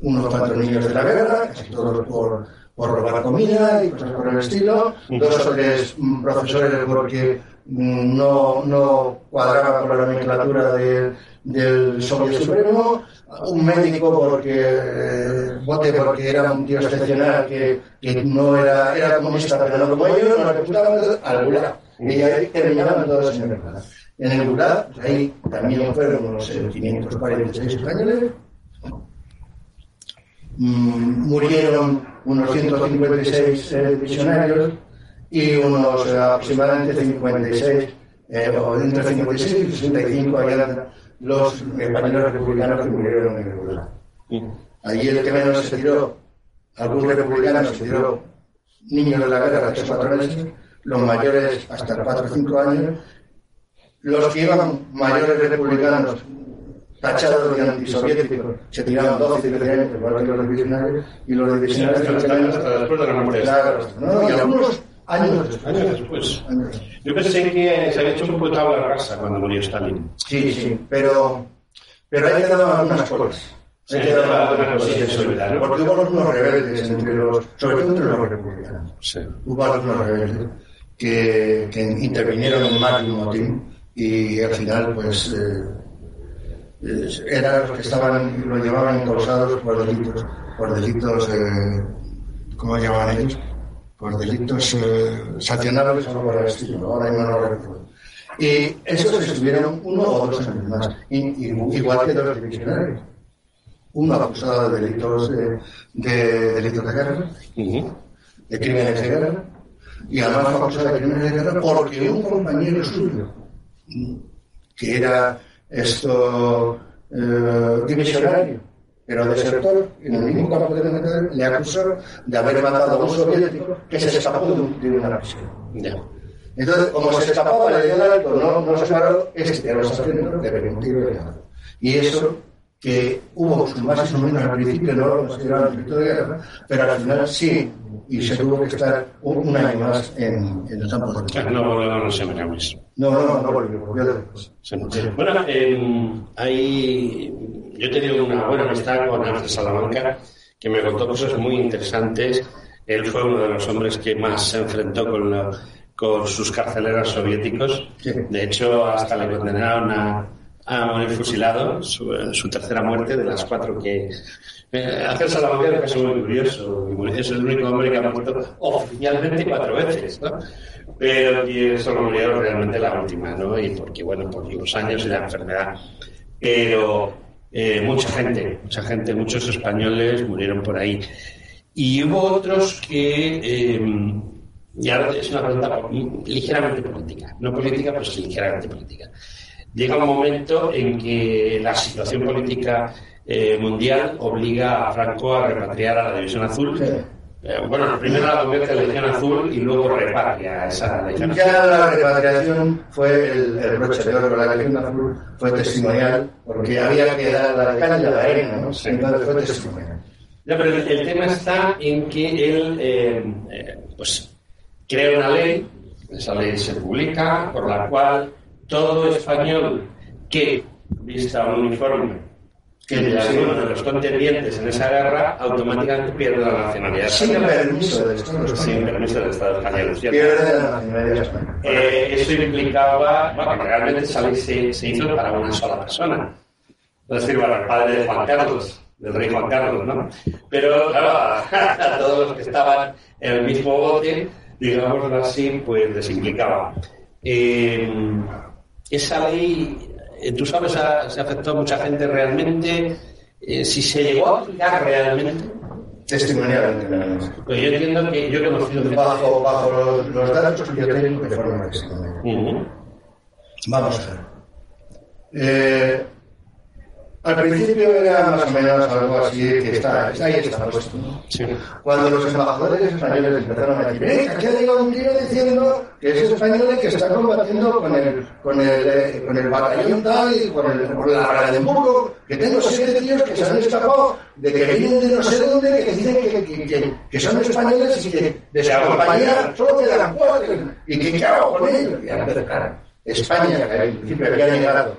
Unos cuatro niños de la guerra, casi todos por, por robar comida y cosas por el estilo, dos o tres mm, profesores porque mm, no, no cuadraban con la nomenclatura de- del Soviet Supremo, un médico porque eh, porque era un tío excepcional que, que no era, era comunista pero no como ellos, no le gustaba al Gulag. Y ahí terminaban todos en el Gulag. En el Gulag, ahí también fueron unos eh, 546 españoles, Mm, murieron unos 156 eh, prisioneros y unos eh, aproximadamente 56, eh, o entre 56 y 65 habían los españoles republicanos que murieron en el Gulag. Allí el que menos se tiró, algún republicano se tiró niños de la guerra, 3 o 4 meses, los mayores hasta 4 o 5 años, los que iban mayores republicanos tachados de antisoviéticos, se tiraban 12 y 13 años, igual que los divisionarios, y los divisionarios Hasta americanos, hasta después de la muerte. ¿no? y algunos años después. Años después. Yo pensé que se había hecho un poco tabla rasa cuando murió Stalin. Sí, sí, pero, pero hay que dar algunas cosas. Hay que dar algunas. Porque hubo algunos rebeldes entre los, sobre todo entre los republicanos. Sí. Hubo algunos rebeldes que, que intervinieron en un motín y al final, pues, eh, eran los que estaban, lo llevaban encausados por delitos, por delitos, eh, ¿cómo llamaban ellos? Por delitos eh, sancionables o por el estilo, ahora mismo no lo recuerdo. Y esos estuvieron uno o dos años más, y- y- igual que los divisionarios. Uno acusado de delitos de, de delitos de guerra, de crímenes de guerra, y además fue acusado de crímenes de guerra porque un compañero suyo, que era esto eh, divisionario, pero desertor, en el mismo campo de concentración, le acusaron de haber matado a un soviético que se escapó de, un- de una prisión. Entonces, como se escapaba, le dio el alto, no, no se paró, este el que un tiro de alto. Y eso, que hubo más o menos al principio, no lo consideraban delito de guerra, pero al final sí, y se tuvo que estar un, año más en, en el campo de Claro, no volvieron los seminarios. No, no, no, no volvió, volvió después. Bueno, eh, hay, yo he tenido una buena amistad con Ángel Salamanca, que me contó cosas muy interesantes. Él fue uno de los hombres que más se enfrentó con, la- con sus carceleros soviéticos. De hecho, hasta le condenaron a, a morir fusilado, su, su tercera muerte de las cuatro que... Eh, Ángel Salamanca es muy curioso, es el único hombre que ha muerto oficialmente cuatro veces, ¿no? Pero solo murió realmente la última, ¿no? Y porque, bueno, por los años y la enfermedad. Pero eh, mucha gente, mucha gente, muchos españoles murieron por ahí. Y hubo otros que, eh, y ahora es una pregunta ligeramente política, no política, pero sí ligeramente política. Llega un momento en que la situación política eh, mundial obliga a Franco a repatriar a la División Azul. Eh, bueno, primero la convierte en la Legión Azul y luego repatria a esa Legión Azul. Ya la repatriación fue el, el broche de oro, la Legión Azul fue testimonial, porque había que dar la calle a la arena, ¿no? Entonces fue testimonial. Ya, pero el, el tema está en que él, eh, eh, pues, crea una ley, esa ley se publica, por la cual todo español que vista un uniforme que de de los contendientes en esa guerra automáticamente pierde la nacionalidad Sin española. permiso del Estado Sin español. permiso del Estado español. Pierde la nacionalidad española. Eh, eso implicaba, bueno, que realmente se, se hizo para una sola persona. Es decir, para el padre de Juan Carlos, del rey Juan Carlos, ¿no? Pero, claro, a, <laughs> a todos los que estaban en el mismo bote, digámoslo así, pues les implicaba. Eh, esa ley, eh, tú sabes, ha- se afectó a mucha gente realmente. Eh, si se llegó a aplicar realmente. Testimonialmente, nada más. Pues yo entiendo que yo gente- Bajo, bajo los, los datos que yo tengo de forma testimonial. Ujú. Vamos a ver. Eh, al principio era más o menos algo así que está, ahí está puesto. ¿no? Cuando los embajadores españoles empezaron a decir, "Eh, aquí ha llegado un tío diciendo que es español y que está combatiendo con el, con el, eh, con el batallón tal y con, el, con la Brandenburgo, que tengo siete tíos que se han escapado de que vienen de no sé dónde, que dicen que, que, que, que son españoles y que de su compañía solo quedan cuatro y que qué hago con ellos. Y a claro, España, que al principio había negado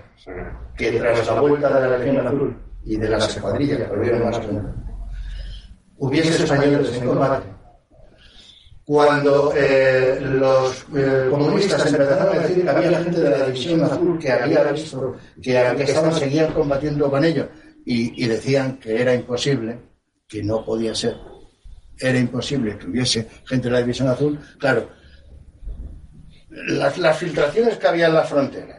que tras la vuelta de la Legión Azul y de las escuadrillas que volvieron más menos, hubiese españoles en combate. Cuando eh, los eh, comunistas empezaron a decir que había gente de la División Azul que había visto que, que estaban, seguían combatiendo con ellos y, decían que era imposible, que no podía ser, era imposible que hubiese gente de la División Azul, claro, las, las filtraciones que había en las fronteras,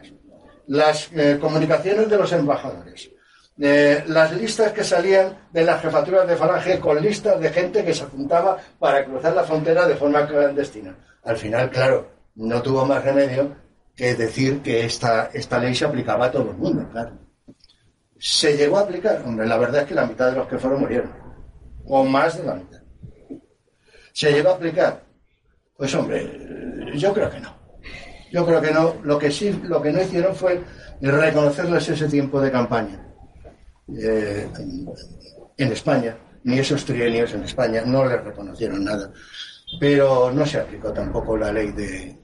las eh, comunicaciones de los embajadores, eh, las listas que salían de las jefaturas de falange con listas de gente que se apuntaba para cruzar la frontera de forma clandestina. Al final, claro, no tuvo más remedio que decir que esta, esta ley se aplicaba a todo el mundo, claro. ¿Se llegó a aplicar? Hombre, la verdad es que la mitad de los que fueron murieron. O más de la mitad. ¿Se llegó a aplicar? Pues hombre, yo creo que no. Yo creo que no. Lo que sí, lo que no hicieron fue reconocerles ese tiempo de campaña eh, en España. Ni esos trienios en España no les reconocieron nada. Pero no se aplicó tampoco la ley de.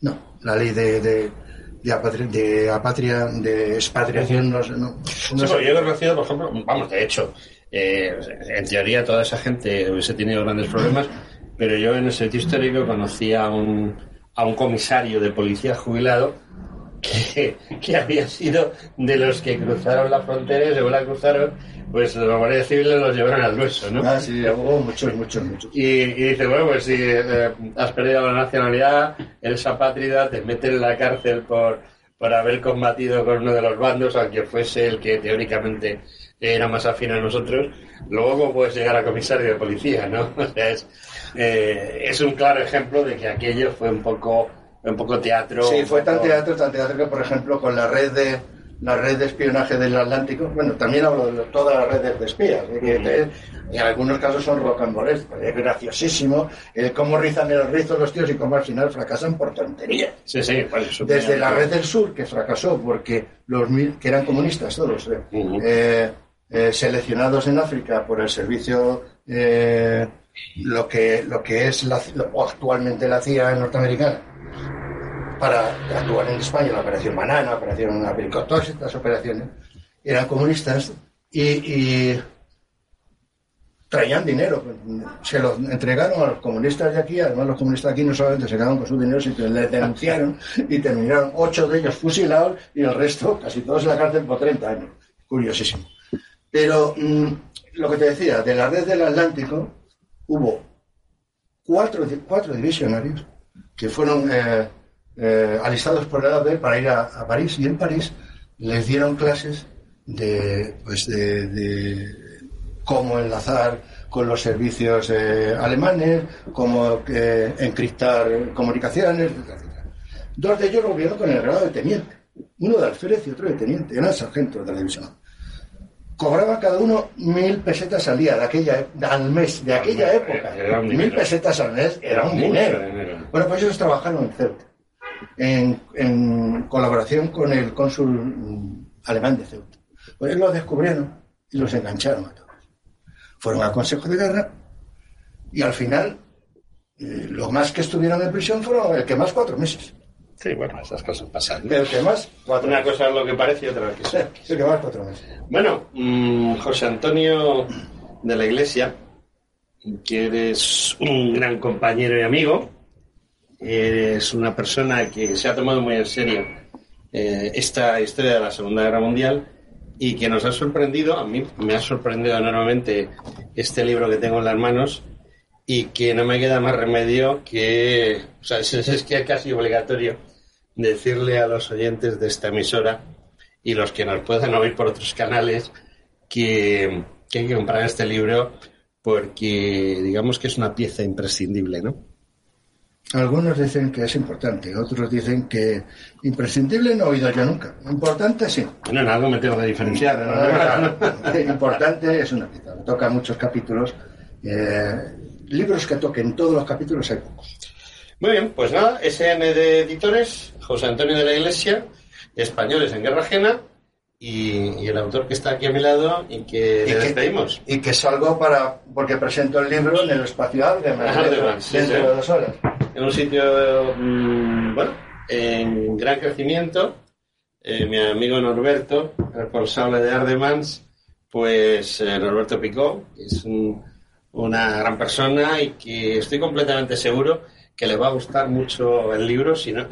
No, la ley de. de de, apatri- de apatria, de expatriación, no, no, no Sí, sé. porque yo he conocido, por ejemplo, vamos, de hecho, eh, en teoría toda esa gente hubiese tenido grandes problemas, pero yo en el sitio histórico conocí a un, a un comisario de policía jubilado que, que había sido de los que cruzaron la frontera y según la cruzaron, pues los guardias civiles los llevaron al hueso, ¿no? Ah, sí, hubo muchos, muchos, muchos. Y, y dice, bueno, pues si eh, has perdido la nacionalidad, eres apátrida, te meten en la cárcel por, por haber combatido con uno de los bandos, aunque fuese el que teóricamente era más afín a nosotros. Luego, ¿cómo puedes llegar a comisario de policía, no? <laughs> O sea, es, eh, es un claro ejemplo de que aquello fue un poco, un poco teatro. Sí, fue tan teatro, tan teatro que, por ejemplo, con la red de la red de espionaje del Atlántico, bueno, también hablo de todas las redes de espías, que te- en algunos casos son rocambolescos, es graciosísimo el cómo rizan el rizo los tíos y cómo al final fracasan por tonterías. Sí, sí, bueno, eso Desde la red del sur, que fracasó porque los mil- que eran comunistas todos, eh, eh, eh, seleccionados en África por el servicio, lo, que, lo que es la, actualmente la CIA norteamericana, para actuar en España, la operación Banana, operación Abricot, todas estas operaciones eran comunistas y, y traían dinero, se lo entregaron a los comunistas de aquí, además los comunistas de aquí no solamente se quedaron con su dinero, sino que les denunciaron y terminaron ocho de ellos fusilados y el resto, casi todos en la cárcel por 30 años. Curiosísimo. Pero mm, lo que te decía, de la red del Atlántico hubo cuatro, divisionarios que fueron eh, eh, alistados por el AD para ir a, París y en París les dieron clases de, pues cómo enlazar con los servicios eh, alemanes, cómo encriptar comunicaciones, etc. Dos de ellos lo vieron con el grado de teniente, uno de alférez y otro de teniente, eran sargentos de la división. Cobraban cada uno mil pesetas al día de aquella, al mes, de aquella época. Era Mil pesetas al mes era un dinero. Bueno, pues ellos trabajaron en Ceuta, en, en colaboración con el cónsul mm, alemán de Ceuta. Pues ellos los descubrieron y los engancharon a todos. Fueron al Consejo de Guerra y al final eh, los más que estuvieron en prisión fueron el que más cuatro meses. Sí, bueno, esas cosas pasan. El que más cuatro Una meses. cosa es lo que parece y otra es que Sí, sea. el que más cuatro meses. Bueno, mm, José Antonio de la Iglesia, que eres un gran compañero y amigo, eres una persona que se ha tomado muy en serio eh, esta historia de la Segunda Guerra Mundial y que nos ha sorprendido, a mí me ha sorprendido enormemente este libro que tengo en las manos y que no me queda más remedio que, o sea, <laughs> es, es que es casi obligatorio decirle a los oyentes de esta emisora y los que nos puedan oír por otros canales que, que hay que comprar este libro porque digamos que es una pieza imprescindible, ¿no? Algunos dicen que es importante, otros dicen que imprescindible no he oído yo nunca. Importante sí. Bueno, en algo me tengo que diferenciar. ¿no? <laughs> importante es una pieza. Toca muchos capítulos. Eh, libros que toquen todos los capítulos hay pocos. Muy bien, pues nada, SN de Editores, José Antonio de la Iglesia, Españoles en Guerra Ajena y, y el autor que está aquí a mi lado y que le despedimos. Y que salgo para, porque presento el libro en el espacio Ardeman, Ajá, dentro, sí, dentro sí. de dos horas. En un sitio, mm, bueno, en gran crecimiento. Eh, mi amigo Norberto, responsable de Ardemans, pues eh, Norberto Picó, que es un- una gran persona y que estoy completamente seguro que le va a gustar mucho el libro, si no,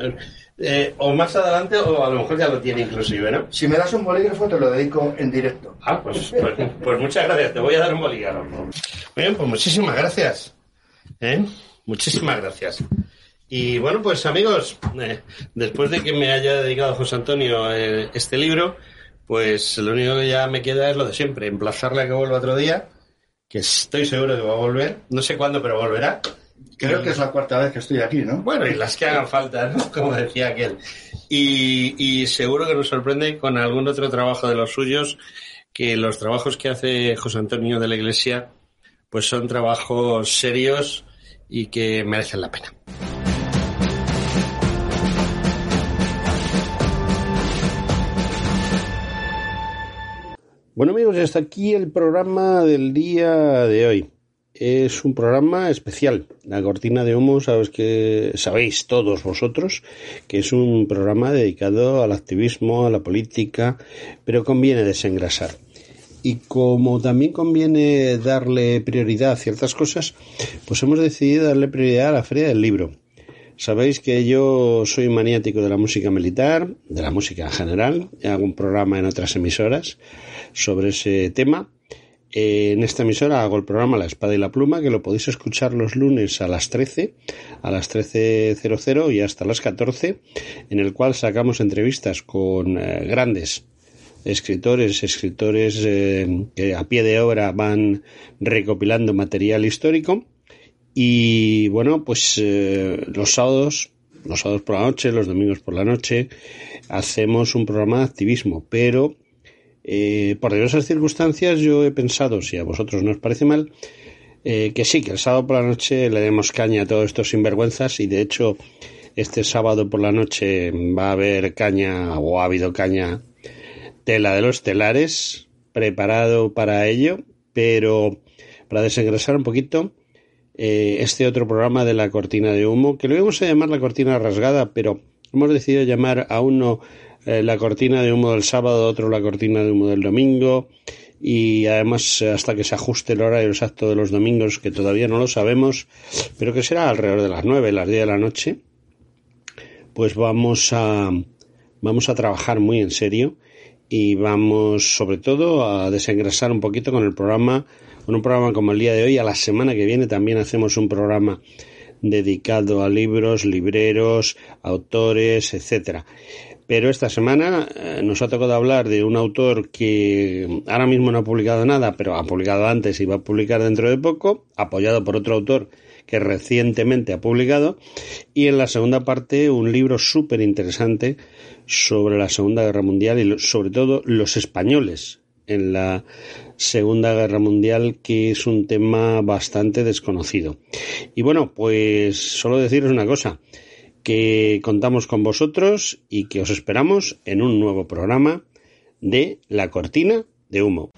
eh, o más adelante o a lo mejor ya lo tiene inclusive, ¿no? Si me das un bolígrafo te lo dedico en directo. Ah, pues, pues, pues muchas gracias, te voy a dar un bolígrafo. Muy bien, pues muchísimas gracias. ¿eh? Muchísimas gracias. Y bueno, pues amigos, eh, después de que me haya dedicado José Antonio eh, este libro, pues lo único que ya me queda es lo de siempre, emplazarle a que vuelva otro día, que estoy seguro que va a volver, no sé cuándo, pero volverá. Creo que es la cuarta vez que estoy aquí, ¿no? Bueno, y las que hagan falta, ¿no? <laughs> Como decía aquel. Y, y seguro que nos sorprende con algún otro trabajo de los suyos, que los trabajos que hace José Antonio de la Iglesia, pues son trabajos serios y que merecen la pena. Bueno amigos, hasta aquí el programa del día de hoy. Es un programa especial. La cortina de humo, sabes que sabéis todos vosotros que es un programa dedicado al activismo, a la política, pero conviene desengrasar. Y como también conviene darle prioridad a ciertas cosas, pues hemos decidido darle prioridad a la Feria del Libro. Sabéis que yo soy maniático de la música militar, de la música en general. Hago un programa en otras emisoras sobre ese tema. Eh, en esta emisora hago el programa La Espada y la Pluma, que lo podéis escuchar los lunes a las 13, a las 13.00 y hasta las 14, en el cual sacamos entrevistas con eh, grandes escritores, escritores eh, que a pie de obra van recopilando material histórico. Y bueno, pues eh, los sábados, los sábados por la noche, los domingos por la noche, hacemos un programa de activismo, pero eh, por diversas circunstancias yo he pensado, si a vosotros no os parece mal, eh, que sí, que el sábado por la noche le demos caña a todos estos sinvergüenzas y de hecho este sábado por la noche va a haber caña o ha habido caña de la de los telares preparado para ello, pero para desengrasar un poquito eh, este otro programa de la cortina de humo, que lo íbamos a llamar la cortina rasgada, pero hemos decidido llamar a uno eh, la cortina de humo del sábado, otro la cortina de humo del domingo, y además hasta que se ajuste el horario exacto de los domingos, que todavía no lo sabemos, pero que será alrededor de las 9, las 10 de la noche, pues vamos a, vamos a trabajar muy en serio y vamos sobre todo a desengrasar un poquito con el programa, un programa como el día de hoy. A la semana que viene también hacemos un programa dedicado a libros, libreros, autores, etcétera. Pero esta semana eh, nos ha tocado hablar de un autor que ahora mismo no ha publicado nada, pero ha publicado antes y va a publicar dentro de poco, apoyado por otro autor que recientemente ha publicado. Y en la segunda parte un libro súper interesante sobre la Segunda Guerra Mundial y sobre todo los españoles en la Segunda Guerra Mundial, que es un tema bastante desconocido. Y bueno, pues solo deciros una cosa que contamos con vosotros y que os esperamos en un nuevo programa de La Cortina de Humo.